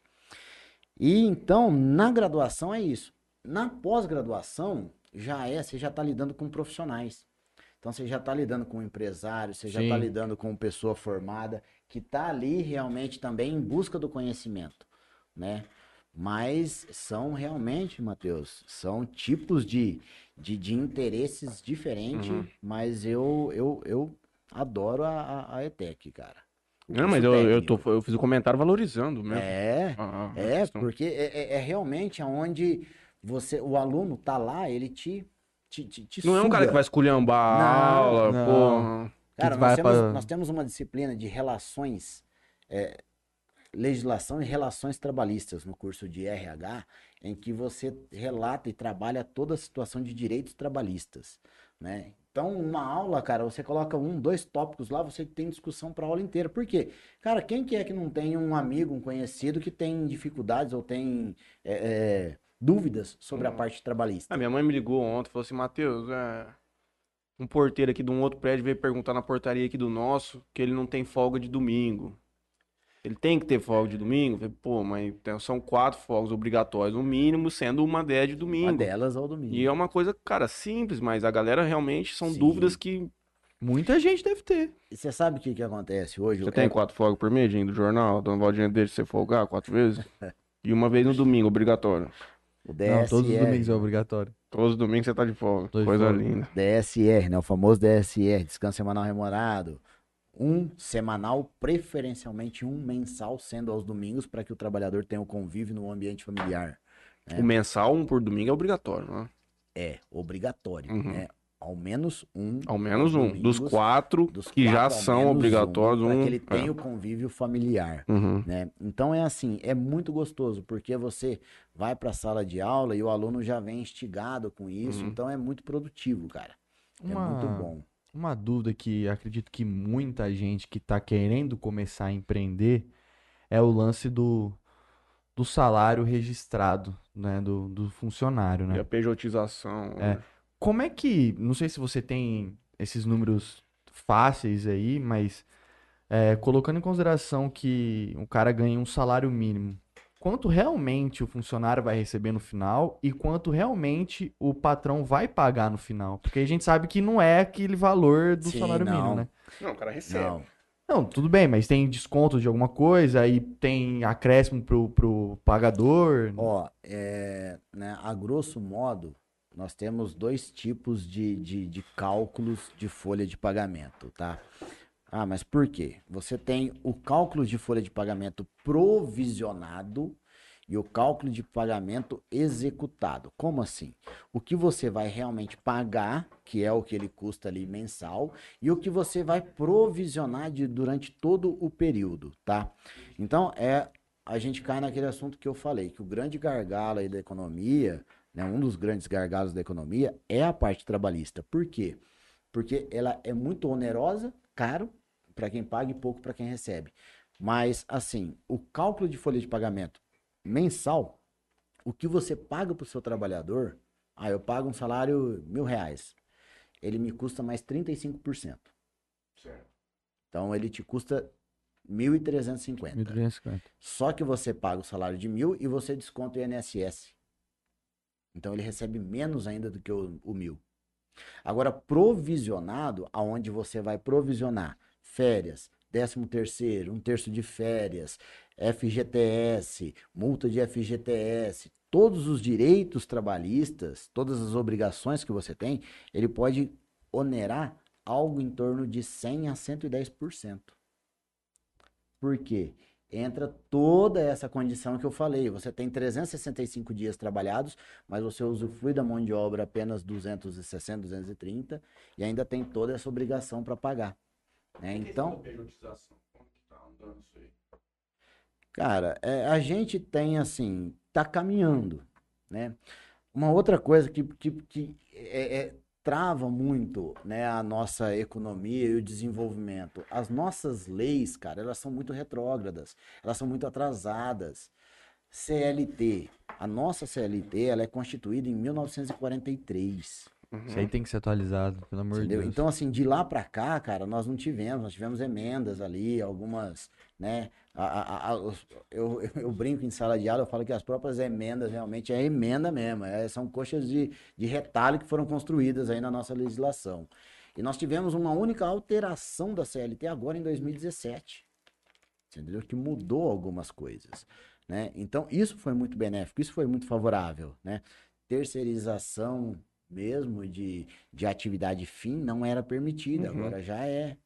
E então, na graduação é isso. Na pós-graduação, já é, você já está lidando com profissionais. Então você já está lidando com um empresário, você já está Sim. lidando com pessoa formada que está ali realmente também em busca do conhecimento, né? Mas são realmente, Matheus, são tipos de, de, de interesses diferentes, Uhum. mas eu, eu, eu adoro a, a, ETEC, cara. O Não, mas eu, eu, tô, eu fiz um comentário valorizando mesmo. É, a- a é, questão. porque é, é- é realmente aonde você, o aluno tá lá, ele te, te, te, te Não é um cara suga. que vai esculhambar a Não, aula, não. porra. Cara, nós, vai temos, pra- nós temos uma disciplina de relações, é, legislação e relações trabalhistas no curso de RH, em que você relata e trabalha toda a situação de direitos trabalhistas, né? Então, uma aula, cara, você coloca um, dois tópicos lá, você tem discussão para a aula inteira. Por quê? Cara, quem que é que não tem um amigo, um conhecido que tem dificuldades ou tem é, é, dúvidas sobre a Uhum. parte trabalhista? A minha mãe me ligou ontem e falou assim, Matheus, é, um porteiro aqui de um outro prédio veio perguntar na portaria aqui do nosso que ele não tem folga de domingo. Ele tem que ter folga de domingo? Falei, Pô, mas são quatro folgas obrigatórias, no mínimo, sendo uma delas de Uma domingo. delas ao domingo. E é uma coisa, cara, simples, mas a galera realmente são Sim. dúvidas que. Muita gente deve ter. E você sabe o que, que acontece hoje? Você É- tem quatro folgas por mês, Dinho, do jornal? Dona Valdinha deixa você folgar quatro vezes? E uma vez no domingo, obrigatório. O Não, todos os DSR. domingos é obrigatório. Todos os domingos você tá de folga. Tô de Coisa folga. linda. DSR, né? O famoso DSR, descanso semanal remunerado. Um semanal, preferencialmente um mensal, sendo aos domingos, para que o trabalhador tenha o convívio no ambiente familiar. É. O mensal, um por domingo, é obrigatório, né? É obrigatório, Uhum. né? Ao menos um. Ao menos um. Dos domingos, quatro dos que já quatro, são obrigatórios, para um. que ele tenha é. o convívio familiar. Uhum. né? Então é assim, é muito gostoso, porque você vai para a sala de aula e o aluno já vem instigado com isso, Uhum. então é muito produtivo, cara. É Uma- muito bom. Uma dúvida que acredito que muita gente que está querendo começar a empreender é o lance do, do salário registrado, né? Do, do funcionário, E né? a pejotização. É. Como é que, não sei se você tem esses números fáceis aí, mas é, colocando em consideração que o cara ganha um salário mínimo, quanto realmente o funcionário vai receber no final e quanto realmente o patrão vai pagar no final? Porque a gente sabe que não é aquele valor do Sim, salário mínimo, não. né? Não, o cara recebe. Não, Não, tudo bem, mas tem desconto de alguma coisa, aí tem acréscimo pro, pro pagador. Ó, é, né, a grosso modo, nós temos dois tipos de, de, de cálculos de folha de pagamento, tá? Ah, mas por quê? Você tem o cálculo de folha de pagamento provisionado e o cálculo de pagamento executado. Como assim? O que você vai realmente pagar, que é o que ele custa ali mensal, e o que você vai provisionar de, durante todo o período, tá? Então, é a gente cai naquele assunto que eu falei, que o grande gargalo aí da economia, né, um dos grandes gargalos da economia é a parte trabalhista. Por quê? Porque ela é muito onerosa, caro para quem paga e pouco para quem recebe. Mas, assim, o cálculo de folha de pagamento mensal, o que você paga para o seu trabalhador, ah, eu pago um salário mil reais, ele me custa mais 35%. Certo. Então, ele te custa 1.350. 1.350. Só que você paga o salário de mil e você desconta o INSS. Então ele recebe menos ainda do que o, o mil. Agora, provisionado, aonde você vai provisionar férias, décimo terceiro, um terço de férias, FGTS, multa de FGTS, todos os direitos trabalhistas, todas as obrigações que você tem, ele pode onerar algo em torno de 100 a 110%. Por quê? Entra toda essa condição que eu falei. Você tem 365 dias trabalhados, mas você usufrui da mão de obra apenas 260, 230 e ainda tem toda essa obrigação para pagar. Né? Então, cara, é, a gente tem assim, tá caminhando, né? Uma outra coisa que, que, que é, é, trava muito né, a nossa economia e o desenvolvimento. As nossas leis, cara, elas são muito retrógradas, elas são muito atrasadas. CLT, a nossa CLT, ela é constituída em 1943. Isso aí tem que ser atualizado, pelo amor de? Deus. Então, assim, de lá para cá, cara, nós não tivemos, nós tivemos emendas ali, algumas, né? a- a- a- eu, eu brinco em sala de aula, eu falo que as próprias emendas realmente é emenda mesmo, é- são coxas de, de retalho que foram construídas aí na nossa legislação. E nós tivemos uma única alteração da CLT agora em 2017, entendeu? Que mudou algumas coisas, né? Então, isso foi muito benéfico, isso foi muito favorável, né? Terceirização mesmo de, de atividade fim não era permitida, Uhum. agora já é.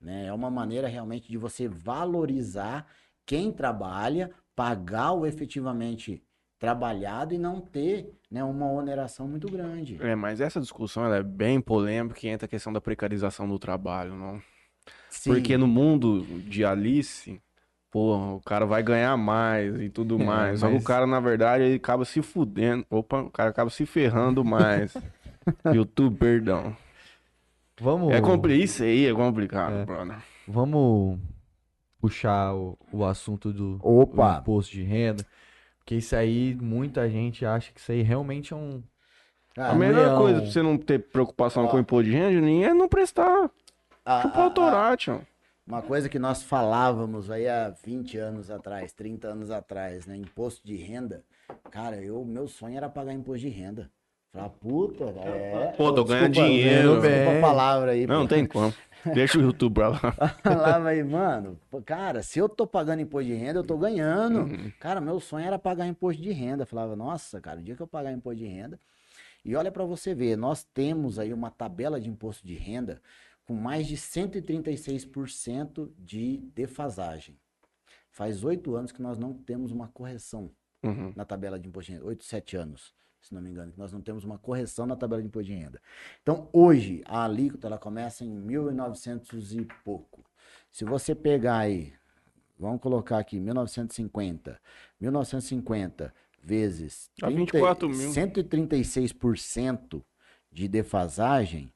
Né? É uma maneira realmente de você valorizar quem trabalha, pagar o efetivamente trabalhado e não ter né, uma oneração muito grande. É, mas essa discussão é bem polêmica e entra a questão da precarização do trabalho, não? Sim, Porque no mundo de Alice, pô, o cara vai ganhar mais e tudo É, mais. Só que mas- o cara, na verdade, ele acaba se fudendo. Opa, o cara acaba se ferrando mais. YouTube, perdão. Vamos, É compli... Isso aí é complicado, É. brother. vamos puxar o, o assunto do Opa! do imposto de renda. Porque isso aí, muita gente acha que isso aí realmente é um. cara, A melhor leão. coisa pra você não ter preocupação Ó. com o imposto de renda, nem é não prestar. a- Chupa a- a- autorar, tio. Uma coisa que nós falávamos aí há 20 anos atrás, 30 anos atrás, né? Imposto de renda. Cara, eu, meu sonho era pagar imposto de renda. Falar, puta, é. Pô, tô ganhando dinheiro. Desculpa Bem. a palavra aí. Não, não tem como. Deixa o YouTube pra lá. Falava aí, mano, cara, se eu tô pagando imposto de renda, eu tô ganhando. Uhum. Cara, meu sonho era pagar imposto de renda. Falava, nossa, cara, o dia que eu pagar imposto de renda. E olha pra você ver, nós temos aí uma tabela de imposto de renda com mais de 136% de defasagem. Faz oito anos que nós não temos uma correção Uhum. na tabela de imposto de renda. Oito, sete anos, se não me engano, que nós não temos uma correção na tabela de imposto de renda. Então, hoje, a alíquota ela começa em 1.900 e pouco. Se você pegar aí, vamos colocar aqui, 1950. 1950 vezes Dá 24 mil. 136% de defasagem,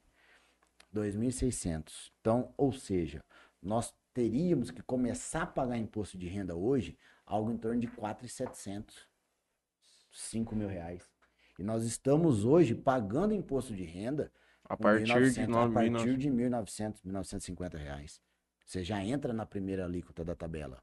2.600. Então, ou seja, nós teríamos que começar a pagar imposto de renda hoje algo em torno de 4.700, 5 mil reais. E nós estamos hoje pagando imposto de renda A partir 1.900, de a 9 partir de 1.900, 1.950 reais. Você já entra na primeira alíquota da tabela.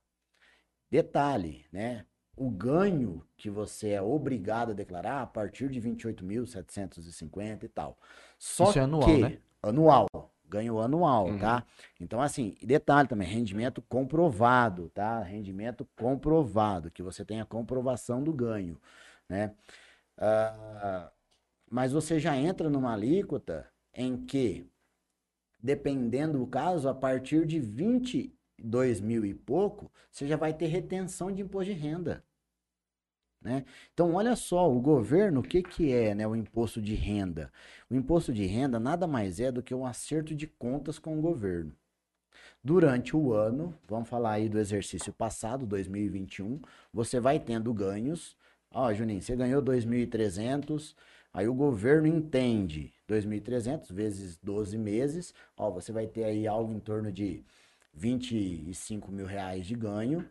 Detalhe, né? O ganho que você é obrigado a declarar a partir de 28.750 e tal. Só Isso é anual, que, né? Anual. Ganho anual, Uhum. tá? Então, assim, detalhe também, rendimento comprovado, tá? Rendimento comprovado, que você tem a comprovação do ganho, né? Ah, mas você já entra numa alíquota em que, dependendo do caso, a partir de 22 mil e pouco, você já vai ter retenção de imposto de renda. Né? Então, olha só, o governo, o que, que é né, o imposto de renda? O imposto de renda nada mais é do que um acerto de contas com o governo. Durante o ano, vamos falar aí do exercício passado, 2021, você vai tendo ganhos. Ó, Juninho, você ganhou 2.300, aí o governo entende 2.300 vezes 12 meses, ó, você vai ter aí algo em torno de 25 mil reais de ganho.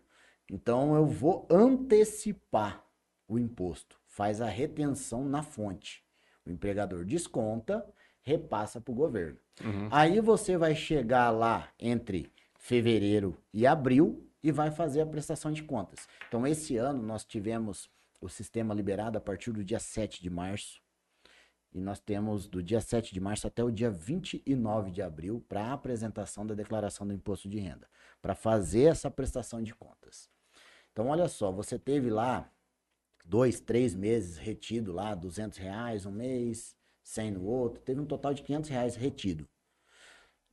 Então eu vou antecipar o imposto, faz a retenção na fonte. O empregador desconta, repassa para o governo. Uhum. Aí você vai chegar lá entre fevereiro e abril e vai fazer a prestação de contas. Então, esse ano nós tivemos o sistema liberado a partir do dia 7 de março. E nós temos do dia 7 de março até o dia 29 de abril para a apresentação da declaração do imposto de renda, para fazer essa prestação de contas. Então, olha só, você teve lá dois, três meses retido lá, 200 reais um mês, 100 no outro, teve um total de 500 reais retido.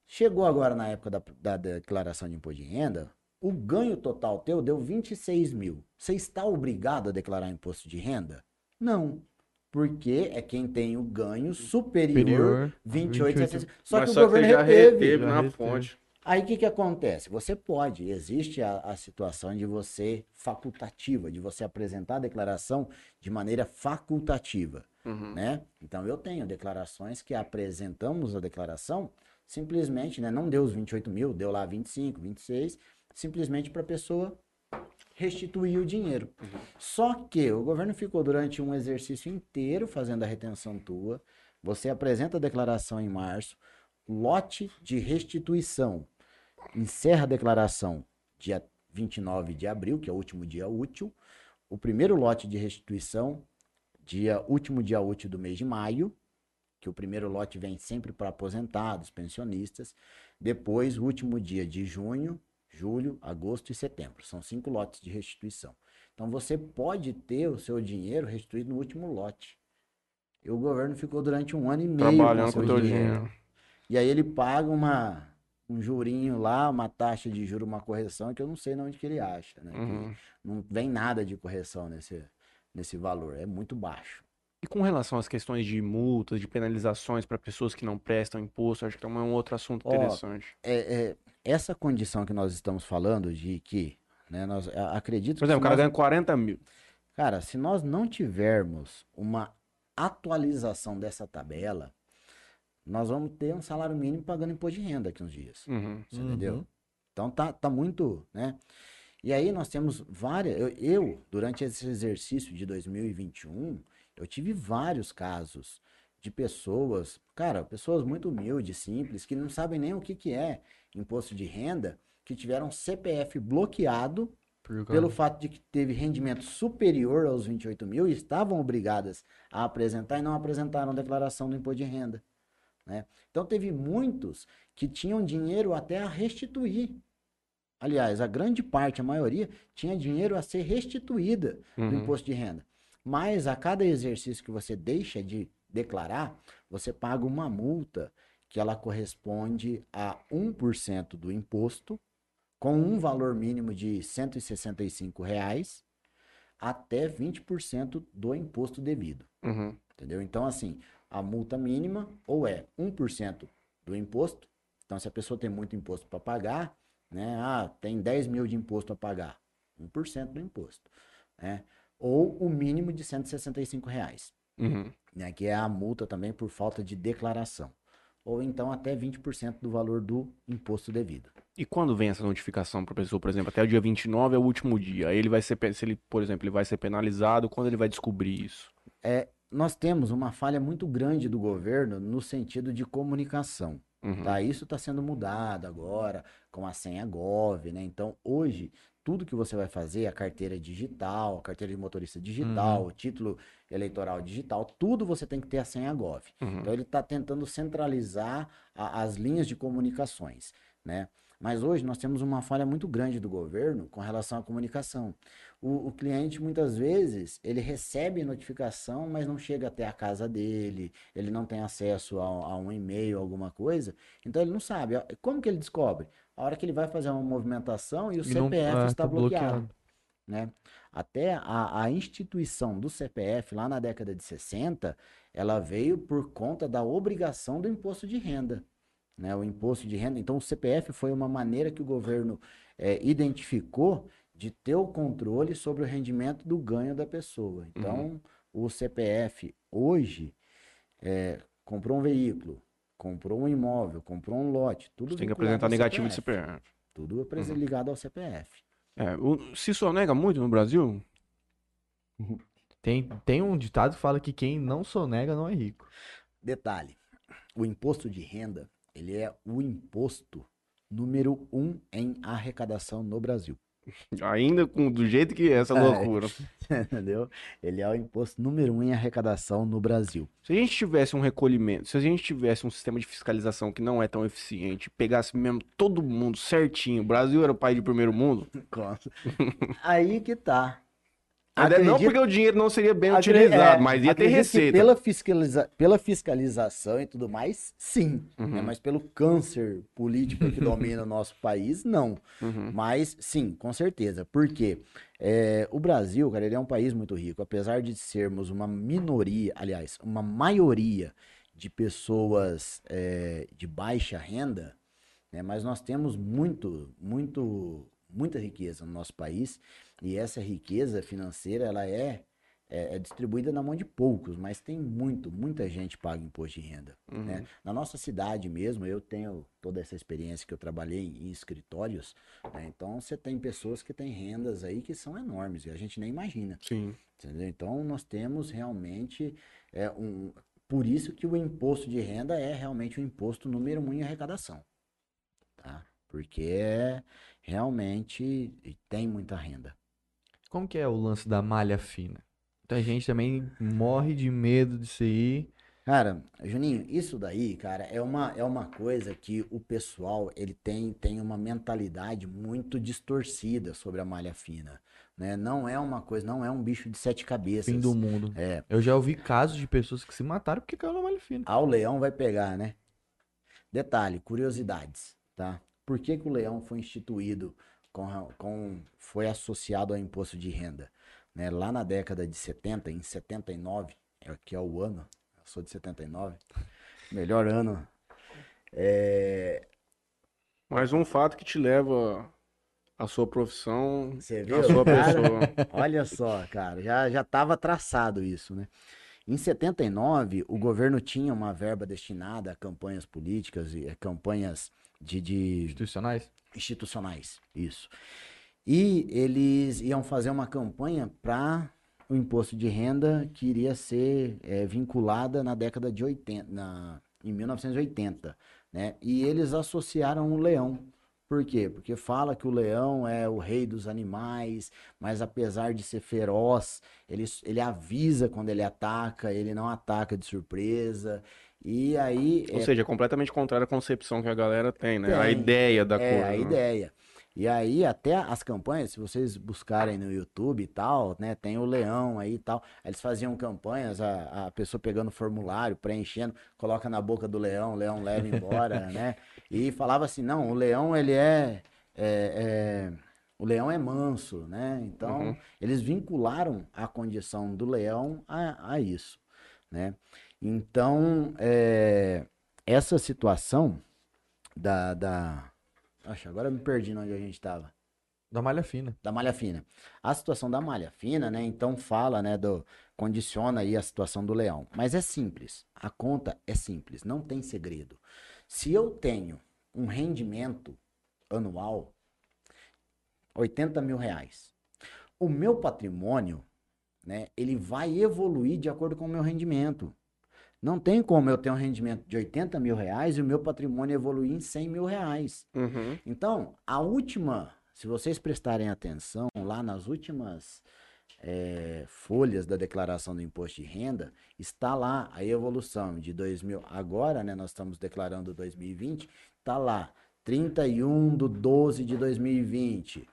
Chegou agora na época da, da declaração de imposto de renda, o ganho total teu deu 26 mil. Você está obrigado a declarar imposto de renda? Não. Porque é quem tem o ganho superior, Superior, 28, 28. Só Mas que o governo já reteve. reteve Já na reteve. fonte. Aí o que, que acontece? Você pode, existe a, a situação de você facultativa, de você apresentar a declaração de maneira facultativa, Uhum. né? Então eu tenho declarações que apresentamos a declaração simplesmente, né? Não deu os 28 mil, deu lá 25, 26, simplesmente para a pessoa restituir o dinheiro. Só que o governo ficou durante um exercício inteiro fazendo a retenção tua, você apresenta a declaração em março, lote de restituição encerra a declaração dia 29 de abril, que é o último dia útil. O primeiro lote de restituição, dia último dia útil do mês de maio, que o primeiro lote vem sempre para aposentados, pensionistas. Depois, o último dia de junho, julho, agosto e setembro. São cinco lotes de restituição. Então, você pode ter o seu dinheiro restituído no último lote. E o governo ficou durante um ano e meio Trabalhando com seu o teu dinheiro. e aí ele paga uma, um jurinho lá, uma taxa de juro, uma correção que eu não sei de onde que ele acha, né? Uhum. Não vem nada de correção nesse, nesse valor, é muito baixo. E com relação às questões de multas, de penalizações para pessoas que não prestam imposto, acho que também é um outro assunto Ó, interessante. É, é, essa condição que nós estamos falando de que, né, nós acredito Por que exemplo, o cara nós- ganha 40 mil. Cara, se nós não tivermos uma atualização dessa tabela, nós vamos ter um salário mínimo pagando imposto de renda aqui uns dias. Uhum. Você entendeu? Uhum. Então tá, tá muito, né? E aí nós temos várias. Eu, eu, durante esse exercício de 2021, eu tive vários casos de pessoas, cara, pessoas muito humildes, simples, que não sabem nem o que, que é imposto de renda, que tiveram CPF bloqueado Por pelo fato de que teve rendimento superior aos 28 mil e estavam obrigadas a apresentar e não apresentaram declaração do imposto de renda. Né? Então teve muitos que tinham dinheiro até a restituir. Aliás, a grande parte, a maioria, tinha dinheiro a ser restituída do Uhum. imposto de renda. Mas a cada exercício que você deixa de declarar, você paga uma multa que ela corresponde a 1% do imposto, com um valor mínimo de 165 reais, até 20% do imposto devido. Uhum. Entendeu? Então, assim, a multa mínima ou é 1% do imposto. Então, se a pessoa tem muito imposto para pagar, né? Ah, tem 10 mil de imposto a pagar. 1% do imposto. Né? Ou o mínimo de 165 reais, Uhum. né? Que é a multa também por falta de declaração. Ou então até 20% do valor do imposto devido. E quando vem essa notificação para pessoa, por exemplo, até o dia 29 é o último dia. Ele vai ser, se ele, por exemplo, ele vai ser penalizado, quando ele vai descobrir isso? É, nós temos uma falha muito grande do governo no sentido de comunicação. Uhum. Tá? Isso está sendo mudado agora com a senha Gov, né? Então, hoje, tudo que você vai fazer, a carteira digital, a carteira de motorista digital, o título eleitoral digital, tudo você tem que ter a senha Gov. Uhum. Então, ele está tentando centralizar a- as linhas de comunicações, né? Mas hoje nós temos uma falha muito grande do governo com relação à comunicação. O, o cliente, muitas vezes, ele recebe notificação, mas não chega até a casa dele, ele não tem acesso a, a um e-mail, alguma coisa, então ele não sabe. Como que ele descobre? A hora que ele vai fazer uma movimentação e o E não- CPF é, está tá bloqueado. né? Até a, a instituição do CPF, lá na década de 60, ela veio por conta da obrigação do imposto de renda. Né? O imposto de renda. Então, o CPF foi uma maneira que o governo eh, identificou de ter o controle sobre o rendimento do ganho da pessoa. Então, o CPF hoje eh, comprou um veículo, comprou um imóvel, comprou um lote, tudo tem que apresentar ao negativo de CPF. Tudo Uhum. ligado ao CPF. É, o- se sonega muito no Brasil? Tem, tem um ditado que fala que quem não sonega não é rico. Detalhe: o imposto de renda ele é o imposto número um em arrecadação no Brasil. Ainda com, do jeito que é essa É. loucura. Entendeu? Ele é o imposto número um em arrecadação no Brasil. Se a gente tivesse um recolhimento, se a gente tivesse um sistema de fiscalização que não é tão eficiente, pegasse mesmo todo mundo certinho, o Brasil era o país de primeiro mundo, Aí que tá. Até não Acredito- porque o dinheiro não seria bem acre- utilizado, é, mas ia ter acredito receita. Pela, fiscaliza- pela fiscalização e tudo mais, sim. Uhum. né? Mas pelo câncer político que domina o nosso país, não. Uhum. Mas sim, com certeza. Por quê? É, o Brasil, cara, ele é um país muito rico. Apesar de sermos uma minoria, aliás, uma maioria de pessoas é, de baixa renda, né, mas nós temos muito, muito, muita riqueza no nosso país. E essa riqueza financeira, ela é, é, é distribuída na mão de poucos, mas tem muito, muita gente paga imposto de renda. Uhum. né? Na nossa cidade mesmo, eu tenho toda essa experiência que eu trabalhei em escritórios, né? então você tem pessoas que têm rendas aí que são enormes e a gente nem imagina. Sim. entendeu? Então nós temos realmente é, um. Por isso que o imposto de renda é realmente o imposto número um em arrecadação. Tá? Porque é realmente tem muita renda. Como que é o lance da malha fina? Muita gente também morre de medo disso aí. Cara, Juninho, isso daí, cara, é uma, é uma coisa que o pessoal, ele tem, tem uma mentalidade muito distorcida sobre a malha fina, né? Não é uma coisa, não é um bicho de sete cabeças. Fim do mundo. É, Eu já ouvi casos de pessoas que se mataram porque caiu na malha fina. ah, o leão vai pegar, né? Detalhe, curiosidades, tá? Por que que o leão foi instituído com, com foi associado ao imposto de renda, né? Lá na década de 70, em 79, é que é o ano, eu sou de 79, melhor ano. É, Mais um fato que te leva à sua profissão, Você viu? à sua pessoa. Olha só, cara, já já estava traçado isso, né? Em 79, o governo tinha uma verba destinada a campanhas políticas e a campanhas de, de Institucionais? Institucionais, isso. E eles iam fazer uma campanha para o imposto de renda que iria ser eh, vinculada na década de 80, na, em 1980, né? E eles associaram o leão. Por quê? Porque fala que o leão é o rei dos animais, mas apesar de ser feroz, ele, ele avisa quando ele ataca, ele não ataca de surpresa. E aí Ou é, seja, é completamente contrário à concepção que a galera tem, né? A Tem. ideia da é, coisa. a né? ideia. E aí, até as campanhas, se vocês buscarem no YouTube e tal, né, tem o leão aí e tal. Aí Eles faziam campanhas, a, a pessoa pegando formulário, preenchendo, coloca na boca do leão, o leão leva embora, né? E falava assim, não, o leão, ele é, é, é- o leão é manso, né? Então, Uhum. eles vincularam a condição do leão a, a isso, né? Então, é, essa situação da, da... Acho, agora eu me perdi onde a gente estava. Da malha fina. Da malha fina. A situação da malha fina, né? Então fala, né? Do, condiciona aí a situação do leão. Mas é simples. A conta é simples. Não tem segredo. Se eu tenho um rendimento anual, 80 mil reais, o meu patrimônio, né? Ele vai evoluir de acordo com o meu rendimento. Não tem como eu ter um rendimento de 80 mil reais e o meu patrimônio evoluir em 100 mil reais. Uhum. Então, a última, se vocês prestarem atenção, lá nas últimas eh, folhas da declaração do imposto de renda, está lá a evolução de 2000. Agora, né, nós estamos declarando 2020, está lá, 31 de 12 de 2020,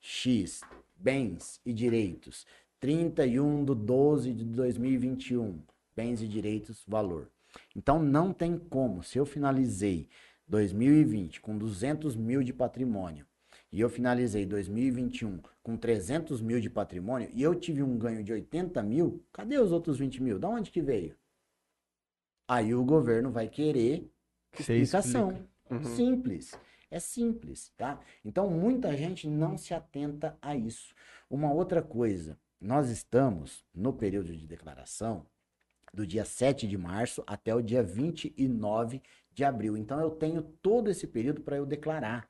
X, bens e direitos. 31 de 12 de 2021, bens e direitos, valor. Então, não tem como, se eu finalizei 2020 com 200 mil de patrimônio e eu finalizei 2021 com 300 mil de patrimônio e eu tive um ganho de 80 mil, cadê os outros 20 mil? Da onde que veio? Aí o governo vai querer explicação. explica. Uhum. Simples. É simples, tá? Então muita gente não se atenta a isso. Uma outra coisa, nós estamos no período de declaração do dia 7 de março até o dia 29 de abril. Então eu tenho todo esse período para eu declarar.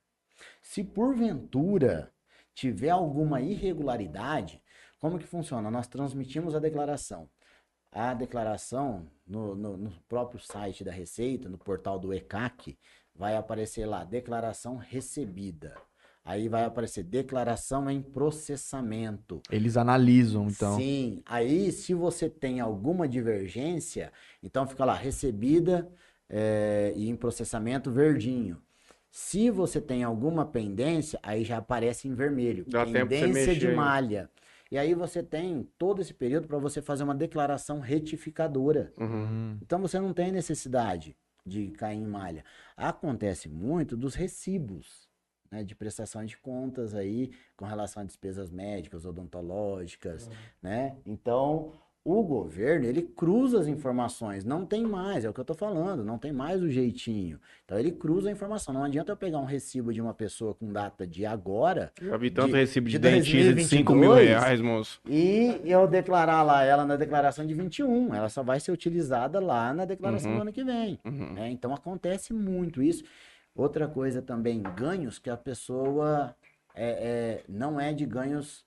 Se porventura tiver alguma irregularidade, como que funciona? Nós transmitimos a declaração. A declaração no, no- no próprio site da Receita, no portal do ECAC, vai aparecer lá, declaração recebida. Aí vai aparecer declaração em processamento. Eles analisam, então. Sim, aí se você tem alguma divergência, então fica lá, recebida eh, e em processamento verdinho. Se você tem alguma pendência, aí já aparece em vermelho. Dá pendência de mexer. malha. E aí você tem todo esse período para você fazer uma declaração retificadora. Uhum. Então você não tem necessidade de cair em malha. Acontece muito dos recibos, né, de prestação de contas aí com relação a despesas médicas, odontológicas, né? Então, o governo, ele cruza as informações, não tem mais, é o que eu tô falando, não tem mais o jeitinho. Então ele cruza a informação, não adianta eu pegar um recibo de uma pessoa com data de agora Já vi tanto De- recibo de, de dentista de 5 mil 2022. reais, moço. e eu declarar lá ela na declaração de 21, ela só vai ser utilizada lá na declaração Uhum. do ano que vem. Uhum. né? Então acontece muito isso. Outra coisa também, ganhos que a pessoa é, é, não é de ganhos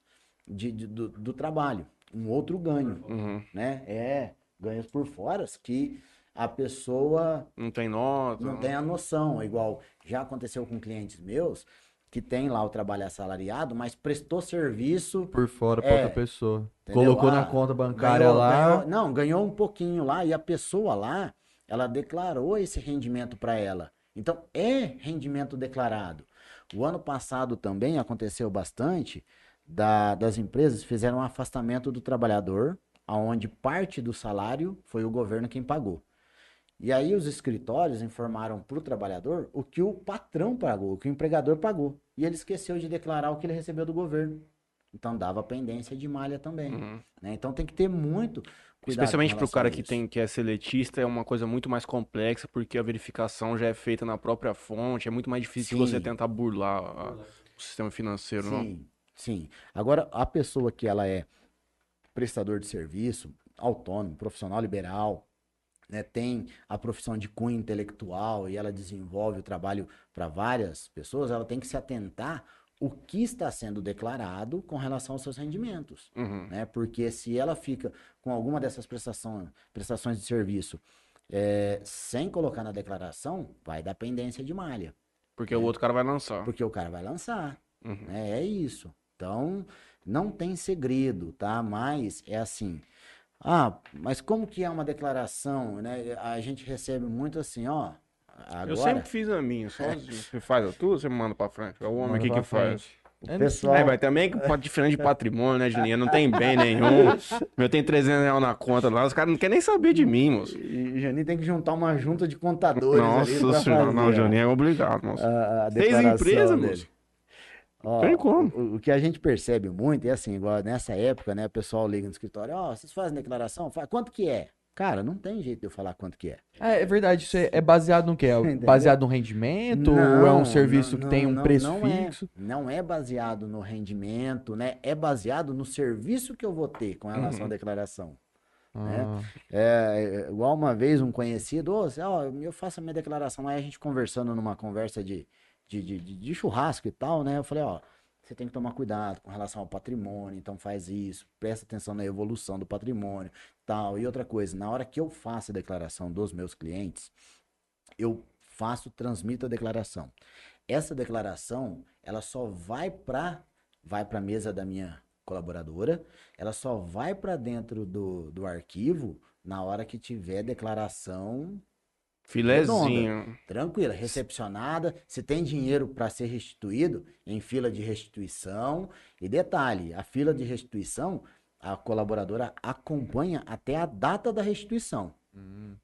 de, de- do, do trabalho, um outro ganho, Uhum. né? É ganhos por fora que a pessoa Não tem nota. não tem a noção. Igual já aconteceu com clientes meus que tem lá o trabalho assalariado, mas prestou serviço Por fora pra É. outra pessoa. Entendeu? Colocou Ah, na conta bancária Ganhou- lá. ganhou- não, ganhou um pouquinho lá e a pessoa lá, ela declarou esse rendimento para ela. Então, é rendimento declarado. O ano passado também aconteceu bastante da- das empresas fizeram um afastamento do trabalhador, aonde parte do salário foi o governo quem pagou. E aí os escritórios informaram para o trabalhador o que o patrão pagou, o que o empregador pagou. E ele esqueceu de declarar o que ele recebeu do governo. Então dava pendência de malha também. Uhum. né? Então tem que ter muito cuidado. Especialmente pro relação cara que tem que é seletista, é uma coisa muito mais complexa, porque a verificação já é feita na própria fonte, é muito mais difícil de você Sim. tentar burlar a- o sistema financeiro, não? Sim, sim. Agora, a pessoa que ela é prestador de serviço, autônomo, profissional liberal, né, tem a profissão de cunho intelectual e ela desenvolve o trabalho para várias pessoas, ela tem que se atentar o que está sendo declarado com relação aos seus rendimentos. Uhum. né? Porque se ela fica com alguma dessas prestação, prestações de serviço é, sem colocar na declaração, vai dar pendência de malha. Porque o outro cara vai lançar. Porque o cara vai lançar. Uhum. né? É isso. Então, não tem segredo, tá? Mas é assim. Ah, mas como que é uma declaração, né? A gente recebe muito assim, ó. Agora, Eu sempre fiz a minha, só você faz a tua, você manda pra frente. É o homem aqui que faz. frente. o É, pessoal... É, mas também que pode diferente de patrimônio, né, Juninho? Não tem bem nenhum. Meu tem 300 reais na conta lá, os caras não querem nem saber de mim, moço. E Janinho tem que juntar uma junta de contadores Nossa senhora, não, Juninho é obrigado, moço. a, a Seis empresas, dele. moço. Ó, Tem como. O, o que a gente percebe muito é assim, igual nessa época, né? O pessoal liga no escritório, ó, vocês fazem declaração? Fala, quanto que é? Cara, não tem jeito de eu falar quanto que é. Ah, é verdade, isso é, é baseado no quê? É baseado no rendimento? ou é um serviço que tem um não, preço não é. fixo? Não é baseado no rendimento, né? É baseado no serviço que eu vou ter com relação Uhum. à declaração. Ah, É, é, igual uma vez um conhecido, ó, eu faço a minha declaração, aí a gente conversando numa conversa de, de, de, de- de churrasco e tal, né? Eu falei, ó, você tem que tomar cuidado com relação ao patrimônio, então faz isso, presta atenção na evolução do patrimônio, tal. E outra coisa, na hora que eu faço a declaração dos meus clientes, eu faço, transmito a declaração. Essa declaração, ela só vai para vai para a mesa da minha colaboradora, ela só vai para dentro do, do arquivo na hora que tiver declaração Filezinho. tranquila, recepcionada, se tem dinheiro para ser restituído, em fila de restituição. E detalhe, a fila de restituição, a colaboradora acompanha até a data da restituição. hum.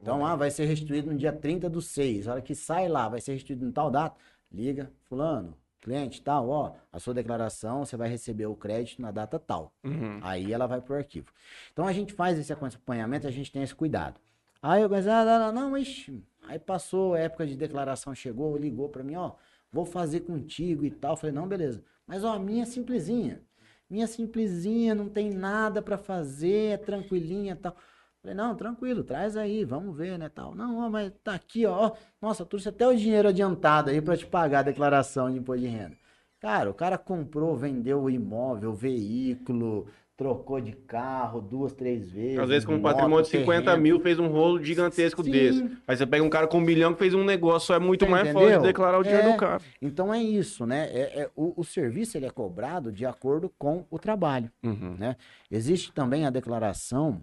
Então, ah, vai ser restituído no dia 30 do 6. A hora que sai lá, vai ser restituído em tal data. Liga, fulano, cliente tal, ó, a sua declaração, você vai receber o crédito na data tal. Uhum. Aí ela vai pro arquivo. Então a gente faz esse acompanhamento, a gente tem esse cuidado. Aí eu pensei, ah, não, não, não, ixi. Aí passou a época de declaração, chegou, ligou pra mim, ó, vou fazer contigo e tal. Falei, não, beleza. Mas ó, a minha é simplesinha. Minha simplesinha, não tem nada pra fazer, é tranquilinha tal. Falei, não, tranquilo, traz aí, vamos ver, né, tal. Não, ó, mas tá aqui, ó. Nossa, trouxe até o dinheiro adiantado aí pra te pagar a declaração de imposto de renda. Cara, o cara comprou, vendeu o imóvel, veículo, trocou de carro duas, três vezes. Às vezes com um moto, patrimônio de 50 terreno. mil fez um rolo gigantesco Sim. desse. Aí você pega um cara com um milhão que fez um negócio, é muito Você mais entendeu? fácil de declarar o dinheiro É. do cara. Então é isso, né? É, é- o, o serviço ele é cobrado de acordo com o trabalho. Uhum. né? Existe também a declaração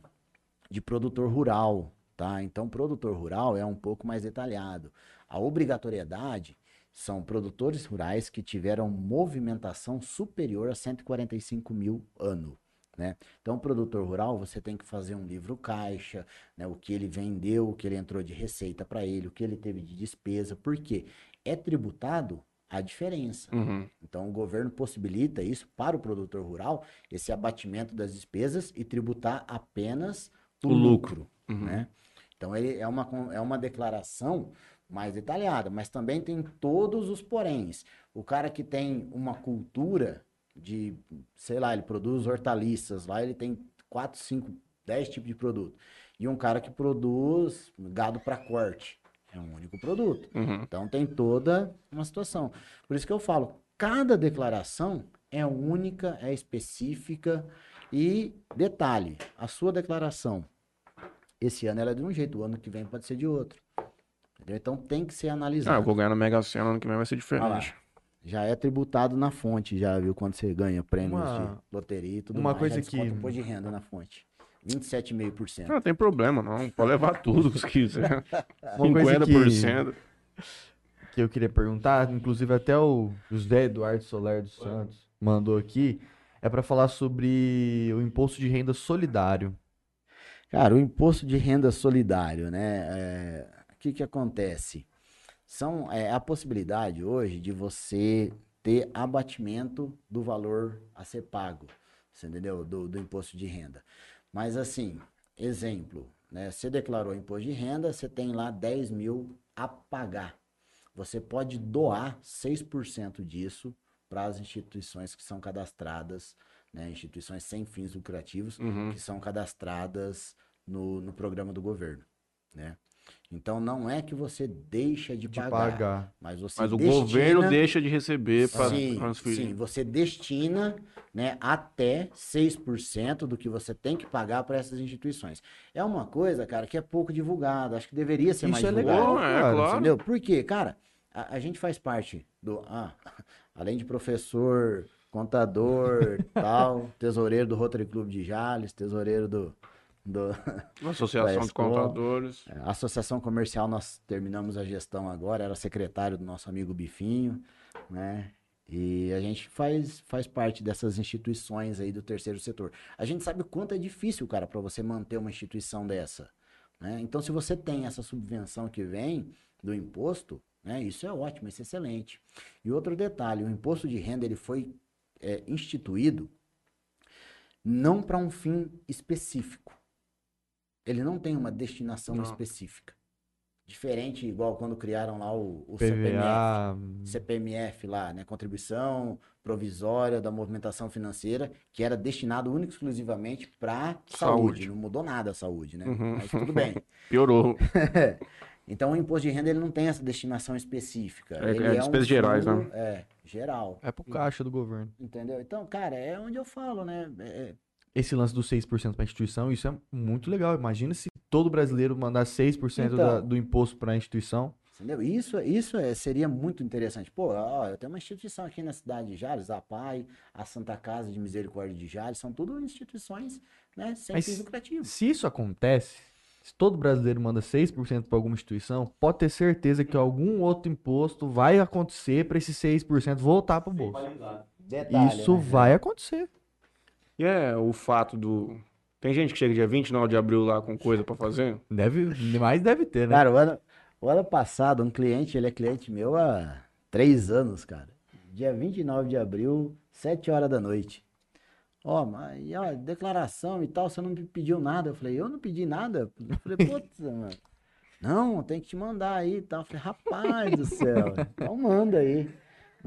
de produtor rural, tá? Então, produtor rural é um pouco mais detalhado. A obrigatoriedade são produtores rurais que tiveram movimentação superior a 145 mil ano. Né? Então, produtor rural, você tem que fazer um livro caixa, né? o que ele vendeu, o que ele entrou de receita para ele, o que ele teve de despesa, porque é tributado a diferença. Uhum. Então, o governo possibilita isso para o produtor rural, esse abatimento das despesas e tributar apenas o, O lucro. lucro. Uhum. Né? Então, ele é uma, é uma declaração mais detalhada, mas também tem todos os poréns. O cara que tem uma cultura de, sei lá, ele produz hortaliças, lá ele tem 4, 5, 10 tipos de produto. E um cara que produz gado para corte. É um único produto. Uhum. Então tem toda uma situação. Por isso que eu falo, cada declaração é única, é específica e detalhe, a sua declaração esse ano ela é de um jeito, o ano que vem pode ser de outro. Entendeu? Então tem que ser Ah, eu analisado. vou ganhar na Mega Sena, ano que vem vai ser diferente. Já é tributado na fonte, já viu quando você ganha prêmios Uma- de loteria e tudo uma mais, coisa já que- imposto de renda na fonte. 27,5%. Não tem problema, não. Pode levar tudo se quiser. Uma coisa que- 50%. que eu queria perguntar, inclusive até o José Eduardo Soler dos Santos mandou aqui, é para falar sobre o imposto de renda solidário. Cara, o imposto de renda solidário, né? é, o que que acontece? São, é, a possibilidade hoje de você ter abatimento do valor a ser pago, você entendeu? Do, do imposto de renda. Mas assim, exemplo, né? Você declarou imposto de renda, você tem lá 10 mil a pagar. Você pode doar 6% disso para as instituições que são cadastradas, né? Instituições sem fins lucrativos, Uhum. que são cadastradas no, no programa do governo, né? Então não é que você deixa de, De pagar, pagar. mas você Mas o destina- governo deixa de receber para sim, transferir. sim, você destina né, até 6% do que você tem que pagar para essas instituições. É uma coisa, cara, que é pouco divulgada. Acho que deveria ser Isso mais é divulgada. legal, é, cara. claro. Entendeu? Por quê? Cara, a, a gente faz parte do. Ah, além de professor, contador, tal, tesoureiro do Rotary Club de Jales, tesoureiro do. Do Associação de Contadores. a Associação Comercial, nós terminamos a gestão agora, era secretário do nosso amigo Bifinho, né? E a gente faz, faz parte dessas instituições aí do terceiro setor. A gente sabe o quanto é difícil, cara, para você manter uma instituição dessa. Né? Então, se você tem essa subvenção que vem do imposto, né, isso é ótimo, isso é excelente. E outro detalhe, o imposto de renda ele foi é, instituído não para um fim específico. Ele não tem uma destinação Não. específica. Diferente, igual quando criaram lá o, o CPMF. PVA. CPMF lá, né? Contribuição provisória da movimentação financeira, que era destinado único e exclusivamente para saúde. Saúde. Não mudou nada a saúde, né? Uhum. Mas tudo bem. Piorou. Então o imposto de renda ele não tem essa destinação específica. É- Ele é despesas gerais, fundo, né? É, geral. É pro caixa do governo. Entendeu? Então, cara, é onde eu falo, né? É- Esse lance dos 6% para instituição, isso é muito legal. Imagina se todo brasileiro mandar 6% Então. da- do imposto para a instituição. Entendeu? Isso, isso é- seria muito interessante. Pô, ó, eu tenho uma instituição aqui na cidade de Jales, a PAI, a Santa Casa de Misericórdia de Jales, são tudo instituições né, sem Mas fins lucrativos. Se isso acontece, se todo brasileiro manda 6% para alguma instituição, pode ter certeza que algum outro imposto vai acontecer para esses 6% voltar para o bolso. Detalhe, Isso né? vai acontecer. E é o fato do. Tem gente que chega dia 29 de abril lá com coisa pra fazer? Deve, mais deve ter, né? Cara, o ano, o ano passado, um cliente, ele é cliente meu há três anos, cara. dia 29 de abril, 7 horas da noite. Ó, mas e, ó, declaração e tal, você não me pediu nada. Eu falei, eu não pedi nada. Eu falei, putz, mano. Não, tem que te mandar aí e tal. Eu falei, rapaz do céu, então manda aí.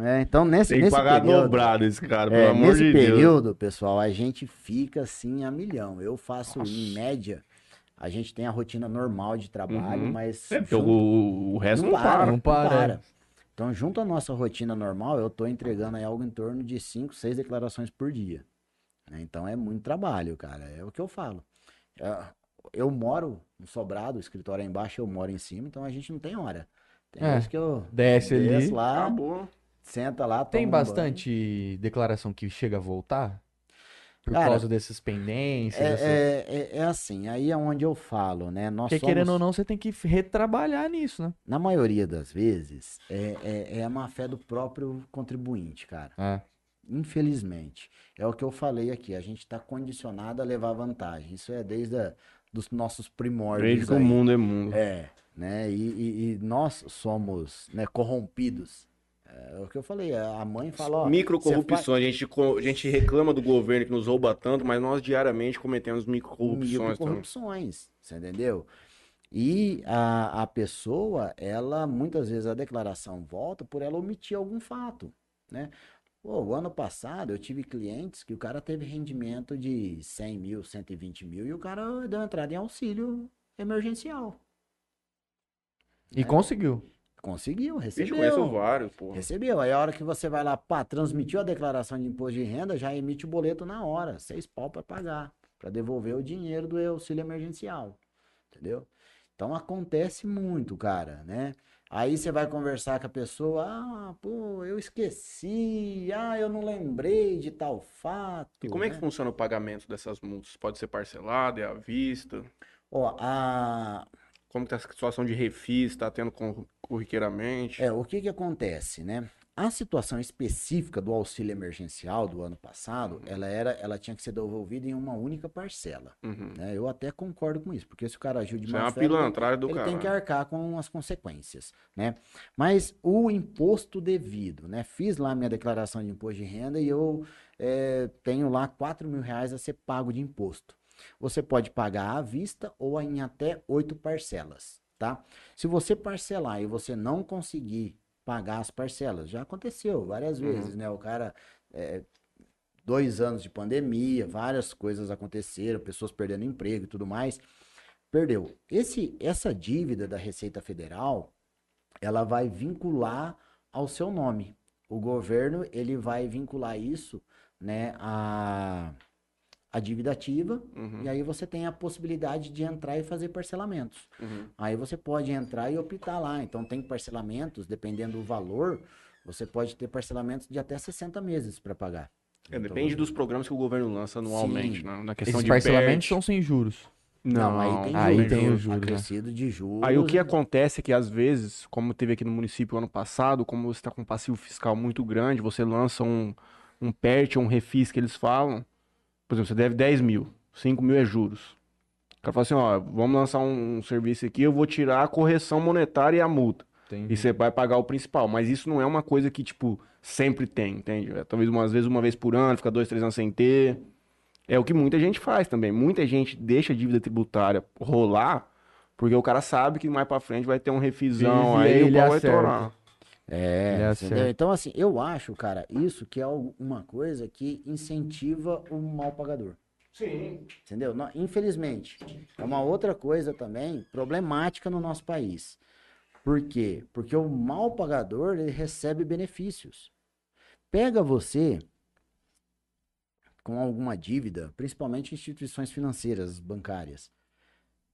É, então, nesse, Tem que nesse pagar período, dobrado esse cara, pelo é, amor nesse de Deus. período, pessoal, a gente fica assim a milhão. Eu faço, em média, a gente tem a rotina normal de trabalho, Uhum. mas É, porque junto- o, o resto não, não para. para, não não para, é. Então, junto à nossa rotina normal, eu tô entregando aí algo em torno de 5, 6 declarações por dia. né? Então, é muito trabalho, cara. É o que eu falo. É, Eu moro no sobrado, o escritório é embaixo, eu moro em cima, então a gente não tem hora. Tem É, vezes que eu desce ali. lá, Acabou. Senta lá, Tem toma um banho. bastante declaração que chega a voltar? Por Cara, causa dessas pendências? É, é, é, é assim, aí é onde eu falo, né? Nós Porque somos, querendo ou não, você tem que retrabalhar nisso, né? na maioria das vezes, é, é, é a má fé do próprio contribuinte, cara. É. Infelizmente. É o que eu falei aqui, a gente está condicionado a levar vantagem. Isso é desde a, dos nossos primórdios. Desde que o mundo é mundo. É, né? E, e- e nós somos né, corrompidos. É o que eu falei, a mãe fala, Microcorrupções, a gente, a gente reclama do governo que nos rouba tanto, mas nós diariamente cometemos microcorrupções. também. microcorrupções, você entendeu? E a, a pessoa, ela, muitas vezes a declaração volta por ela omitir algum fato, né? Pô, o ano passado eu tive clientes que o cara teve rendimento de 100 mil, 120 mil e o cara deu entrada em auxílio emergencial. E conseguiu. Conseguiu, recebeu. conheço vários, porra. Recebeu. Aí a hora que você vai lá, pá, transmitiu a declaração de imposto de renda, já emite o boleto na hora. Seis pau para pagar. Para devolver o dinheiro do auxílio emergencial. Entendeu? Então acontece muito, cara, né? Aí você vai conversar com a pessoa, ah, pô, eu esqueci, ah, eu não lembrei de tal fato. E como é que né? funciona o pagamento dessas multas? Pode ser parcelado, é à vista? Ó, a, Como que tá a situação de refis? Tá tendo corriqueiramente? É, o que que acontece, né? A situação específica do auxílio emergencial do ano passado, ela era, ela tinha que ser devolvida em uma única parcela, Uhum. né? Eu até concordo com isso, porque se o cara agiu de é má uma fé, ele ele cara. tem que arcar com as consequências, né? Mas o imposto devido, né? Fiz lá minha declaração de imposto de renda e eu eh, tenho lá 4 mil reais a ser pago de imposto. Você pode pagar à vista ou em até oito parcelas, tá? Se você parcelar e você não conseguir pagar as parcelas, já aconteceu várias vezes, né? O cara eh, dois anos de pandemia, várias coisas aconteceram, pessoas perdendo emprego e tudo mais perdeu. Esse, essa dívida da Receita Federal, ela vai vincular ao seu nome. O governo, ele vai vincular isso, né, a, a dívida ativa, Uhum, e aí você tem a possibilidade de entrar e fazer parcelamentos. uhum. Aí você pode entrar e optar lá. Então tem parcelamentos, dependendo do valor, você pode ter parcelamentos de até 60 meses para pagar. É, Então, depende dos programas que o governo lança anualmente, Sim. né? Na questão Esses de parcelamentos são sem juros. Não, aí tem aí juros, tem os juros, né? acrescido de juros. Aí o que acontece é que às vezes, como teve aqui no município ano passado, como você está com um passivo fiscal muito grande, você lança um, um PERT, um refis que eles falam. Por exemplo, você deve 10 mil, 5 mil é juros. O cara fala assim, ó, vamos lançar um, um serviço aqui, eu vou tirar a correção monetária e a multa. Entendi. E você vai pagar o principal. Mas isso não é uma coisa que, tipo, sempre tem, entende? É, talvez umas vezes uma vez por ano, fica dois, três anos sem ter. É o que muita gente faz também. Muita gente deixa a dívida tributária rolar, porque o cara sabe que mais pra frente vai ter um refisão, aí o pau vai torar. É, Ele entendeu? Então, assim, eu acho, cara, isso que é uma coisa que incentiva o mal pagador. Sim. Entendeu? Infelizmente. É uma outra coisa também problemática no nosso país. Por quê? Porque o mal pagador, ele recebe benefícios. Pega você com alguma dívida, principalmente instituições financeiras, bancárias.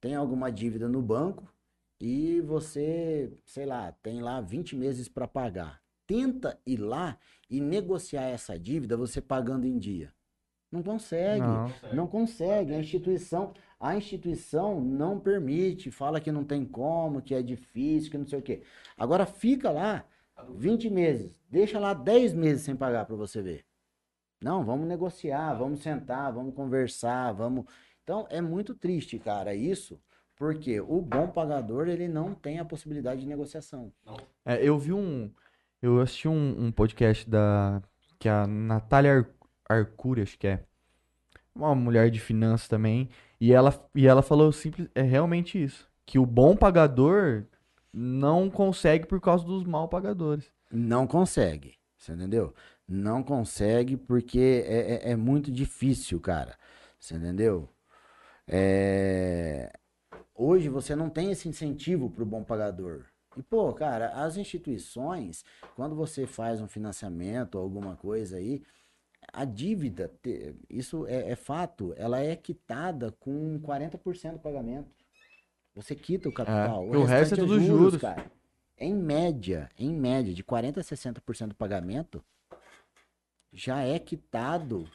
Tem alguma dívida no banco e você, sei lá, tem lá 20 meses para pagar. Tenta ir lá e negociar essa dívida você pagando em dia. Não consegue. Não. Não consegue. A instituição, a instituição não permite, fala que não tem como, que é difícil, que não sei o quê. Agora fica lá 20 meses, deixa lá 10 meses sem pagar para você ver. Não, vamos negociar, vamos sentar, vamos conversar, vamos. Então é muito triste, cara, isso, porque o bom pagador ele não tem a possibilidade de negociação. É, eu vi um. Eu assisti um, um podcast da. que a Natália Ar Arcuri, acho que é. Uma mulher de finanças também. E ela, e ela falou simples, é realmente isso. Que o bom pagador não consegue por causa dos mal pagadores. Não consegue, você entendeu? Não consegue porque é, é, é muito difícil, cara. Você entendeu? É, Hoje você não tem esse incentivo para o bom pagador. E, pô, cara, as instituições, quando você faz um financiamento ou alguma coisa aí, a dívida, isso é, é fato, ela é quitada com 40% do pagamento. Você quita o capital. o resto é restante tudo juros. cara. Em média, em média, de 40% a 60% do pagamento, já é quitado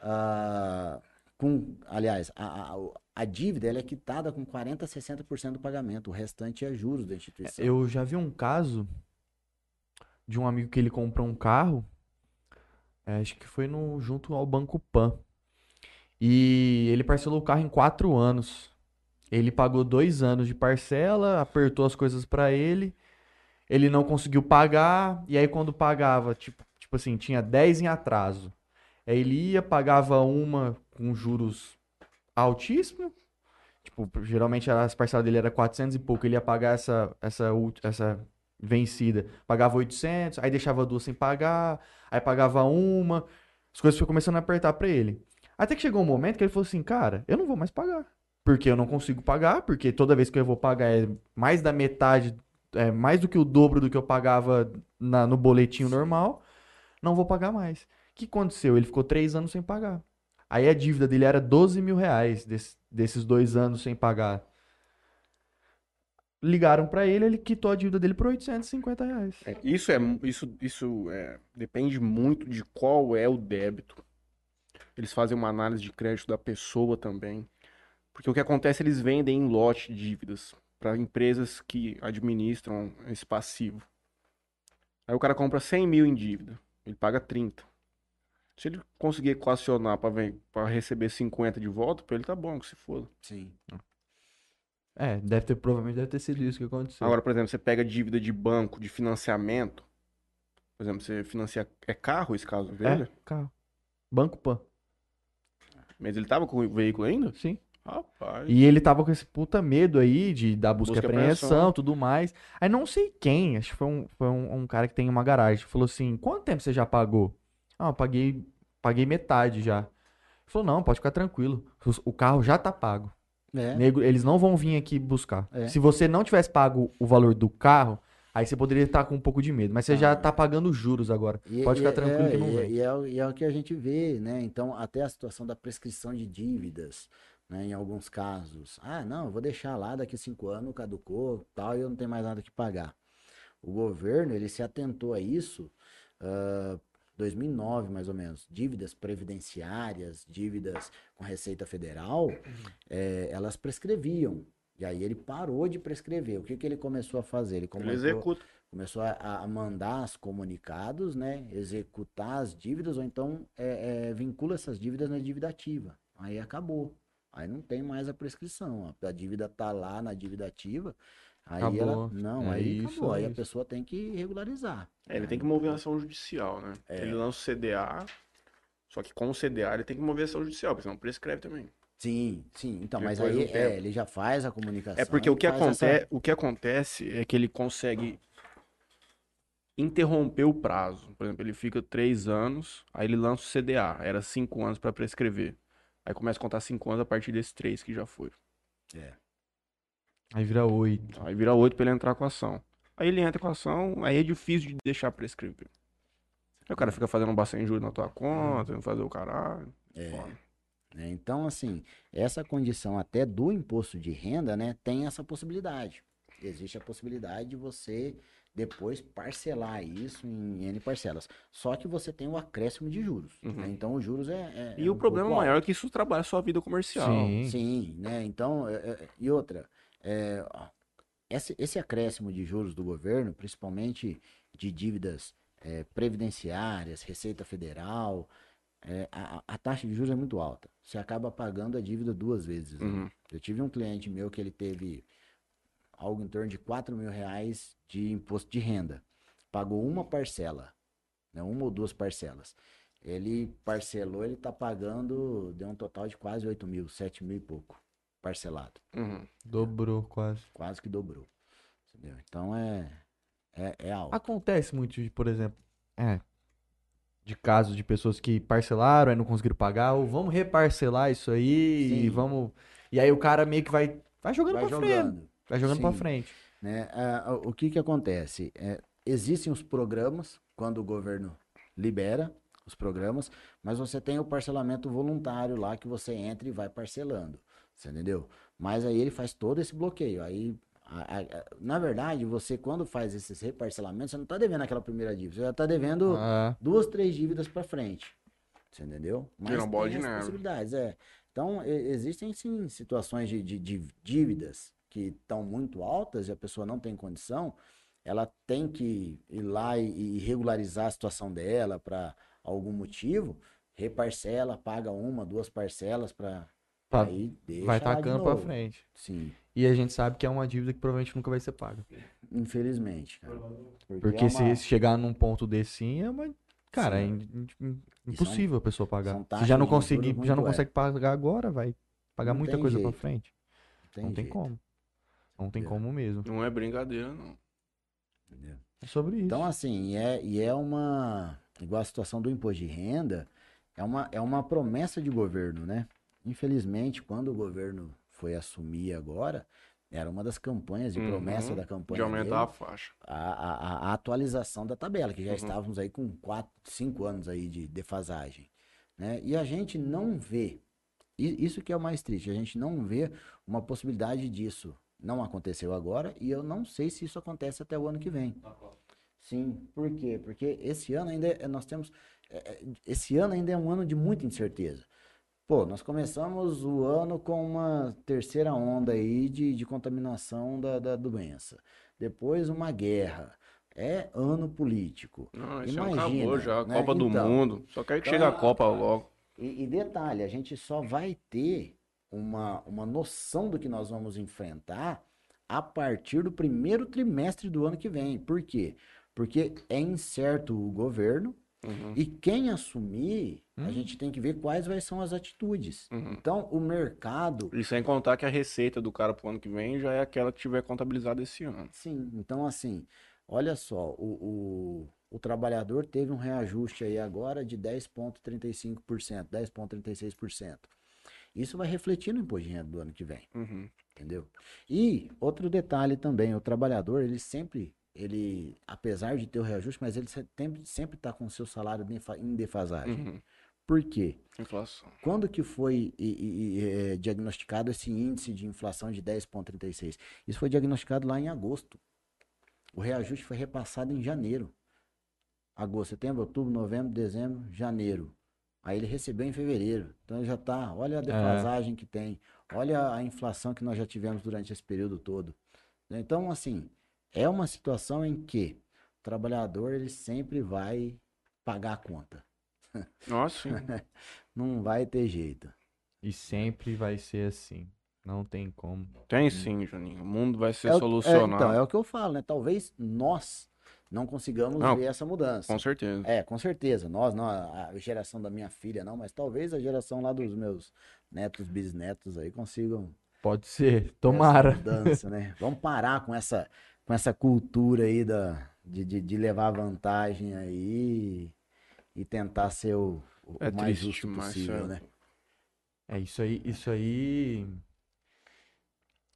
ah, com, aliás, a, a, a dívida ela é quitada com 40 a 60% do pagamento, o restante é juros da instituição. Eu já vi um caso de um amigo que ele comprou um carro, é, acho que foi no, junto ao Banco Pan. E ele parcelou o carro em quatro anos. Ele pagou dois anos de parcela, apertou as coisas pra ele. Ele não conseguiu pagar, e aí quando pagava, tipo, tipo assim, tinha 10 em atraso. Aí ele ia, pagava uma com juros altíssimos. Tipo, geralmente as parcelas dele era 400 e pouco, ele ia pagar essa, essa, essa vencida. Pagava 800, aí deixava duas sem pagar, aí pagava uma. As coisas foram começando a apertar pra ele. Até que chegou um momento que ele falou assim, cara, eu não vou mais pagar. Porque eu não consigo pagar, porque toda vez que eu vou pagar é mais da metade, é mais do que o dobro do que eu pagava na- no boletinho normal. Não vou pagar mais. O que aconteceu? Ele ficou três anos sem pagar. Aí a dívida dele era 12 mil reais desse- desses dois anos sem pagar. Ligaram pra ele, ele quitou a dívida dele por 850 reais. É, isso é isso isso é, depende muito de qual é o débito. Eles fazem uma análise de crédito da pessoa também, porque o que acontece eles vendem em lote dívidas para empresas que administram esse passivo. Aí o cara compra 100 mil em dívida, ele paga 30. Se ele conseguir equacionar para receber 50 de volta, para ele tá bom, que se foda. Sim. É, deve ter, provavelmente deve ter sido isso que aconteceu. Agora, por exemplo, você pega dívida de banco, de financiamento. Por exemplo, você financia. É carro esse caso dele? é, carro. Banco Pan, Mas ele tava com o veículo ainda? sim. Rapaz. E ele tava com esse puta medo aí de dar busca, Busca e e apreensão, apreensão. tudo mais. Aí não sei quem, acho que foi um, foi um, um cara que tem uma garagem. Falou assim: quanto tempo você já pagou? Ah, eu paguei, paguei metade já. Ele falou: não, pode ficar tranquilo. O carro já tá pago. É. Nego, eles não vão vir aqui buscar. É. Se você não tivesse pago o valor do carro, aí você poderia estar com um pouco de medo. Mas você já Ah. tá pagando juros agora. E- Pode e- ficar tranquilo é, que não e, vem. E é, o- e é o que a gente vê, né? Então, até a situação da prescrição de dívidas, né? Em alguns casos. Ah, não, eu vou deixar lá, daqui cinco anos caducou, tal, e eu não tenho mais nada que pagar. O governo, ele se atentou a isso, ah, 2009, mais ou menos. Dívidas previdenciárias, dívidas com Receita Federal, eh, elas prescreviam. E aí ele parou de prescrever. O que que ele começou a fazer? Ele Ele começou, executa. começou a, a mandar os comunicados, né? Executar as dívidas, ou então é, é, vincula essas dívidas na dívida ativa. Aí acabou. Aí não tem mais a prescrição. A, a dívida tá lá na dívida ativa. Aí ela. Acabou. Não, É aí isso, acabou. é Aí a pessoa tem que regularizar. É, ele tem que mover ação judicial, né? É. Ele lança o CDA, só que com o CDA ele tem que mover ação judicial, porque senão prescreve também. Sim, sim. Então, mas Depois de aí um é, ele já faz a comunicação. É porque o que, faz essa- o que acontece é que ele consegue interromper o prazo. Por exemplo, ele fica três anos, aí ele lança o CDA. Era cinco anos para prescrever. Aí começa a contar cinco anos a partir desses três que já foi. Aí vira oito. Aí vira oito pra ele entrar com a ação. Aí ele entra com a ação, aí é difícil de deixar prescrever. Aí o cara fica fazendo um bastante juros na tua conta, fazer o caralho. É. Foda. né? Então, assim, essa condição até do imposto de renda, né, tem essa possibilidade. Existe a possibilidade de você depois parcelar isso em N parcelas. Só que você tem o acréscimo de juros. Uhum. né? Então, os juros é. é- E é o um problema pouco maior é que isso trabalha a sua vida comercial. Sim. Sim, né? Então, é- é- e outra, é, esse, esse acréscimo de juros do governo, principalmente de dívidas é, previdenciárias, Receita Federal, é, a, a taxa de juros é muito alta. Você acaba pagando a dívida duas vezes. né? Uhum. Eu tive um cliente meu que ele teve algo em torno de 4 mil reais de imposto de renda. pagou uma parcela, né, uma ou duas parcelas. Ele parcelou, ele tá pagando, deu um total de quase 8 mil, 7 mil e pouco, parcelado. Uhum. Dobrou quase. Quase que dobrou. Entendeu? Então é, é, é alto. Acontece muito, por exemplo, é, de casos de pessoas que parcelaram, aí não conseguiram pagar, ou vamos reparcelar isso aí e Sim. vamos. E aí o cara meio que vai, vai jogando Vai pra frente. jogando. Vai jogando pra Sim. frente. né? Ah, o que que acontece? É, existem os programas, quando o governo libera os programas, mas você tem o parcelamento voluntário lá que você entra e vai parcelando, você entendeu? Mas aí ele faz todo esse bloqueio, aí... a- a- a- na verdade, você quando faz esses reparcelamentos, você não tá devendo aquela primeira dívida, você já tá devendo Ah, duas, três dívidas pra frente. Você entendeu? Vira uma bola tem de as neve. possibilidades, é. Então, e- existem sim situações de, de, de dívidas que estão muito altas e a pessoa não tem condição, ela tem que ir lá e, e regularizar a situação dela para algum motivo, reparcela, paga uma, duas parcelas para Pra- aí deixa vai tacando pra frente. Sim, E a gente sabe que é uma dívida que provavelmente nunca vai ser paga. infelizmente, cara. Porque é se uma- se chegar num ponto desse sim, é uma. Cara, é Sim. in- impossível a pessoa pagar. são Se já não conseguir, já não consegue pagar agora, vai pagar Não muita coisa pra jeito. frente. tem não tem como. Não tem como mesmo. Não é brincadeira, não. entendeu? É sobre isso. Então, assim, e é, e é uma. Igual a situação do imposto de renda, é uma, é uma promessa de governo, né? Infelizmente, quando o governo foi assumir agora, era uma das campanhas de Uhum, promessa da campanha. De aumentar a dele, faixa. a, a, a atualização da tabela, que já Uhum. estávamos aí com 4, 5 anos aí de defasagem. Né? E a gente não vê, isso que é o mais triste, a gente não vê uma possibilidade disso. Não aconteceu agora e eu não sei se isso acontece até o ano que vem. Sim, por quê? Porque esse ano ainda é- nós temos. é, é, Esse ano ainda é um ano de muita incerteza. Pô, nós começamos o ano com uma terceira onda aí de, de contaminação da, da doença. Depois uma guerra. É ano político. Não, esse ano Imagina, acabou já. né? Copa do Então, Mundo. Só quero que então- chegue a Copa logo. E, e detalhe, a gente só vai ter uma, uma noção do que nós vamos enfrentar a partir do primeiro trimestre do ano que vem. Por quê? Porque é incerto o governo Uhum. e quem assumir, a Hum. gente tem que ver quais vai são as atitudes. Uhum. Então, o mercado, E sem contar que a receita do cara pro ano que vem já é aquela que tiver contabilizada esse ano. sim. Então, assim, olha só, o, o, o trabalhador teve um reajuste aí agora de 10,35%, 10,36%. Isso vai refletir no imposto de renda do ano que vem. Uhum. Entendeu? E outro detalhe também, o trabalhador, ele sempre, ele, apesar de ter o reajuste, mas ele sempre, está com o seu salário em defasagem. Uhum. Por quê? Inflação. Quando que foi e- e- e, eh, diagnosticado esse índice de inflação de 10,36? Isso foi diagnosticado lá em agosto. O reajuste foi repassado em janeiro. Agosto, setembro, outubro, novembro, dezembro, janeiro. Aí ele recebeu em fevereiro. Então ele já tá, olha a defasagem que tem, olha a inflação que nós já tivemos durante esse período todo. Então, assim, é uma situação em que o trabalhador ele sempre vai pagar a conta. Nossa, sim. Não vai ter jeito. E sempre vai ser assim. Não tem como. tem sim, Juninho. O mundo vai ser É o- é, solucionado. então, é o que eu falo, né? Talvez nós não consigamos Não, ver essa mudança. Com certeza. É, com certeza. Nós, não, a geração da minha filha não, mas talvez a geração lá dos meus netos, bisnetos aí consigam Pode ser. essa Tomara. mudança, né? Vamos parar com essa, com essa cultura aí da, de, de, de levar vantagem aí e tentar ser o, o É mais triste justo possível, é. né? É isso aí. Isso aí.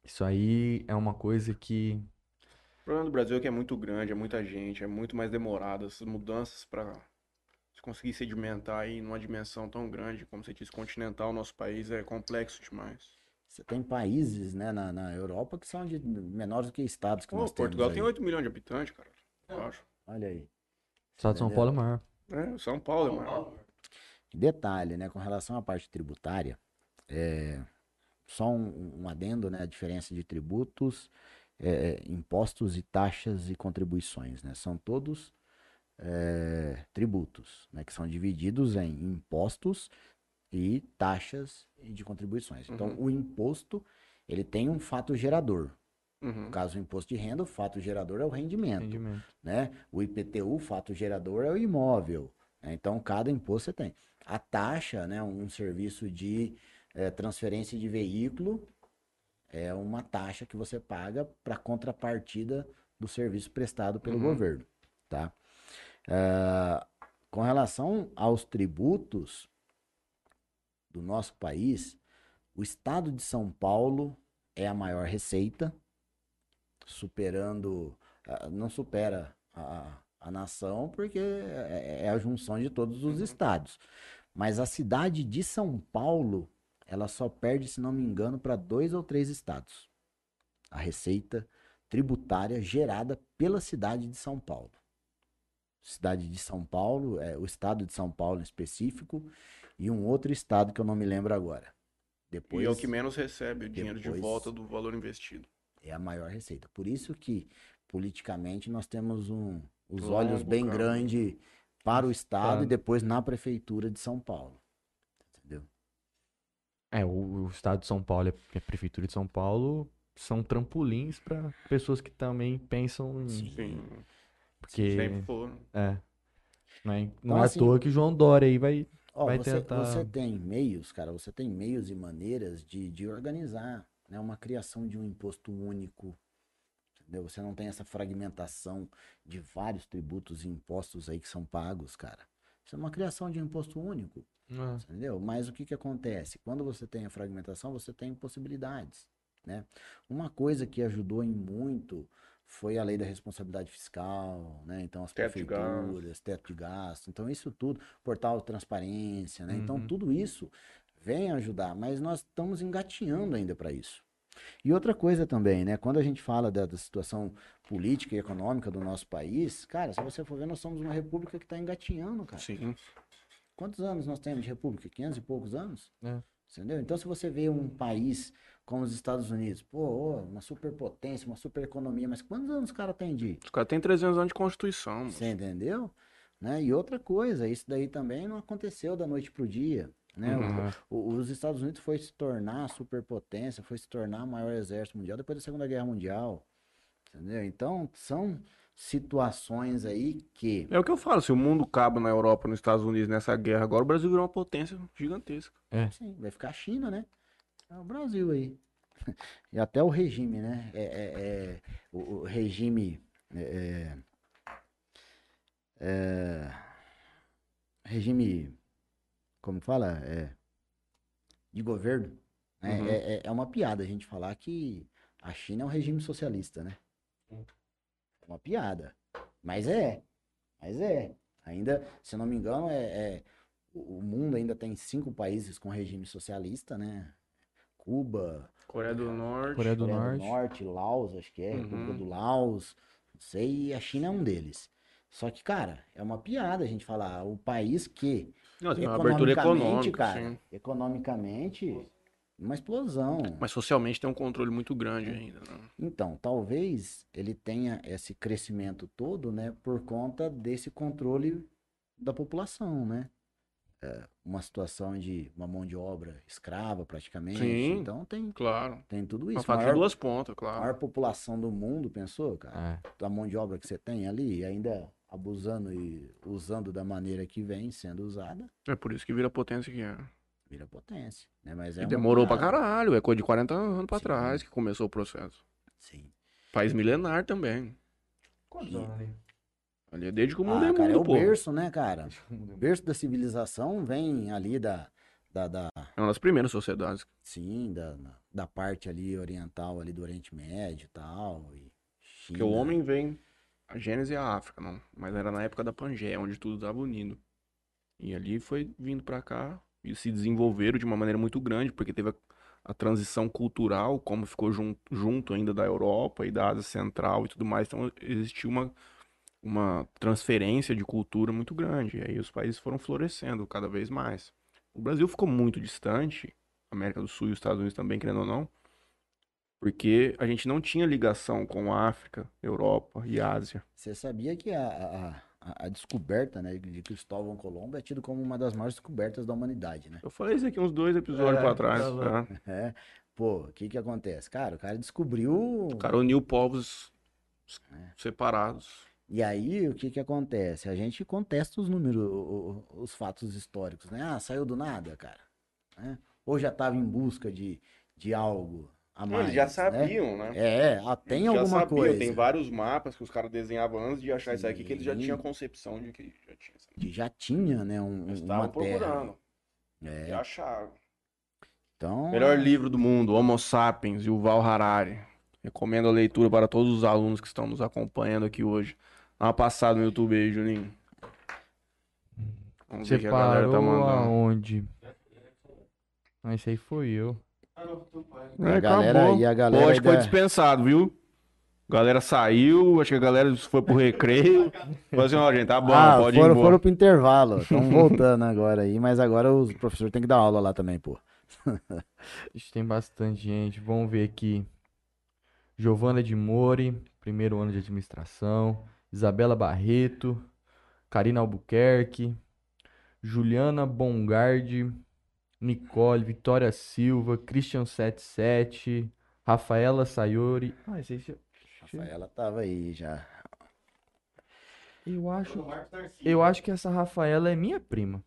Isso aí é uma coisa que. O problema do Brasil é que é muito grande, é muita gente, é muito mais demorado. Essas mudanças para se conseguir sedimentar aí numa dimensão tão grande, como você disse, continental, nosso país é complexo demais. Você tem países, né, na, na Europa que são de menores do que estados que Pô, nós Portugal temos tem aí. 8 milhões de habitantes, cara. Eu acho. Olha aí. O estado de São? Paulo é maior. É, São Paulo é maior. Detalhe, né, com relação à parte tributária, é, só um, um adendo, né, a diferença de tributos, é, impostos e taxas e contribuições, né, são todos é, tributos, né, que são divididos em impostos e taxas de contribuições. Então, Uhum. o imposto, ele tem um fato gerador, Uhum. No caso, o imposto de renda, o fato gerador é o rendimento, Rendimento. né? O IPTU, o fato gerador é o imóvel. né? Então, cada imposto você tem. A taxa, né, um serviço de eh, transferência de veículo, é uma taxa que você paga para contrapartida do serviço prestado pelo Uhum. governo, tá? Ah, com relação aos tributos do nosso país, o estado de São Paulo é a maior receita, superando, ah, não supera a, a nação, porque é, é a junção de todos os estados. Mas a cidade de São Paulo, ela só perde, se não me engano, para dois ou três estados. A receita tributária gerada pela cidade de São Paulo. Cidade de São Paulo, é, o estado de São Paulo em específico, e um outro estado que eu não me lembro agora. Depois, E é o que menos recebe o dinheiro de volta do valor investido. é a maior receita. Por isso que, politicamente, nós temos um, os Longo olhos bem grandes para o Estado e depois na Prefeitura de São Paulo. Entendeu? É, o, o estado de São Paulo e a prefeitura de São Paulo são trampolins para pessoas que também pensam em. Sim. Porque. Sempre foram. É. Não é, não Então, é assim- à toa que João Dória aí vai. Vai você, tentar- você tem meios, cara, você tem meios e maneiras de, de organizar né, uma criação de um imposto único. Entendeu? Você não tem essa fragmentação de vários tributos e impostos aí que são pagos, cara. Isso é uma criação de um imposto único. Entendeu? Mas o que que acontece? Quando você tem a fragmentação, você tem possibilidades, né? Uma coisa que ajudou em muito foi a lei da responsabilidade fiscal, né? Então as Teto de prefeituras, teto de gasto. Então isso tudo, portal de transparência, né? Então Uhum. tudo isso vem ajudar, mas nós estamos engatinhando ainda para isso. E outra coisa também, né? Quando a gente fala da, da situação política e econômica do nosso país, cara, se você for ver, nós somos uma república que está engatinhando, cara. Sim. Quantos anos nós temos de república? 500 e poucos anos? É. Entendeu? Então, se você vê um país como os Estados Unidos, pô, uma superpotência, uma supereconomia, mas quantos anos o cara tem de? Os caras têm 300 anos de Constituição. Você entendeu? Né? E outra coisa, isso daí também não aconteceu da noite pro dia. Né? O- Uhum. o- os Estados Unidos foi se tornar superpotência, foi se tornar o maior exército mundial depois da Segunda Guerra Mundial. Entendeu? Então, são situações aí que É o que eu falo, se o mundo acaba na Europa, nos Estados Unidos, nessa guerra agora, o Brasil virou uma potência gigantesca. Sim, vai ficar a China, né? É o Brasil aí. E até o regime, né? É, é- é- o, o regime. é- é- regime. Como fala? É, de governo. né? Uhum. É, é- é uma piada a gente falar que a China é um regime socialista, né? É uma piada. Mas é. Mas é. Ainda, se eu não me engano, é, é- o mundo ainda tem cinco países com regime socialista, né? Cuba, Coreia do Norte. Coreia do Coreia Norte. Laos, acho que é, República Uhum. do Laos, não sei, e a China é um deles. Só que, cara, é uma piada a gente falar o país que, Não, tem uma abertura economicamente, econômica, cara, sim. economicamente, uma explosão. Mas socialmente tem um controle muito grande ainda. Né? Então, talvez ele tenha esse crescimento todo, né, por conta desse controle da população, né? É, uma situação de uma mão de obra escrava, praticamente. Sim. Então, tem, Claro. tem tudo Uma isso. de Maior, duas pontas, claro. maior população do mundo, pensou, cara? É. Da mão de obra que você tem ali, e ainda abusando e usando da maneira que vem sendo usada, É por isso que vira a potência que é. vira potência, né? Mas é E demorou pra piada. caralho. É coisa de 40 anos pra Sim. trás que começou o processo. Sim. País milenar também. Quantos E- anos ali? É desde que o mundo Ah, é cara, é mundo, o pô. berço, né, cara? O berço da civilização vem ali da, da, da É uma das primeiras sociedades. sim, da, da parte ali oriental, ali do Oriente Médio e tal, e Porque o homem vem. A Gênese é a África, não. Mas era na época da Pangeia, onde tudo estava unido. E ali foi vindo pra cá e se desenvolveram de uma maneira muito grande, porque teve a, a transição cultural, como ficou jun- junto ainda da Europa e da Ásia Central e tudo mais. Então existiu uma, uma transferência de cultura muito grande. E aí os países foram florescendo cada vez mais. O Brasil ficou muito distante, a América do Sul e os Estados Unidos também, querendo ou não, porque a gente não tinha ligação com a África, Europa e Ásia. Você sabia que a, a, a- descoberta né, de Cristóvão Colombo é tido como uma das maiores descobertas da humanidade, né? Eu falei isso aqui uns dois episódios É, pra trás. tá? É, pô, o que que acontece? Cara, o cara descobriu. O cara uniu povos É. separados. E aí, o que que acontece? A gente contesta os números, os fatos históricos, né? Ah, saiu do nada, cara. né? Ou já estava em busca de, de algo a mais. Eles já né? sabiam, né? É, ah, tem Eles alguma sabiam, coisa. Tem vários mapas que os caras desenhavam antes de achar isso aqui, que eles já Sim. tinham concepção de que já tinha. isso aqui. Que já tinha, né? Um, Eles uma estavam terra. procurando. É, E acharam. então, Melhor livro do mundo, Homo Sapiens, e o Val Harari. Recomendo a leitura para todos os alunos que estão nos acompanhando aqui hoje. Dá uma passada no YouTube aí, Juninho. Vamos ver Você o que a galera tá parou mandando. aonde? Ah, esse aí foi eu. a É, galera, acabou. e a galera Pô, acho que foi dispensado, viu? A galera saiu, acho que a galera foi pro recreio. Falou assim, ó, gente, tá bom, ah, pode ir foram, embora. foram pro intervalo. Estão voltando agora aí, mas agora os professores têm que dar aula lá também, pô. Ixi, tem bastante gente. Vamos ver aqui. Giovana de Mori, primeiro ano de administração. Isabela Barreto. Karina Albuquerque. Juliana Bongardi. Nicole, Vitória Silva, Christian 77, Rafaela Sayori. Ah, esse aí Rafaela tava aí já. Eu acho, eu acho que essa Rafaela é minha prima.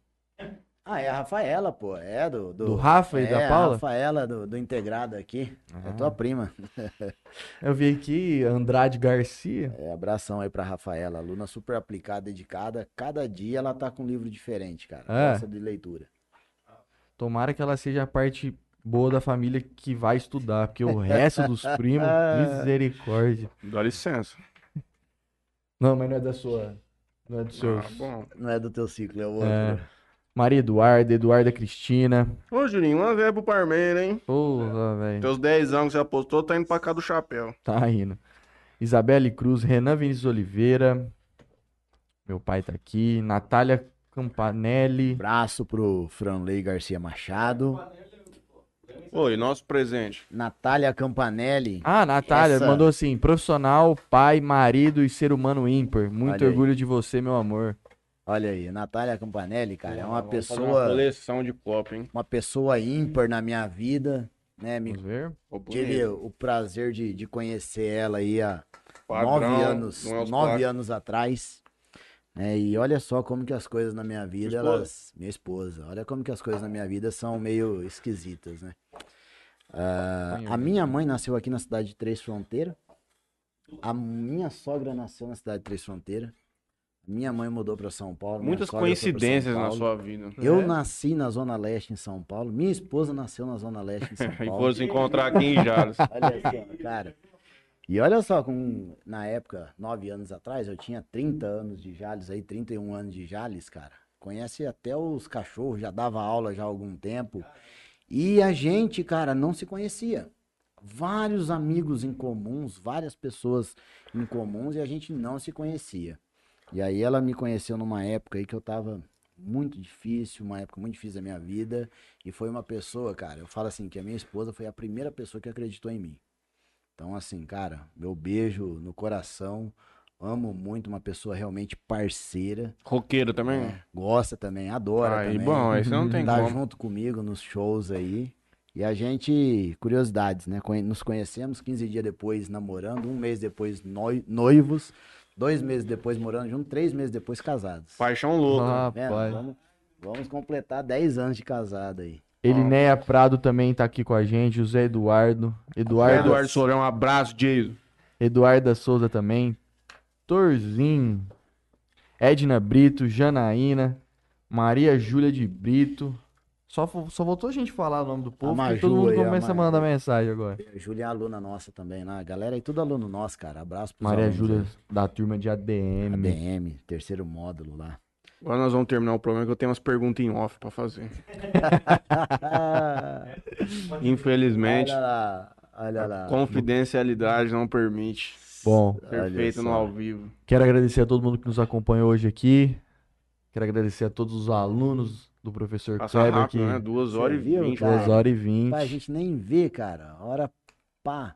Ah, é a Rafaela, pô. É do. Do Rafa e é, da a Paula? Rafaela do, do integrado aqui. É Ah. tua prima. Eu vi aqui Andrade Garcia. É, abração aí pra Rafaela, aluna super aplicada, dedicada. Cada dia ela tá com um livro diferente, cara. É. Gosta de leitura. Tomara que ela seja a parte boa da família que vai estudar, porque o resto dos primos, misericórdia. Dá licença. Não, mas não é da sua. Não é do seu. Ah, bom. Não é do teu ciclo, é o outro. É. Maria Eduarda, Eduarda Cristina. Ô, Juninho, uma vez pro Parmeira, hein? Porra, velho. Teus 10 anos que você apostou, tá indo pra cá do chapéu. Tá indo. Isabelle Cruz, Renan Vinícius Oliveira. Meu pai tá aqui. Natália Campanelli. Abraço pro Franley Garcia Machado. Oi, nosso presente. Natália Campanelli. Ah, Natália Essa- mandou assim: profissional, pai, marido e ser humano ímpar. Muito Olha aí. orgulho de você, meu amor. Olha aí, Natália Campanelli, cara, é uma fazer Uma pessoa, coleção de copo, hein? uma pessoa ímpar na minha vida, né? Me Vamos ver. Tive o prazer de, de conhecer ela aí há Padrão, nove anos, não é nove plásticos. anos atrás. né? e olha só como que as coisas na minha vida, esposa? elas. Minha esposa, olha como que as coisas na minha vida são meio esquisitas, né? Põe a o minha mãe nasceu aqui na cidade de Três Fronteiras. A minha sogra nasceu na cidade de Três Fronteiras. Minha mãe mudou para São Paulo. Muitas coincidências na Paulo. sua vida. Eu É? nasci na Zona Leste em São Paulo. Minha esposa nasceu na Zona Leste em São E Paulo. foram se encontrar aqui em Jales. Olha só, cara. E olha só, com, na época, nove anos atrás, eu tinha 30 anos de Jales aí, 31 anos de Jales, cara. Conhece até os cachorros, já dava aula já há algum tempo. E a gente, cara, não se conhecia. Vários amigos em comuns, várias pessoas em comuns e a gente não se conhecia. E aí ela me conheceu numa época aí que eu tava muito difícil, uma época muito difícil da minha vida. E foi uma pessoa, cara, eu falo assim, que a minha esposa foi a primeira pessoa que acreditou em mim. Então, assim, cara, meu beijo no coração. Amo muito uma pessoa realmente parceira. Roqueiro também? né? Gosta também, adora Aí, também. bom, aí você não tem tá como. junto comigo nos shows aí. E a gente, curiosidades, né? Nos conhecemos 15 dias depois namorando, um mês depois noi- noivos, dois meses depois morando junto, três meses depois casados. Paixão louca. Vendo? Rapaz. Vamos, vamos completar 10 anos de casado aí. Elinéia Prado também tá aqui com a gente. José Eduardo. Eduardo, Eduardo. Sourão, um abraço, Jason. Eduarda Souza também. Torzinho. Edna Brito. Janaína. Maria Júlia de Brito. Só, só voltou a gente falar o nome do povo, Maju todo mundo aí, a começa a Maju. mandar mensagem agora. Júlia é aluna nossa também, né? A galera aí, tudo aluno nosso, cara. Abraço pros Maria alunos Júlia da turma de ADM. ADM, terceiro módulo lá. Agora nós vamos terminar o programa que eu tenho umas perguntas em off pra fazer. Infelizmente, Olha lá, olha lá. confidencialidade não permite Bom, ser Olha feito no ao vivo. quero agradecer a todo mundo que nos acompanhou hoje aqui. Quero agradecer a todos os alunos do professor Passa Kleber rápido, aqui. né? Duas horas e viu, vinte. cara? Duas horas e vinte. Pai, a gente nem vê, cara. Hora pá.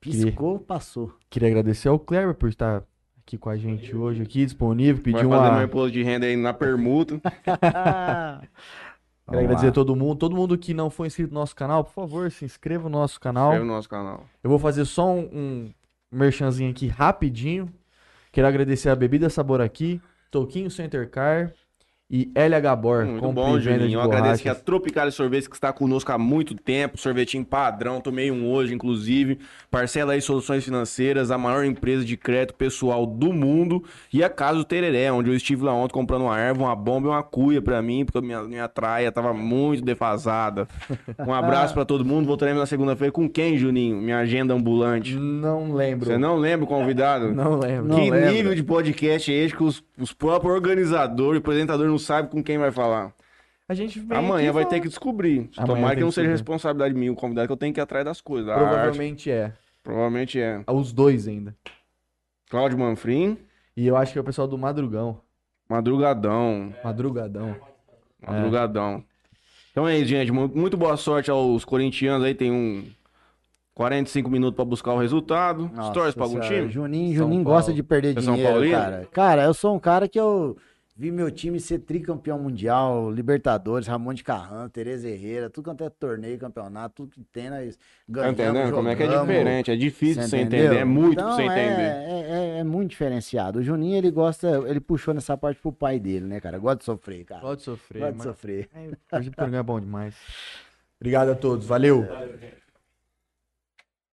Piscou, passou. Queria agradecer ao Kleber por estar aqui com a gente hoje, aqui disponível. Vai Pedir fazer meu uma, imposto de renda aí na permuta. Quero agradecer a todo mundo. Todo mundo que não foi inscrito no nosso canal, por favor, se inscreva no nosso canal. Inscreve no nosso canal. Eu vou fazer só um, um merchanzinho aqui rapidinho. Quero agradecer a Bebida Sabor aqui, Toquinho Center Car e LH Bor. Muito bom, Juninho. Eu agradeço aqui a. Tropical Sorvetes que está conosco há muito tempo. Sorvetinho padrão, tomei um hoje, inclusive. Parcela aí Soluções Financeiras, a maior empresa de crédito pessoal do mundo. E a Casa do Tereré, onde eu estive lá ontem comprando uma erva, uma bomba e uma cuia pra mim, porque a minha, minha traia tava muito defasada. Um abraço pra todo mundo. Voltaremos na segunda-feira com quem, Juninho? Minha agenda ambulante. Não lembro. Você não lembra o convidado? Não lembro. Não que lembra. nível de podcast é esse que os, os próprios organizadores e apresentadores não sabem com quem vai falar? A gente vem Amanhã aqui vai ter que descobrir. Amanhã Tomara que não seja responsabilidade minha o convidado, que eu tenho que ir atrás das coisas. da arte. Provavelmente é. Provavelmente é. Os dois ainda. Cláudio Manfrim, E eu acho que é o pessoal do Madrugão. Madrugadão. Madrugadão. Madrugadão. Então é isso, gente. Mu- Muito boa sorte aos corintianos aí. Tem um 45 minutos pra buscar o resultado. Nossa Torce pra algum time? Juninho, São Juninho Paulo. gosta de perder Você é São dinheiro, cara. Cara, eu sou um cara que eu vi meu time ser tricampeão mundial, Libertadores, Ramon de Carran, Tereza Herrera, tudo quanto é torneio, campeonato, tudo que tem, nós Tá ganhamos, entendendo? Como é que é jogamos. diferente? É difícil de você entendeu? entender. É muito então, pra você é- entender. É, é- é muito diferenciado. O Juninho, ele gosta, ele puxou nessa parte pro pai dele, né, cara? Gosta de sofrer, cara. Pode sofrer. Gosta de sofrer. É, hoje o programa é bom demais. Obrigado a todos. Valeu.